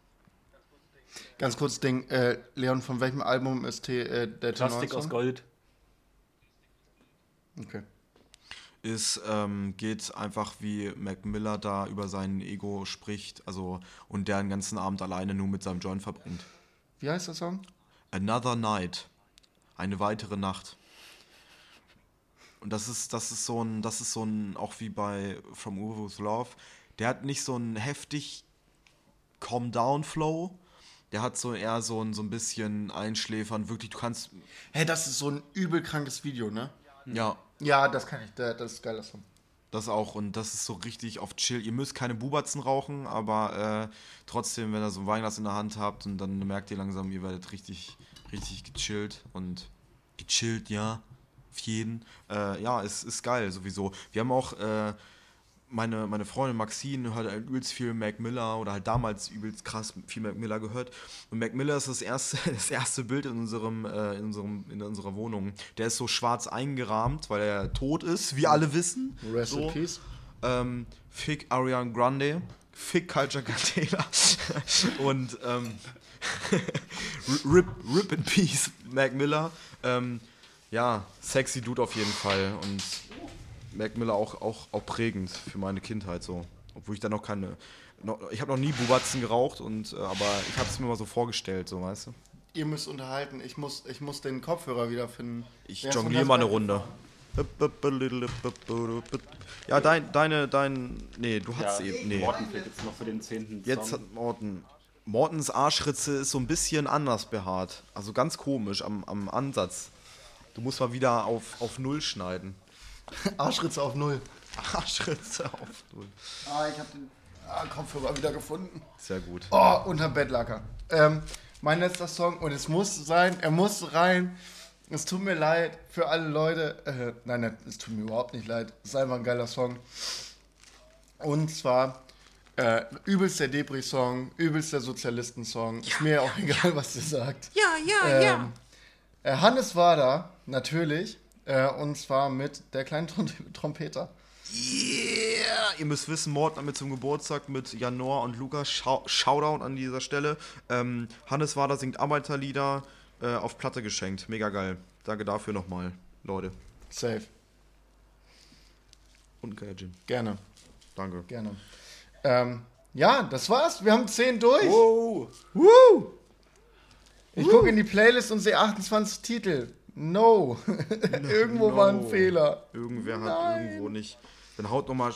Ganz kurz Ding, äh, Leon, von welchem Album ist T, äh, der
Plastik aus? Gold.
Okay.
ist, ähm, geht einfach wie Mac Miller da über sein Ego spricht, also und der den ganzen Abend alleine nur mit seinem Joint verbringt.
Wie heißt der Song?
Another Night. Eine weitere Nacht. Und das ist, das ist so ein, das ist so ein, auch wie bei From Uvo's Love, der hat nicht so einen heftig Calm Down Flow. Der hat so eher so ein, so ein bisschen Einschläfern. Wirklich, du kannst.
Hey, das ist so ein übel krankes Video, ne?
Ja,
Ja, das kann ich, das ist geil, das Song.
Das auch und das ist so richtig auf Chill. Ihr müsst keine Bubatzen rauchen, aber äh, trotzdem, wenn ihr so ein Weinglas in der Hand habt und dann merkt ihr langsam, ihr werdet richtig, richtig gechillt und gechillt, ja, auf jeden. Äh, ja, es ist geil sowieso. Wir haben auch äh, meine, meine Freundin Maxine hört halt übelst viel Mac Miller oder halt damals übelst krass viel Mac Miller gehört. Und Mac Miller ist das erste, das erste Bild in unserem, äh, in unserem, in unserer Wohnung. Der ist so schwarz eingerahmt, weil er tot ist, wie alle wissen.
Rest
so.
in Peace.
Ähm, Fick Ariana Grande, Fick Culture Candela und ähm, Rip, Rip in Peace Mac Miller. Ähm, ja, sexy Dude auf jeden Fall und Mac Miller auch, auch, auch prägend für meine Kindheit so. Obwohl ich da noch keine. Noch, ich habe noch nie Bubatzen geraucht, und, äh, aber ich habe es mir mal so vorgestellt, so weißt du.
Ihr müsst unterhalten. Ich muss, ich muss den Kopfhörer wiederfinden.
Ich
ist
jongliere mal eine Runde. Ja, dein, deine, dein. Nee, du hast
Ja,
eben. Nee.
Morten fehlt jetzt noch für den zehnten
Jetzt
Song.
hat Morten. Mortens Arschritze ist so ein bisschen anders behaart. Also ganz komisch am, am Ansatz. Du musst mal wieder auf, auf Null schneiden.
Arschritze auf Null.
Arschritze auf Null.
Ah, ich habe den ah, Kopfhörer wieder gefunden.
Sehr gut.
Oh, unter Bettlaker. Ähm, mein letzter Song und es muss sein, er muss rein. Es tut mir leid für alle Leute. Äh, nein, nein, es tut mir überhaupt nicht leid. Es ist einfach ein geiler Song. Und zwar äh, übelst der Depri-Song, übelst der Sozialisten-Song. Ist mir auch egal, was ihr sagt.
Ja, ja,
Ähm, äh, Hannes war da, natürlich. Äh, und zwar mit der kleinen Trom Trompeter.
Yeah! Ihr müsst wissen, Morten hat mir zum Geburtstag mit Janor und Lukas Schau Shoutout an dieser Stelle. Ähm, Hannes Wader singt Arbeiterlieder äh, auf Platte geschenkt. Mega geil. Danke dafür nochmal, Leute.
Safe.
Und Gajin.
Gerne,
Danke.
gerne. Ähm, ja, das war's. Wir haben 10 durch.
Oh,
Woo! Ich gucke in die Playlist und sehe 28 Titel. No. Irgendwo war ein
No.
Fehler.
Irgendwer hat
Nein.
irgendwo nicht. Dann haut nochmal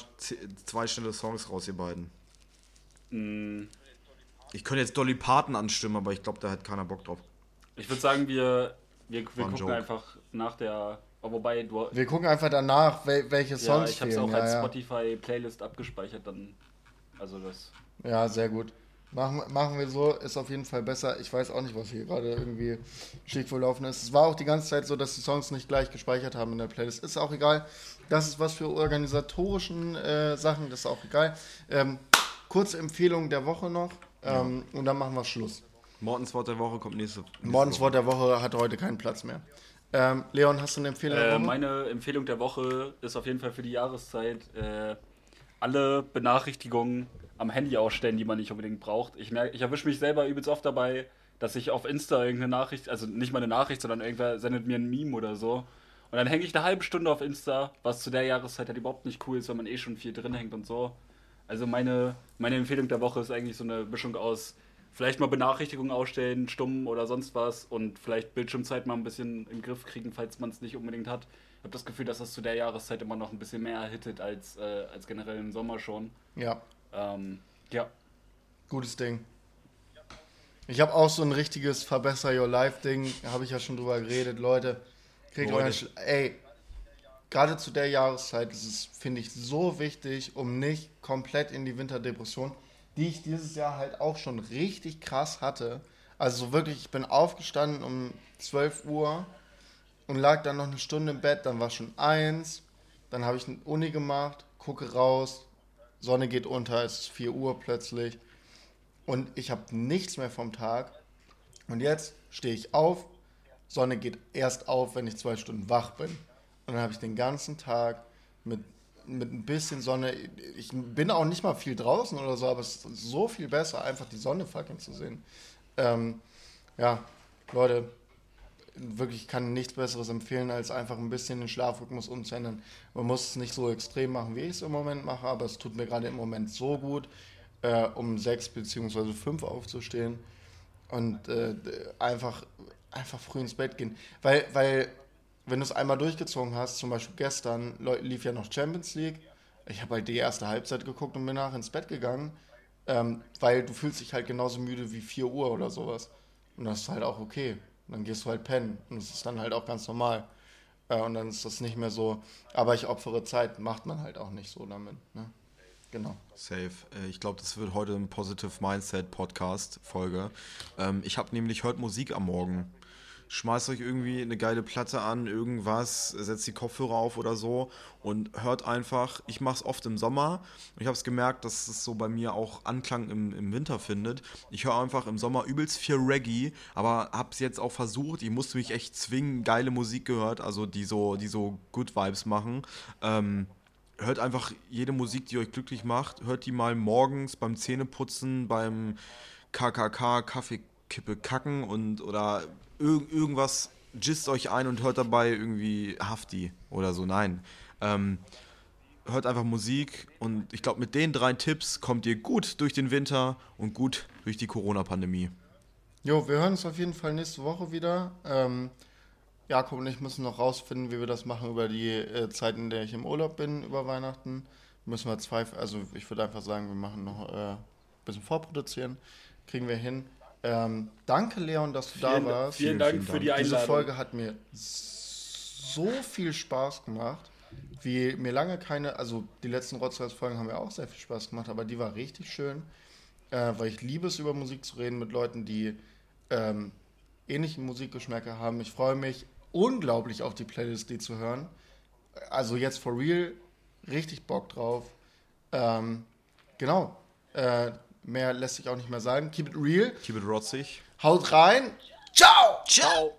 zwei schnelle Songs raus, ihr beiden.
mh,
Ich könnte jetzt Dolly Parton anstimmen, aber ich glaube, da hat keiner Bock drauf.
ich würde sagen, wir, wir, wir gucken
Joke.
einfach nach der. Oh, wobei, du.
Wir gucken einfach danach, wel welche
Ja,
Songs
ich habe es auch
ja,
als
ja.
Spotify-Playlist abgespeichert, dann. Also das.
ja, sehr gut. Machen, machen wir so, ist auf jeden Fall besser. Ich weiß auch nicht, was hier gerade irgendwie schief verlaufen ist. Es war auch die ganze Zeit so, dass die Songs nicht gleich gespeichert haben in der Playlist. Ist auch egal. Das ist was für organisatorischen äh, Sachen, das ist auch egal. Ähm, kurze Empfehlung der Woche noch ähm, und dann machen wir Schluss.
Mortens Wort der Woche kommt nächste, nächste
Morgens Wort der Woche hat heute keinen Platz mehr. Ähm, Leon, hast du eine Empfehlung der
Äh,
Woche?
meine Empfehlung der Woche ist auf jeden Fall für die Jahreszeit äh, alle Benachrichtigungen am Handy ausstellen, die man nicht unbedingt braucht. Ich merke, ich erwische mich selber übelst oft dabei, dass ich auf Insta irgendeine Nachricht, also nicht mal eine Nachricht, sondern irgendwer sendet mir ein Meme oder so. Und dann hänge ich eine halbe Stunde auf Insta, was zu der Jahreszeit halt überhaupt nicht cool ist, weil man eh schon viel drin hängt und so. Also meine, meine Empfehlung der Woche ist eigentlich so eine Mischung aus vielleicht mal Benachrichtigungen ausstellen, stumm oder sonst was und vielleicht Bildschirmzeit mal ein bisschen den Griff kriegen, falls man es nicht unbedingt hat. Ich habe das Gefühl, dass das zu der Jahreszeit immer noch ein bisschen mehr hittet als, äh, als generell im Sommer schon.
ja,
Ähm, ja,
gutes Ding. Ich habe auch so ein richtiges Verbesser Your Life Ding, habe ich ja schon drüber geredet, Leute. Kriegt
Leute.
euren Ey, gerade zu der Jahreszeit ist es, finde ich, so wichtig, um nicht komplett in die Winterdepression, die ich dieses Jahr halt auch schon richtig krass hatte. Also so wirklich, ich bin aufgestanden um 12 Uhr und lag dann noch eine Stunde im Bett, dann war schon eins, dann habe ich eine Uni gemacht, gucke raus, Sonne geht unter, es ist 4 Uhr plötzlich und ich habe nichts mehr vom Tag Und jetzt stehe ich auf, Sonne geht erst auf, wenn ich zwei Stunden wach bin. Und dann habe ich den ganzen Tag mit, mit ein bisschen Sonne, ich bin auch nicht mal viel draußen oder so, aber es ist so viel besser, einfach die Sonne fucking zu sehen. Ähm, ja, Leute, wirklich kann nichts Besseres empfehlen, als einfach ein bisschen den Schlafrhythmus umzuändern. Man muss es nicht so extrem machen, wie ich es im Moment mache, aber es tut mir gerade im Moment so gut, äh, um sechs beziehungsweise fünf aufzustehen und äh, einfach, einfach früh ins Bett gehen. Weil, weil wenn du es einmal durchgezogen hast, zum Beispiel gestern lief ja noch Champions League, ich habe halt die erste Halbzeit geguckt und bin nach ins Bett gegangen, ähm, weil du fühlst dich halt genauso müde wie 4 Uhr oder sowas. Und das ist halt auch okay. Und dann gehst du halt pennen. Und das ist dann halt auch ganz normal. Äh, und dann ist das nicht mehr so, aber ich opfere Zeit, macht man halt auch nicht so damit. Ne? Genau.
Safe. Äh, ich glaube, das wird heute ein Positive Mindset Podcast Folge. Ähm, ich habe nämlich heute Musik am Morgen schmeißt euch irgendwie eine geile Platte an, irgendwas, setzt die Kopfhörer auf oder so und hört einfach. Ich mache es oft im Sommer. Ich habe es gemerkt, dass es so bei mir auch Anklang im, im Winter findet. Ich höre einfach im Sommer übelst viel Reggae, aber habe es jetzt auch versucht. Ich musste mich echt zwingen, geile Musik gehört, also die so, die so Good Vibes machen. Ähm, hört einfach jede Musik, die euch glücklich macht. Hört die mal morgens beim Zähneputzen, beim KKK, Kaffeekippe kacken und oder irg irgendwas, gist euch ein und hört dabei irgendwie Hafti oder so. Nein. Ähm, hört einfach Musik und ich glaube, mit den drei Tipps kommt ihr gut durch den Winter und gut durch die Corona-Pandemie.
Jo, wir hören uns auf jeden Fall nächste Woche wieder. Ähm, Jakob und ich müssen noch rausfinden, wie wir das machen über die äh, Zeit, in der ich im Urlaub bin, über Weihnachten. Müssen wir zwei, also ich würde einfach sagen, wir machen noch äh, ein bisschen vorproduzieren. Kriegen wir hin. Ähm, danke, Leon, dass du
vielen,
da warst.
Vielen, vielen Dank vielen für die Einladung.
Diese Folge hat mir so viel Spaß gemacht, wie mir lange keine, also die letzten Rotzholz-Folgen haben mir auch sehr viel Spaß gemacht, aber die war richtig schön, äh, weil ich liebe es, über Musik zu reden mit Leuten, die ähm, ähnlichen Musikgeschmäcker haben. Ich freue mich unglaublich auf die Playlist, die zu hören. Also jetzt for real, richtig Bock drauf. Ähm, genau. Äh, Mehr lässt sich auch nicht mehr sagen. Keep it real.
Keep it rotzig.
Haut rein. Ciao.
Ciao.